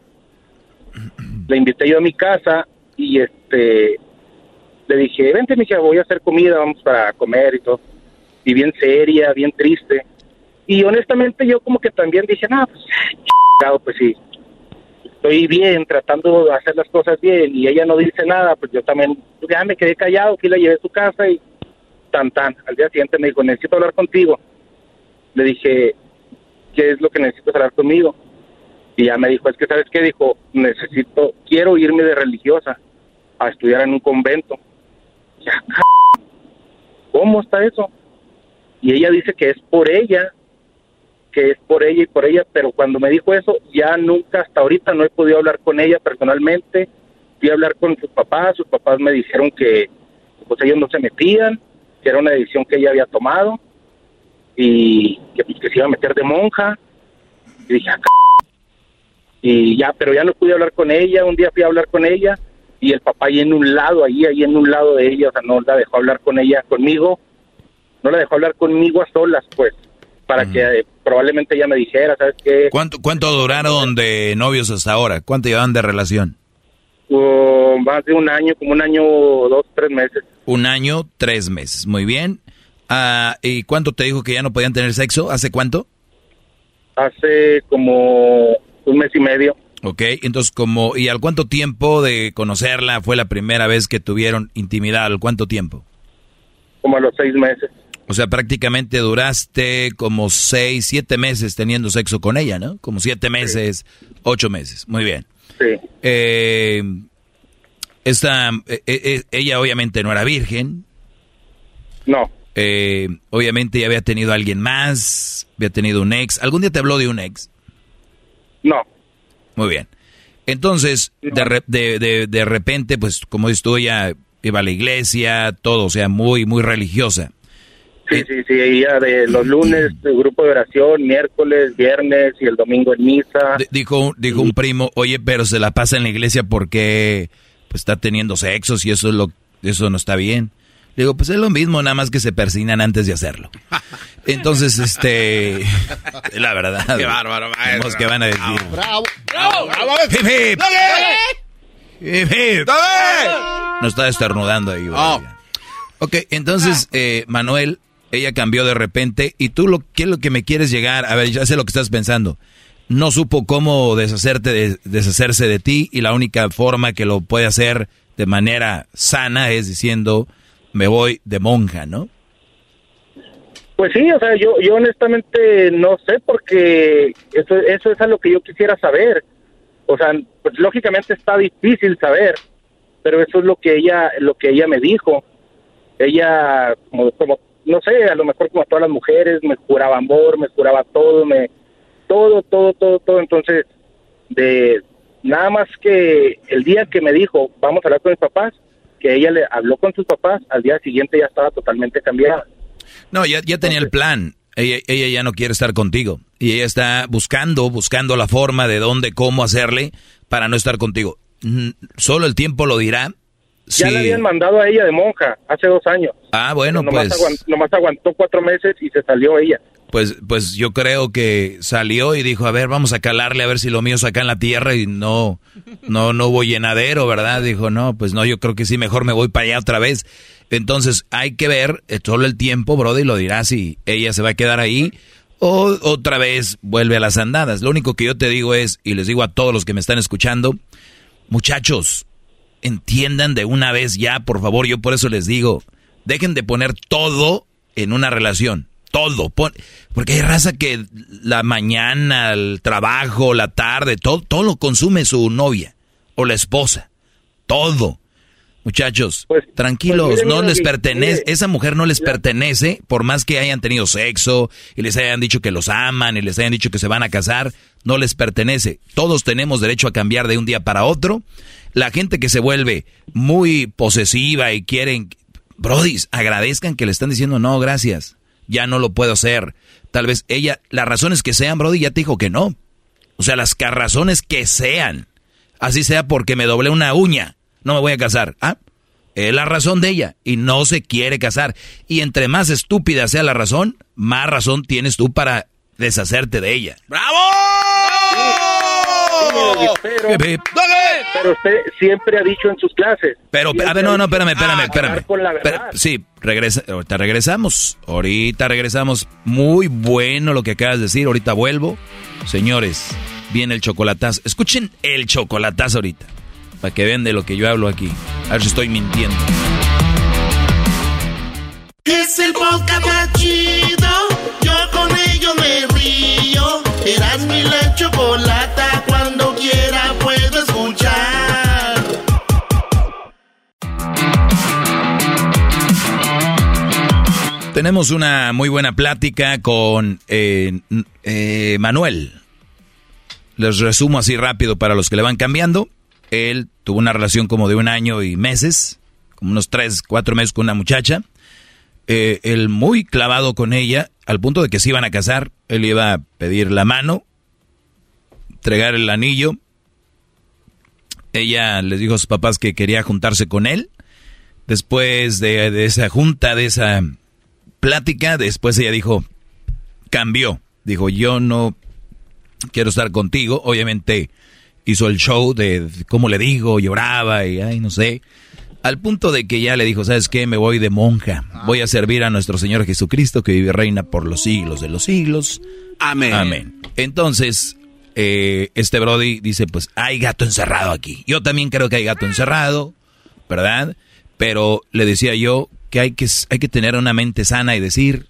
<clears throat> La invité yo a mi casa y este le dije, vente, mija, voy a hacer comida, vamos para comer y todo. Y bien seria, bien triste. Y honestamente yo como que también dije, no, pues, chingado, pues sí, estoy bien, tratando de hacer las cosas bien, y ella no dice nada, pues yo también, pues, ya me quedé callado, aquí la llevé a su casa y tan tan. Al día siguiente me dijo, necesito hablar contigo. Le dije, ¿qué es lo que necesitas hablar conmigo? Y ya me dijo, es que, ¿sabes qué? Dijo, necesito, quiero irme de religiosa a estudiar en un convento. Ya, c- ¿Cómo está eso? Y ella dice que es por ella, que es por ella y por ella, pero cuando me dijo eso, ya nunca, hasta ahorita no he podido hablar con ella personalmente. Fui a hablar con sus papás, sus papás me dijeron que pues ellos no se metían, que era una decisión que ella había tomado y que, pues, que se iba a meter de monja. Y dije, "Ah, c-". y ya, pero ya no pude hablar con ella, un día fui a hablar con ella y el papá ahí en un lado, ahí, ahí en un lado de ella, o sea, no la dejó hablar con ella, conmigo, no la dejó hablar conmigo a solas, pues, para que eh, probablemente ella me dijera, ¿sabes qué? ¿Cuánto, cuánto duraron de novios hasta ahora? ¿Cuánto llevan de relación? Uh, más de un año, como un año, dos, tres meses. Un año, tres meses. Muy bien. Ah, ¿Y cuánto te dijo que ya no podían tener sexo? ¿Hace cuánto? Hace como un mes y medio. Ok, entonces como, ¿y al cuánto tiempo de conocerla fue la primera vez que tuvieron intimidad? ¿Al cuánto tiempo? Como a los seis meses. O sea, prácticamente duraste como seis, siete meses teniendo sexo con ella, ¿no? Como siete meses, ocho meses. Muy bien. Sí. Eh, esta, eh, eh, ella obviamente no era virgen. No. Eh, obviamente ya había tenido a alguien más, había tenido un ex. ¿Algún día te habló de un ex? No. Muy bien. Entonces, de, de, de, de repente, pues como dices tú, ella iba a la iglesia, todo, o sea, muy, muy religiosa. Sí, sí, sí, ella de los lunes, el grupo de oración, miércoles, viernes y el domingo en misa. Dijo, dijo un primo, oye, pero se la pasa en la iglesia porque pues, está teniendo sexos y eso, es lo, eso no está bien. Le digo, pues es lo mismo, nada más que se persinan antes de hacerlo. <laughs> Entonces, este, la verdad. Qué bárbaro, maestro. vemos que van a decir. ¡Bravo! ¡Bravo! ¡Bravo! Hip, hip. Hip, hip. No está estornudando ahí. güey. Ok, entonces, eh, Manuel, ella cambió de repente y tú, lo, ¿qué es lo que me quieres llegar? A ver, ya sé lo que estás pensando. no supo cómo deshacerte de, deshacerse de ti y la única forma que lo puede hacer de manera sana es diciendo me voy de monja, ¿no? Pues sí, o sea, yo, yo honestamente no sé porque eso, eso es a lo que yo quisiera saber. O sea, pues lógicamente está difícil saber, pero eso es lo que ella, lo que ella me dijo. Ella, como, como no sé, a lo mejor como todas las mujeres, me juraba amor, me juraba todo, me, todo, todo, todo, todo. Entonces, de nada más que el día que me dijo, vamos a hablar con mis papás, que ella le habló con sus papás, al día siguiente ya estaba totalmente cambiada. No, ya, ya tenía el plan. Ella, ella ya no quiere estar contigo. Y ella está buscando, buscando la forma de dónde, cómo hacerle para no estar contigo. Solo el tiempo lo dirá. Ya le habían mandado a ella de monja hace dos años. Ah, bueno, nomás, pues, nomás aguantó cuatro meses y se salió ella. pues, pues yo creo que salió y dijo, a ver, vamos a calarle a ver si lo mío es acá en la tierra y no, no, no hubo llenadero, ¿verdad? Dijo, no, pues no, yo creo que sí, mejor me voy para allá otra vez. Entonces hay que ver eh, solo el tiempo, Brody, lo dirá si ella se va a quedar ahí o otra vez vuelve a las andadas. Lo único que yo te digo es, y les digo a todos los que me están escuchando, muchachos, entiendan de una vez ya, por favor, yo por eso les digo, dejen de poner todo en una relación, todo, pon- porque hay raza que la mañana, el trabajo, la tarde, todo, todo lo consume su novia o la esposa, todo. Muchachos, tranquilos, pues mire, no les pertenece, esa mujer no les pertenece, por más que hayan tenido sexo y les hayan dicho que los aman y les hayan dicho que se van a casar, no les pertenece. Todos tenemos derecho a cambiar de un día para otro. La gente que se vuelve muy posesiva y quieren, brodis, agradezcan que le están diciendo no, gracias, ya no lo puedo hacer. Tal vez ella, las razones que sean, brody, ya te dijo que no. O sea, las razones que sean. Así sea porque me doblé una uña, no me voy a casar. Ah, es la razón de ella y no se quiere casar. Y entre más estúpida sea la razón, más razón tienes tú para deshacerte de ella. Pero, pero usted siempre ha dicho en sus clases. Pero, a ver, no, no, espérame, espérame, "Ah, espérame. hablar con la Pero, verdad". sí, regresa, ahorita regresamos. Ahorita regresamos. Muy bueno lo que acabas de decir. Ahorita vuelvo. Señores, viene el chocolatazo. Escuchen el chocolatazo ahorita. Para que vean de lo que yo hablo aquí. A ver si estoy mintiendo. Es el podcast chido. Tenemos una muy buena plática con eh, eh, Manuel. Les resumo así rápido para los que le van cambiando. Él tuvo una relación como de un año y meses, como unos tres, cuatro meses con una muchacha. Eh, él muy clavado con ella, al punto de que se iban a casar. Él iba a pedir la mano, entregar el anillo. Ella les dijo a sus papás que quería juntarse con él. Después de, de esa junta, de esa plática, después ella dijo, cambió. Dijo, yo no quiero estar contigo. Obviamente hizo el show de cómo le digo, lloraba y ay, no sé. Al punto de que ya le dijo, ¿sabes qué? Me voy de monja. Voy a servir a nuestro Señor Jesucristo que vive y reina por los siglos de los siglos. Amén. Amén. Entonces, eh, este Brody dice, pues hay gato encerrado aquí. Yo también creo que hay gato encerrado, ¿verdad? Pero le decía yo que hay que, hay que tener una mente sana y decir,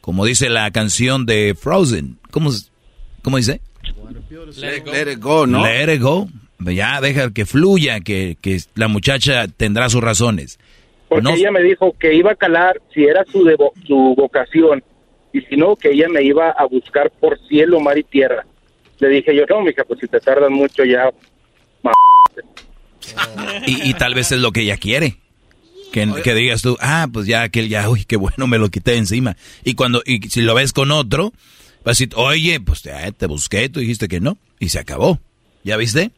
como dice la canción de Frozen, ¿cómo, cómo dice? Let, let it go, ¿no? Let it go. Ya, deja que fluya, que, que la muchacha tendrá sus razones. Porque No- ella me dijo que iba a calar si era su, devo- su vocación y si no, que ella me iba a buscar por cielo, mar y tierra. Le dije yo, no, mija, pues si te tardas mucho ya, Y, y tal vez es lo que ella quiere. Que, que digas tú, ah, pues ya aquel ya, uy, qué bueno, me lo quité de encima. Y cuando, y si lo ves con otro, vas a decir, oye, pues te, te busqué, tú dijiste que no, y se acabó. ¿Ya viste?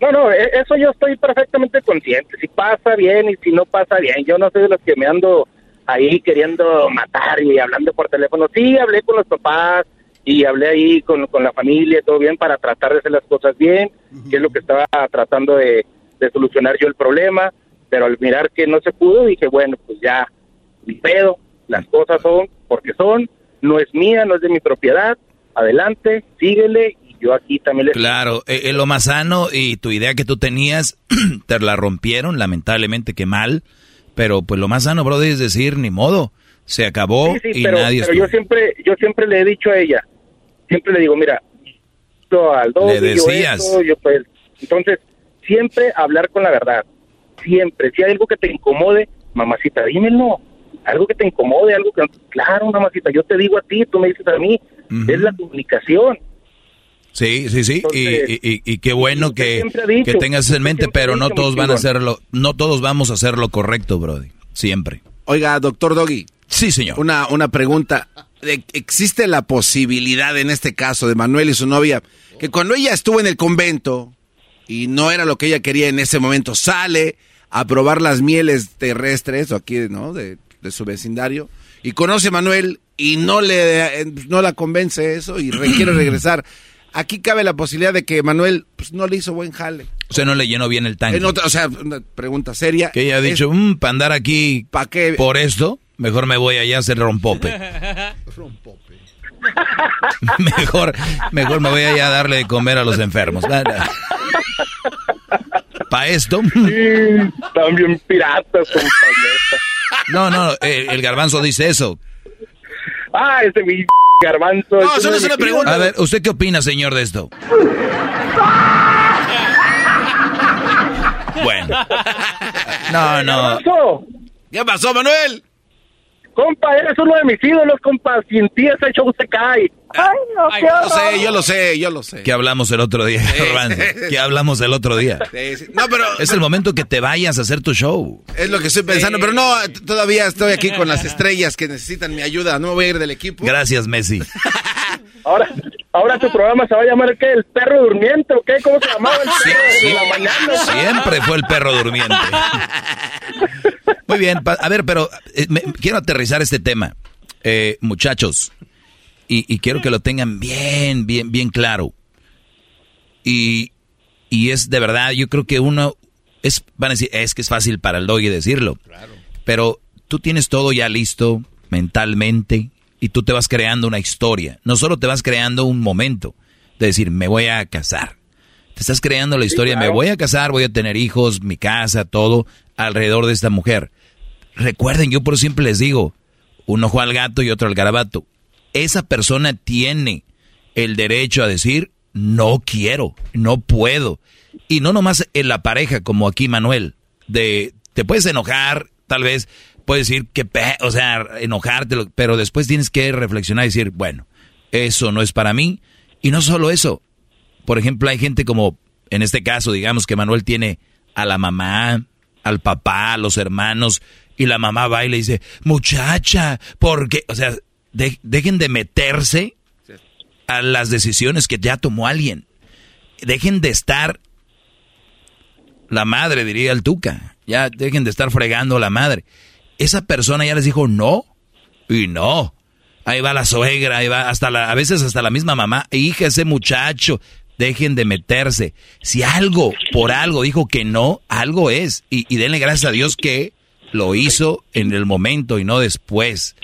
No, no, e- eso yo estoy perfectamente consciente. Si pasa bien y si no pasa bien. Yo no soy de los que me ando ahí queriendo matar y hablando por teléfono. Sí, hablé con los papás y hablé ahí con, con la familia, todo bien, para tratar de hacer las cosas bien, que es lo que estaba tratando de, de solucionar yo el problema. Pero al mirar que no se pudo, dije, bueno, pues ya, mi pedo, las cosas son porque son, no es mía, no es de mi propiedad. Adelante, síguele y yo aquí también le... Claro, es eh, lo más sano y tu idea que tú tenías, <clears throat> te la rompieron, lamentablemente que mal, pero pues lo más sano, brother, es decir, ni modo, se acabó y pero, nadie... Pero yo siempre, yo siempre le he dicho a ella, siempre le digo, mira, al le decías. yo, pues, entonces, siempre hablar con la verdad, siempre, si hay algo que te incomode, mamacita, dímelo, algo que te incomode, algo que... Claro, mamacita, yo te digo a ti, tú me dices a mí, es la comunicación. Sí, sí, sí, y, y, qué bueno que, que tengas en mente, pero no todos van a hacerlo, no todos vamos a hacer lo correcto, Brody, siempre. Oiga, doctor Doggy. Sí, señor. Una, una pregunta. ¿Existe la posibilidad en este caso de Manuel y su novia que cuando ella estuvo en el convento y no era lo que ella quería en ese momento, sale a probar las mieles terrestres o aquí, ¿no? De, de su vecindario y conoce a Manuel y no le no la convence eso y quiere <clears throat> regresar. Aquí cabe la posibilidad de que Manuel pues, no le hizo buen jale. O sea, no le llenó bien el tanque. o sea, una pregunta seria. Que ella ha dicho, mm, para andar aquí ¿pa qué? por esto, mejor me voy allá a hacer rompope. <laughs> rompope. <laughs> mejor, mejor me voy allá a darle de comer a los enfermos. <laughs> ¿Para esto? Sí, también piratas, No, no, el garbanzo dice eso. Ah, ese mi garbanzo. No, eso no es una pregunta. A ver, ¿usted qué opina, señor, de esto? bueno. No, no. ¿Qué pasó, Manuel? Compa, eres uno de mis ídolos, compa. Sin ti ese show se cae. Ay, no, Ay, yo lo sé, yo lo sé, yo lo sé. ¿Qué hablamos el otro día, ¿Qué hablamos el otro día? No, pero... Es el momento que te vayas a hacer tu show. Es lo que estoy pensando, pero no, todavía estoy aquí con las estrellas que necesitan mi ayuda. No me voy a ir del equipo. Gracias, Messi. Ahora, ahora tu programa se va a llamar ¿qué? ¿El perro durmiente o qué? ¿Cómo se llamaba el perro de la mañana? Siempre fue el perro durmiente. Muy bien, a ver, pero eh, quiero aterrizar este tema. Eh, muchachos, y, quiero que lo tengan bien, bien, bien claro. Y, y es de verdad, yo creo que uno, es, van a decir, es que es fácil para el doggy decirlo. Pero tú tienes todo ya listo mentalmente y tú te vas creando una historia. No solo te vas creando un momento de decir, me voy a casar. Te estás creando la historia, me voy a casar, voy a tener hijos, mi casa, todo alrededor de esta mujer. Recuerden, yo por siempre les digo, un ojo al gato y otro al garabato esa persona tiene el derecho a decir, no quiero, no puedo. Y no nomás en la pareja, como aquí Manuel, de, te puedes enojar, tal vez puedes decir que, o sea, enojarte, pero después tienes que reflexionar y decir, bueno, eso no es para mí. Y no solo eso, por ejemplo, hay gente como, en este caso, digamos que Manuel tiene a la mamá, al papá, a los hermanos, y la mamá va y le dice, muchacha, porque, o sea, dejen de meterse a las decisiones que ya tomó alguien. Dejen de estar, la madre diría el Tuca, ya dejen de estar fregando a la madre. Esa persona ya les dijo no y no. Ahí va la suegra, ahí va hasta la, a veces hasta la misma mamá, hija, ese muchacho, dejen de meterse. Si algo, por algo dijo que no, algo es. Y, y denle gracias a Dios que lo hizo en el momento y no después.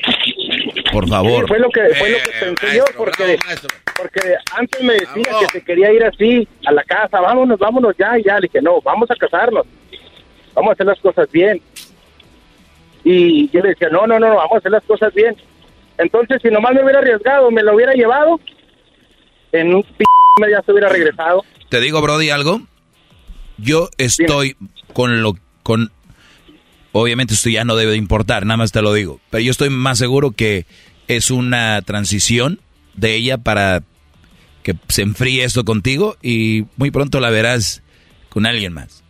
Por favor. fue lo que, fue lo que eh, pensé yo, porque, porque antes me decía que se quería ir así a la casa, vámonos, vámonos ya, y ya. Le dije, no, vamos a casarnos, vamos a hacer las cosas bien. Y yo le decía, no, no, no, vamos a hacer las cosas bien. Entonces, si nomás me hubiera arriesgado, me lo hubiera llevado, en un p ya se hubiera regresado. Te digo, Brody, algo. Yo estoy con lo con Obviamente esto ya no debe de importar, nada más te lo digo. Pero yo estoy más seguro que es una transición de ella para que se enfríe esto contigo y muy pronto la verás con alguien más.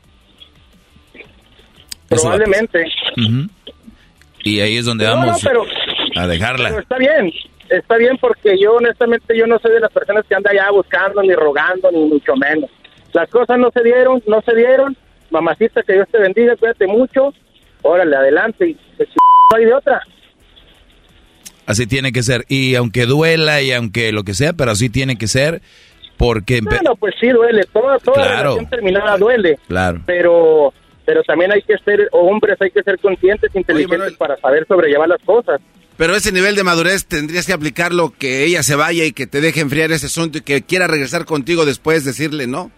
Probablemente. Y ahí es donde vamos a dejarla. está bien, está bien porque yo honestamente yo no soy de las personas que anda allá buscando ni rogando ni mucho menos. Las cosas no se dieron, no se dieron. Mamacita, que Dios te bendiga, cuídate mucho órale, adelante, y no hay de otra. Así tiene que ser, y aunque duela y aunque lo que sea, pero así tiene que ser, porque... Bueno, pues sí duele, toda, toda relación terminada duele, claro. pero, pero también hay que ser hombres, hay que ser conscientes, inteligentes para saber sobrellevar las cosas. Pero ese nivel de madurez tendrías que aplicarlo, que ella se vaya y que te deje enfriar ese asunto y que quiera regresar contigo después, decirle no.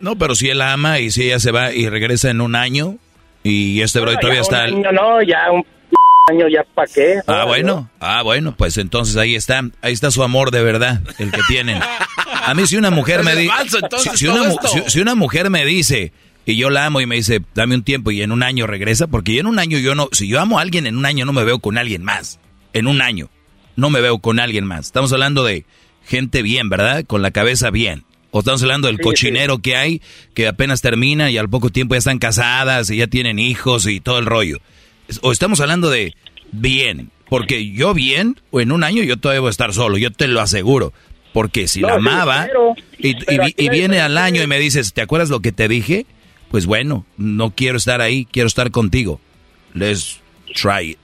No, pero si él ama y si ella se va y regresa en un año y este bro todavía está... Año, no, ya un <laughs> año ya para qué. Ah, bueno, ah, bueno, pues entonces ahí está, ahí está su amor de verdad, el que tienen. <laughs> A mí si una mujer me dice, si, una, si, una mujer me dice y yo la amo y me dice, dame un tiempo y en un año regresa, porque yo en un año yo no, si yo amo a alguien en un año no me veo con alguien más, en un año no me veo con alguien más. Estamos hablando de gente bien, ¿verdad? Con la cabeza bien. O estamos hablando del cochinero que hay, que apenas termina y al poco tiempo ya están casadas y ya tienen hijos y todo el rollo. O estamos hablando de bien, porque yo bien, o en un año yo todavía voy a estar solo, yo te lo aseguro. Porque si la amaba y, y, viene al año y me dices, ¿te acuerdas lo que te dije? Pues bueno, no quiero estar ahí, quiero estar contigo. Let's try it.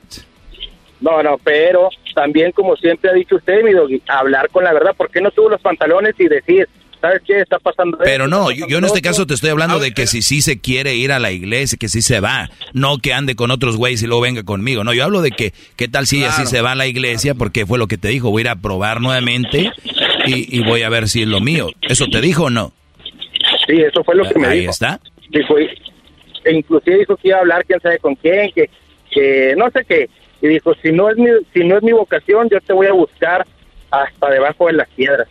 No, no, pero también como siempre ha dicho usted, mi doggy, hablar con la verdad. ¿Por qué no tuvo los pantalones y decir, ¿sabes qué está pasando? Pero no, yo, en este caso te estoy hablando de que si sí se quiere ir a la iglesia, que sí se va, no que ande con otros güeyes y luego venga conmigo. No, yo hablo de que, ¿qué tal si ella sí se va a la iglesia? Porque fue lo que te dijo, voy a ir a probar nuevamente y, voy a ver si es lo mío. ¿Eso te dijo o no? Sí, eso fue lo que me dijo. Ahí está. Dijo, e inclusive dijo que iba a hablar quién sabe con quién, que, que no sé qué. Y dijo, si no es mi, si no es mi vocación, yo te voy a buscar hasta debajo de las piedras.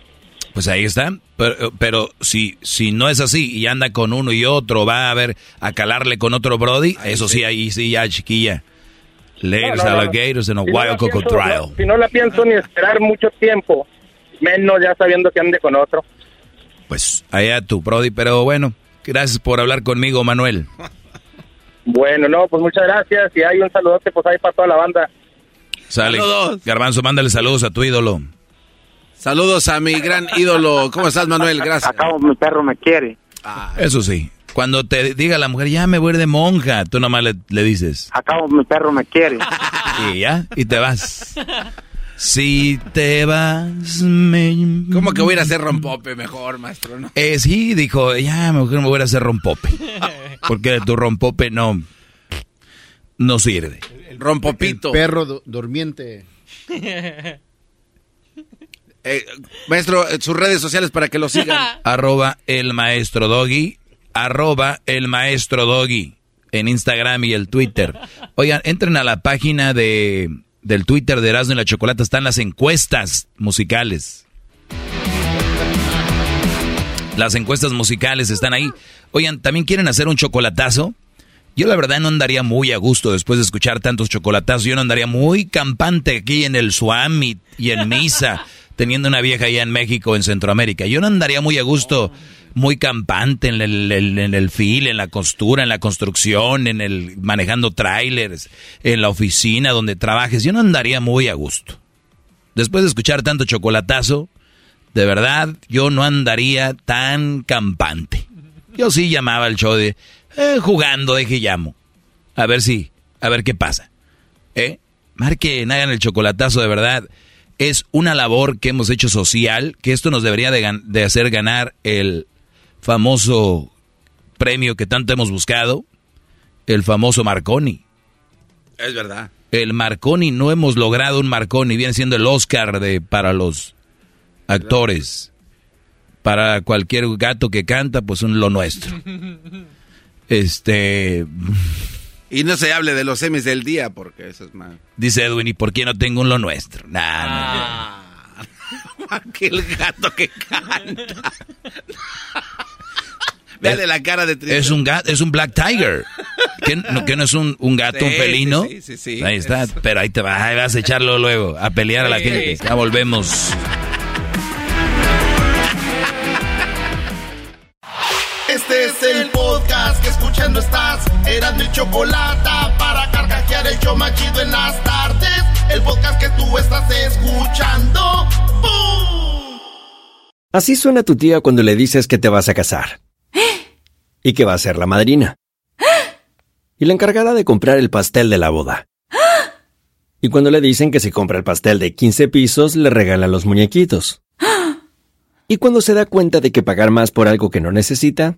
Pues ahí está. Pero, pero, si, si no es así y anda con uno y otro, va a ver a calarle con otro Brody, eso sí, ahí sí, ya chiquilla. Laters, alligators and a wild crocodile. si no la pienso ni esperar mucho tiempo, menos ya sabiendo que ande con otro. Pues allá tu Brody, pero bueno, gracias por hablar conmigo, Manuel. <laughs> Bueno, no, pues muchas gracias y hay un saludote pues ahí para toda la banda. Sale. Garbanzo, mándale saludos a tu ídolo. Saludos a mi gran ídolo. ¿Cómo estás, Manuel? Gracias. Acabo, mi perro me quiere. Ah, Eso sí. Cuando te diga la mujer, ya me voy de monja, tú nomás le, le dices. Acabo, mi perro me quiere. <laughs> Y ya, y te vas. Si te vas, me... ¿Cómo que voy a ir a hacer rompope mejor, maestro? ¿no? Eh, sí, dijo, ya, mejor me voy a hacer rompope. Porque tu rompope no, no sirve. Rompopito. perro durmiente. <laughs> Eh, maestro, sus redes sociales para que lo sigan. <laughs> arroba el maestro doggy. Arroba el maestro doggy. En Instagram y el Twitter. Oigan, entren a la página de, del Twitter de Erasmo y la Chocolata. Están las encuestas musicales. Las encuestas musicales están ahí. Oigan, ¿también quieren hacer un chocolatazo? Yo la verdad no andaría muy a gusto después de escuchar tantos chocolatazos. Yo no andaría muy campante aquí en el Suami y en Misa teniendo una vieja allá en México, en Centroamérica. Yo no andaría muy a gusto, muy campante en el, en el fil, en la costura, en la construcción, en el manejando trailers, en la oficina donde trabajes. Yo no andaría muy a gusto. Después de escuchar tanto chocolatazo, de verdad, yo no andaría tan campante. Yo sí llamaba al show de eh, jugando, de que llamo. A ver si, a ver qué pasa. ¿Eh? Marquen, hagan el chocolatazo de verdad es una labor que hemos hecho social, que esto nos debería de, hacer ganar el famoso premio que tanto hemos buscado, el famoso Marconi. Es verdad. El Marconi, no hemos logrado un Marconi, viene siendo el Oscar de, para los actores. Para cualquier gato que canta, pues un lo nuestro. <laughs> Este... Y no se hable de los semis del día, porque eso es más. Dice Edwin, ¿y por qué no tengo un lo nuestro? Nah, ah. <laughs> Aquel gato que canta. <laughs> Véale la cara de triste. Es un gato, es un Black Tiger. ¿Qué no, que no es un, un gato, un felino? Sí, sí, sí, Ahí está, pero ahí te vas, ahí vas a echarlo luego, a pelear a la gente. Ya volvemos. Es el podcast que escuchando estás. Eran mi chocolate para carcajear el yo machido en las tardes. El podcast que tú estás escuchando. Así suena tu tía cuando le dices que te vas a casar. <gasps> Y que va a ser la madrina. <gasps> Y la encargada de comprar el pastel de la boda. <gasps> Y cuando le dicen que si compra el pastel de 15 pisos, le regalan los muñequitos. Y cuando se da cuenta de que pagar más por algo que no necesita,